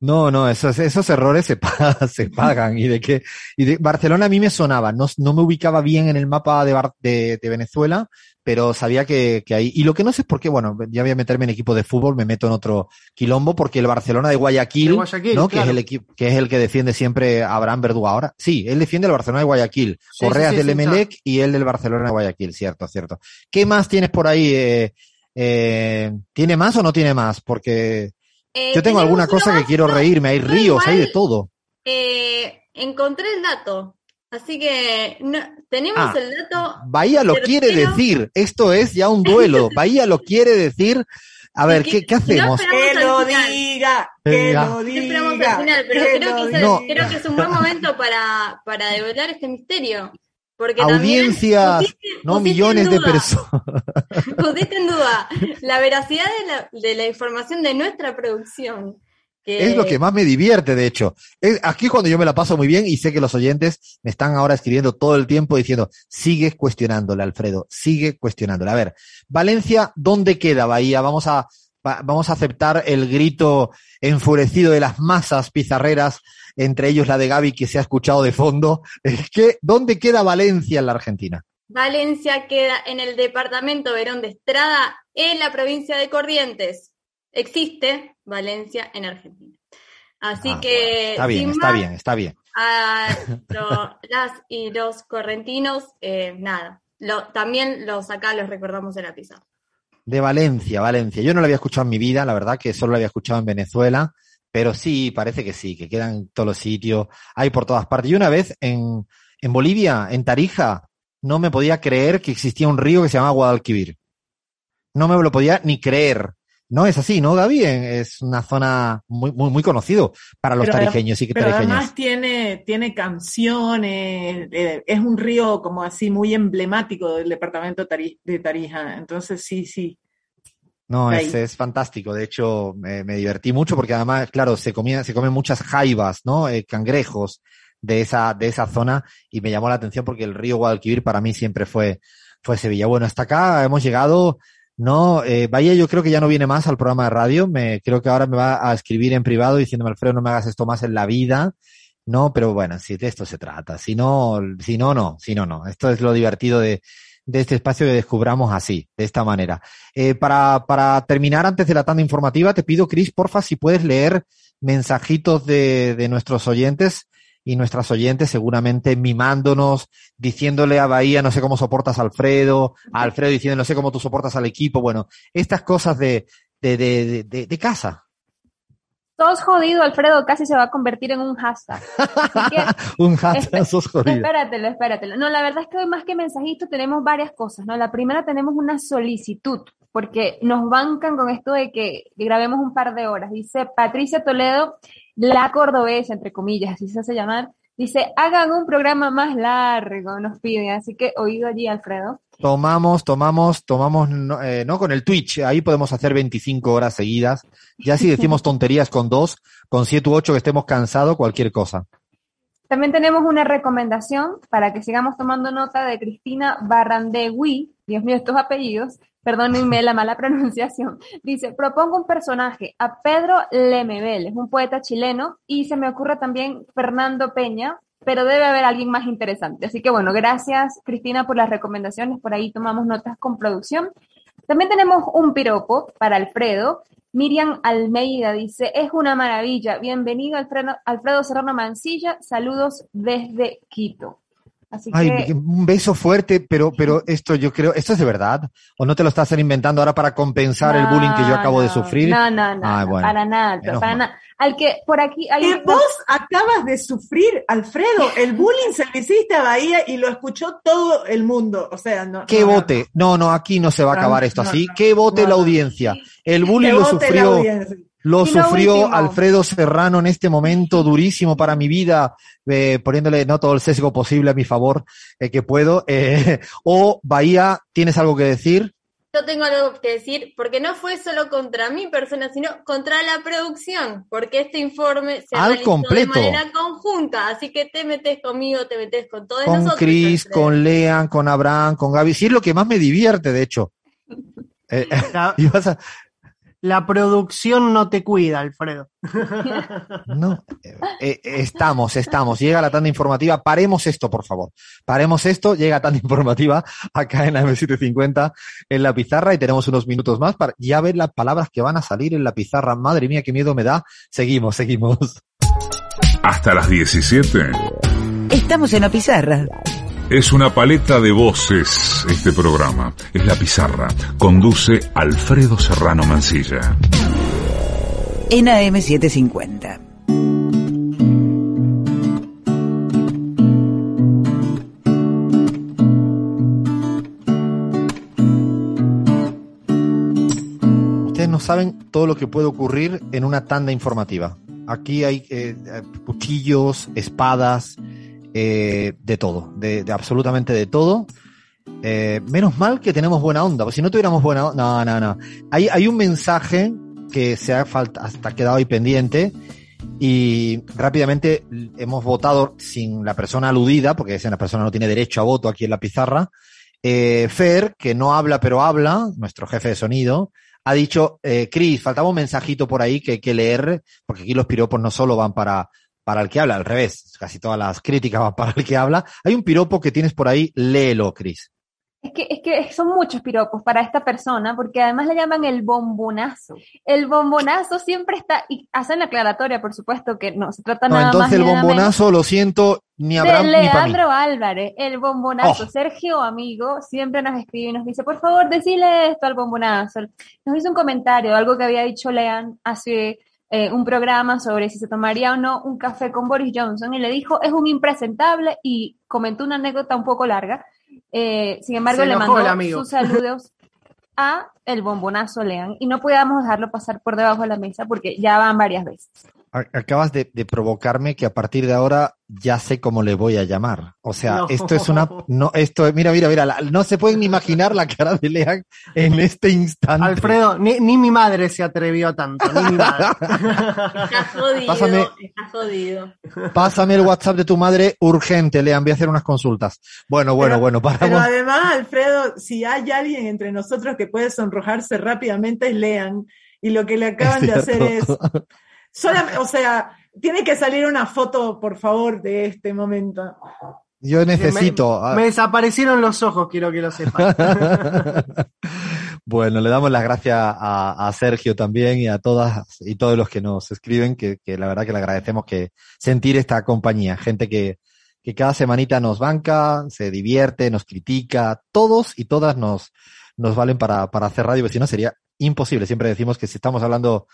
No, no, esos, esos errores se, pa- se pagan. Y de que, y de Barcelona a mí me sonaba, no, no me ubicaba bien en el mapa de, Bar- de, de Venezuela, pero sabía que, que ahí. Y lo que no sé es por qué, bueno, ya voy a meterme en equipo de fútbol, me meto en otro quilombo, porque el Barcelona de Guayaquil, De Guayaquil, ¿no? Que es el equipo, que es el que defiende siempre a Abraham Verdú ahora. Sí, él defiende el Barcelona de Guayaquil. Sí, Correas sí, sí, del Emelec y él del Barcelona de Guayaquil, cierto, cierto. ¿Qué más tienes por ahí? Eh, eh, ¿Tiene más o no tiene más? Porque Eh, yo tengo alguna cosa que quiero reírme, hay ríos, hay de todo. eh, encontré el dato, así que no- tenemos Ah, el dato. Bahía lo quiere decir, esto es ya un duelo. Bahía lo quiere decir. A ver, ¿qué, qué hacemos? Que lo final. diga, que lo No esperamos al diga. final, pero creo que, es diga. el- No. creo que es un buen momento para, para develar este misterio. Porque Audiencias, también pusiste- no pusiste millones de personas. Pusiste en duda la veracidad de la, de la información de nuestra producción. Que- Es lo que más me divierte, de hecho. Es aquí cuando yo me la paso muy bien y sé que los oyentes me están ahora escribiendo todo el tiempo diciendo, sigue cuestionándole, Alfredo, sigue cuestionándole. A ver, Valencia, ¿dónde queda Bahía? Vamos a, va- vamos a aceptar el grito enfurecido de las masas pizarreras, entre ellos la de Gaby que se ha escuchado de fondo. Es que, ¿dónde queda Valencia en la Argentina? Valencia queda en el departamento Verón de Estrada, en la provincia de Corrientes. Existe Valencia en Argentina. Así Ah, que. Está bien, está bien, está bien. A lo- las y los correntinos, eh, nada. Lo- también los acá los recordamos en la pizarra. De Valencia, Valencia. Yo no la había escuchado en mi vida, la verdad que solo la había escuchado en Venezuela, pero sí, parece que sí, que quedan en todos los sitios, hay por todas partes. Y una vez en, en Bolivia, en Tarija, no me podía creer que existía un río que se llama Guadalquivir. No me lo podía ni creer. No es así, ¿no, Gaby? Es una zona muy, muy, muy conocido para los Pero tarijeños y Pero tarijeñas. además tiene, tiene canciones, eh, es un río como así muy emblemático del departamento de Tarija. Entonces sí, sí. No, es, es fantástico. De hecho, me, me divertí mucho porque además, claro, se comía, se comen muchas jaivas, ¿no? Eh, cangrejos de esa, de esa zona y me llamó la atención porque el río Guadalquivir para mí siempre fue, fue Sevilla. Bueno, hasta acá hemos llegado. No, eh, Bahía yo creo que ya no viene más al programa de radio. Me, creo que ahora me va a escribir en privado diciéndome, Alfredo, no me hagas esto más en la vida. No, pero bueno, si de esto se trata. Si no, si no, no, si no, no. Esto es lo divertido de, de este espacio que descubramos así, de esta manera. Eh, para, para terminar, antes de la tanda informativa, te pido, Cris, porfa, si puedes leer mensajitos de, de nuestros oyentes y nuestras oyentes, seguramente mimándonos, diciéndole a Bahía, no sé cómo soportas a Alfredo, a Alfredo diciendo, no sé cómo tú soportas al equipo. Bueno, estas cosas de, de, de, de, de- de casa. Sos jodido, Alfredo, casi se va a convertir en un hashtag. Así que Un hashtag, sos jodido. Espératelo, espératelo. No, la verdad es que hoy más que mensajito tenemos varias cosas, ¿no? La primera tenemos una solicitud, porque nos bancan con esto de que grabemos un par de horas. Dice Patricia Toledo, la cordobesa, entre comillas, así se hace llamar. Dice, hagan un programa más largo, nos piden. Así que oído allí, Alfredo. Tomamos, tomamos, tomamos, no, eh, no con el Twitch, ahí podemos hacer 25 horas seguidas. Ya si decimos tonterías con dos, con siete u ocho que estemos cansados, cualquier cosa. También tenemos una recomendación para que sigamos tomando nota de Cristina Barrandegui. Dios mío, estos apellidos. Perdónenme la mala pronunciación. Dice, propongo un personaje, a Pedro Lemebel, es un poeta chileno, y se me ocurre también Fernando Peña, pero debe haber alguien más interesante. Así que bueno, gracias Cristina por las recomendaciones, por ahí tomamos notas con producción. También tenemos un piropo para Alfredo. Miriam Almeida dice, es una maravilla. Bienvenido Alfredo, Alfredo Serrano Mancilla. Saludos desde Quito. Así Ay, que un beso fuerte, pero, pero esto yo creo, ¿esto es de verdad? ¿O no te lo estás inventando ahora para compensar el bullying que yo acabo de sufrir? No, no, no, Ay, no, bueno. para nada, para mal. nada. Al que por aquí hay Que vos acabas de sufrir, Alfredo. El bullying se lo hiciste a Bahía y lo escuchó todo el mundo. O sea, no. Que no, no, vote. No, no, aquí no se va a No, acabar esto no, así. no, Que vote no, la no. audiencia. El bullying lo sufrió. Lo sufrió último. Alfredo Serrano en este momento durísimo para mi vida, eh, poniéndole no todo el sesgo posible a mi favor eh, que puedo. Eh, o Bahía, ¿tienes algo que decir? Yo tengo algo que decir, porque no fue solo contra mi persona, sino contra la producción, porque este informe se Al realizó completo. de manera conjunta, así que te metes conmigo, te metes con todos Con nosotros. Chris, Alfredo. con Lean, con Abraham, con Gaby. Sí, es lo que más me divierte, de hecho. Eh, ibas a- la producción no te cuida, Alfredo. No, eh, eh, estamos, estamos. Llega la tanda informativa. Paremos esto, por favor. Paremos esto. Llega tanda informativa acá en la M750 en la pizarra y tenemos unos minutos más para ya ver las palabras que van a salir en la pizarra. Madre mía, qué miedo me da. Seguimos, seguimos. Hasta las 17. Estamos en la pizarra. Es una paleta de voces este programa. Es la pizarra. Conduce Alfredo Serrano Mancilla. En AM750. Ustedes no saben todo lo que puede ocurrir en una tanda informativa. Aquí hay eh, eh, cuchillos, espadas, eh, de todo, de, de absolutamente de todo. Eh, menos mal que tenemos buena onda, porque si no tuviéramos buena onda, no, no, no. Hay, hay un mensaje que se ha falta, hasta quedado ahí pendiente y rápidamente hemos votado sin la persona aludida, porque esa persona no tiene derecho a voto aquí en la pizarra. Eh, Fer, que no habla pero habla, nuestro jefe de sonido, ha dicho, eh, Cris, faltaba un mensajito por ahí que hay que leer, porque aquí los piropos no solo van para, para el que habla, al revés, casi todas las críticas van para el que habla. Hay un piropo que tienes por ahí, léelo, Cris. Es que, es que son muchos piropos para esta persona, porque además le llaman el bombonazo. El bombonazo siempre está, y hacen la aclaratoria, por supuesto, que no se trata No, nada más. entonces el bombonazo, lo siento, ni Abraham de ni para mí. Leandro Álvarez, el bombonazo. Oh. Sergio, amigo, siempre nos escribe y nos dice, por favor, decile esto al bombonazo. Nos hizo un comentario, algo que había dicho Lean hace eh, un programa sobre si se tomaría o no un café con Boris Johnson y le dijo, es un impresentable y comentó una anécdota un poco larga. Eh, sin embargo, Se le mandó sus saludos a el bombonazo Lean y no podíamos dejarlo pasar por debajo de la mesa porque ya van varias veces. Acabas de, de provocarme que a partir de ahora ya sé cómo le voy a llamar. O sea, No. esto es una, no, esto, mira, mira, mira, la- no se pueden ni imaginar la cara de Lean en este instante. Alfredo, ni, ni mi madre se atrevió tanto, ni mi madre. Está jodido, Pásame- está jodido. Pásame el WhatsApp de tu madre urgente, Lean, voy a hacer unas consultas. Bueno, bueno, Pero- bueno, Pero paramos. además, Alfredo, si hay alguien entre nosotros que puede sonrojarse rápidamente es Lean. Y lo que le acaban de hacer es. Solamente- o sea, tiene que salir una foto, por favor, de este momento. Yo necesito. Me, me desaparecieron los ojos, quiero que lo sepan. Bueno, le damos las gracias a, a Sergio también y a todas y todos los que nos escriben, que, que la verdad que le agradecemos que sentir esta compañía, gente que, que cada semanita nos banca, se divierte, nos critica, todos y todas nos, nos valen para, para hacer radio, porque si no sería imposible. Siempre decimos que si estamos hablando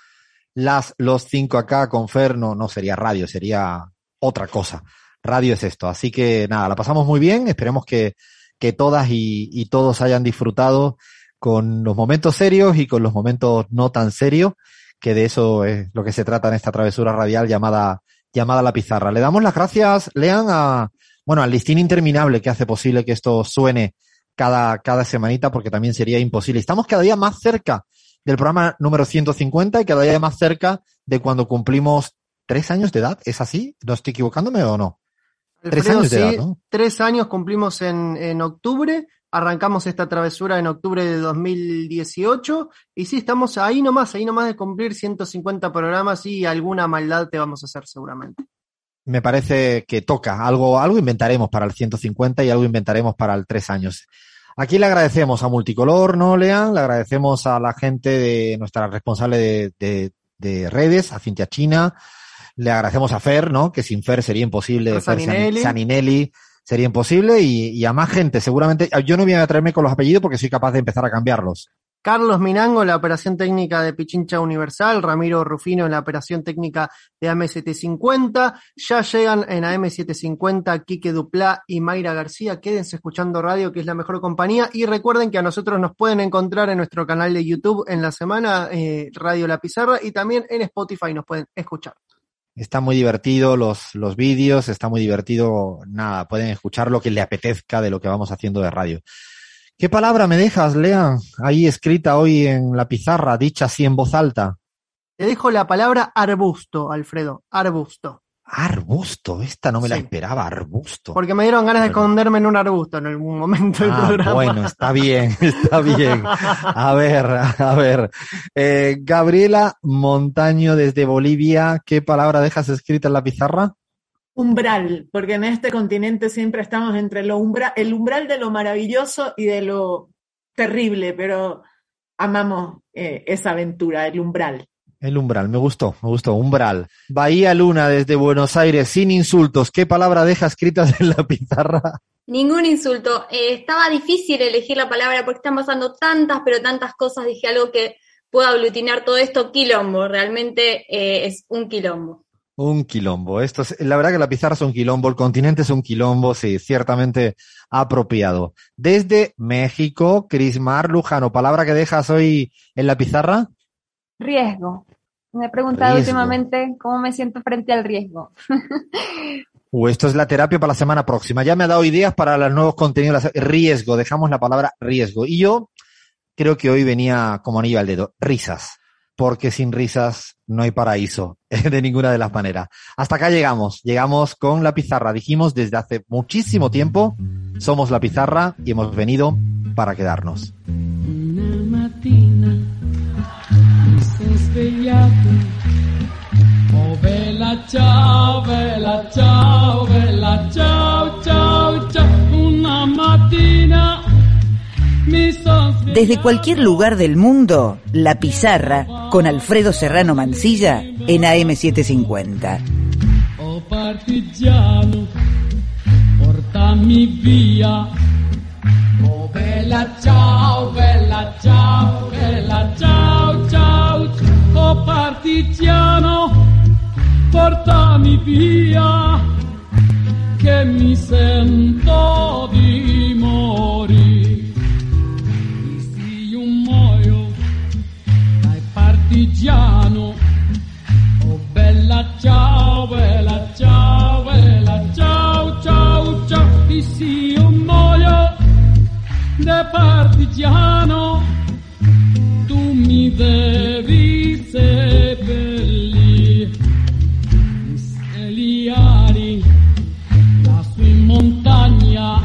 las, los cinco acá con Fer, no, sería radio, sería otra cosa. Radio es esto. Así que nada, la pasamos muy bien. Esperemos que, que todas y, y todos hayan disfrutado con los momentos serios y con los momentos no tan serios, que de eso es lo que se trata en esta travesura radial llamada, llamada La Pizarra. Le damos las gracias, Lean, a, bueno, al listín interminable que hace posible que esto suene cada, cada semanita, porque también sería imposible. Estamos cada día más cerca del programa número 150 y cada día más cerca de cuando cumplimos tres años de edad. ¿Es así? ¿No estoy equivocándome o no? Tres años de sí, edad, ¿no? Tres años cumplimos en, en octubre, arrancamos esta travesura en octubre de 2018 y sí, estamos ahí nomás, ahí nomás de cumplir 150 programas y alguna maldad te vamos a hacer seguramente. Me parece que toca. Algo, algo inventaremos para el 150 y algo inventaremos para el tres años. Aquí le agradecemos a Multicolor, ¿no, Lean? Le agradecemos a la gente de nuestra responsable de, de- de redes, a Cintia China. Le agradecemos a Fer, ¿no? Que sin Fer sería imposible. Fer Saninelli. Saninelli sería imposible y, y a más gente. Seguramente, yo no voy a traerme con los apellidos porque soy capaz de empezar a cambiarlos. Carlos Minango en la operación técnica de Pichincha Universal, Ramiro Rufino en la operación técnica de AM750, ya llegan en AM750 Quique Duplá y Mayra García, quédense escuchando radio que es la mejor compañía y recuerden que a nosotros nos pueden encontrar en nuestro canal de YouTube en la semana eh, Radio La Pizarra y también en Spotify nos pueden escuchar. Está muy divertido los, los vídeos, está muy divertido, nada, pueden escuchar lo que le apetezca de lo que vamos haciendo de radio. ¿Qué palabra me dejas, Lea? Ahí escrita hoy en la pizarra, dicha así en voz alta. Te dejo la palabra arbusto, Alfredo, arbusto. Arbusto, esta no me la esperaba, arbusto. Porque me dieron ganas de esconderme en un arbusto en algún momento del Ah, programa. bueno, está bien, está bien. A ver, a ver. Eh, Gabriela Montaño desde Bolivia, ¿qué palabra dejas escrita en la pizarra? Umbral, porque en este continente siempre estamos entre lo umbra el umbral de lo maravilloso y de lo terrible, pero amamos eh, esa aventura, el umbral. El umbral, me gustó, me gustó, umbral. Bahía Luna desde Buenos Aires, sin insultos, ¿qué palabra deja escritas en la pizarra? Ningún insulto. Eh, estaba difícil elegir la palabra porque están pasando tantas, pero tantas cosas. Dije algo que pueda aglutinar todo esto. Quilombo. Realmente eh, es un quilombo. Un quilombo. Esto es, la verdad que la pizarra es un quilombo, el continente es un quilombo, sí, ciertamente apropiado. Desde México, Crismar Lujano, palabra que dejas hoy en la pizarra. Riesgo. Me he preguntado Riesgo. últimamente cómo me siento frente al riesgo. Uh, esto es la terapia para la semana próxima. Ya me ha dado ideas para los nuevos contenidos. Riesgo, dejamos la palabra riesgo. Y yo creo que hoy venía como anillo al dedo. Risas. Porque sin risas no hay paraíso, de ninguna de las maneras. Hasta acá llegamos, llegamos con la pizarra. Dijimos desde hace muchísimo tiempo, somos la pizarra y hemos venido para quedarnos. Una sono Desde cualquier lugar del mundo, La Pizarra con Alfredo Serrano Mancilla en AM750. Oh partigiano, portami via. Oh bella ciao, bella ciao, bella ciao, ciao. Oh partigiano, portami via. Che mi sento di morire. Partigiano. Oh bella ciao, bella ciao, bella ciao, ciao, ciao. E se io muoio da partigiano, tu mi devi seppellire. Eliari, lassù in montagna.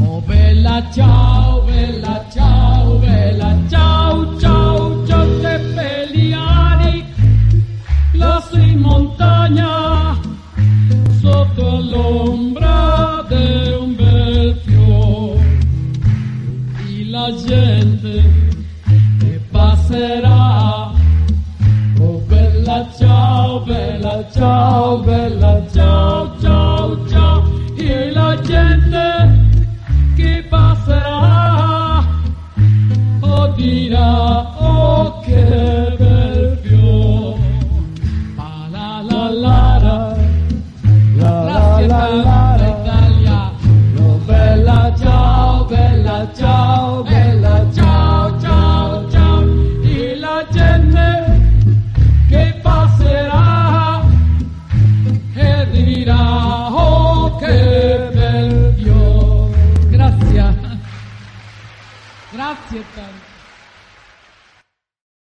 Oh bella ciao, montagna, sotto l'ombra di un bel fiore, e la gente che passerà, oh bella ciao, bella ciao, bella ciao, ciao, ciao, e la gente che passerà, oh dirà, oh che ciao bella ciao ciao ciao. E la gente che passerà e dirà oh che bel fiore grazie. Grazie tanto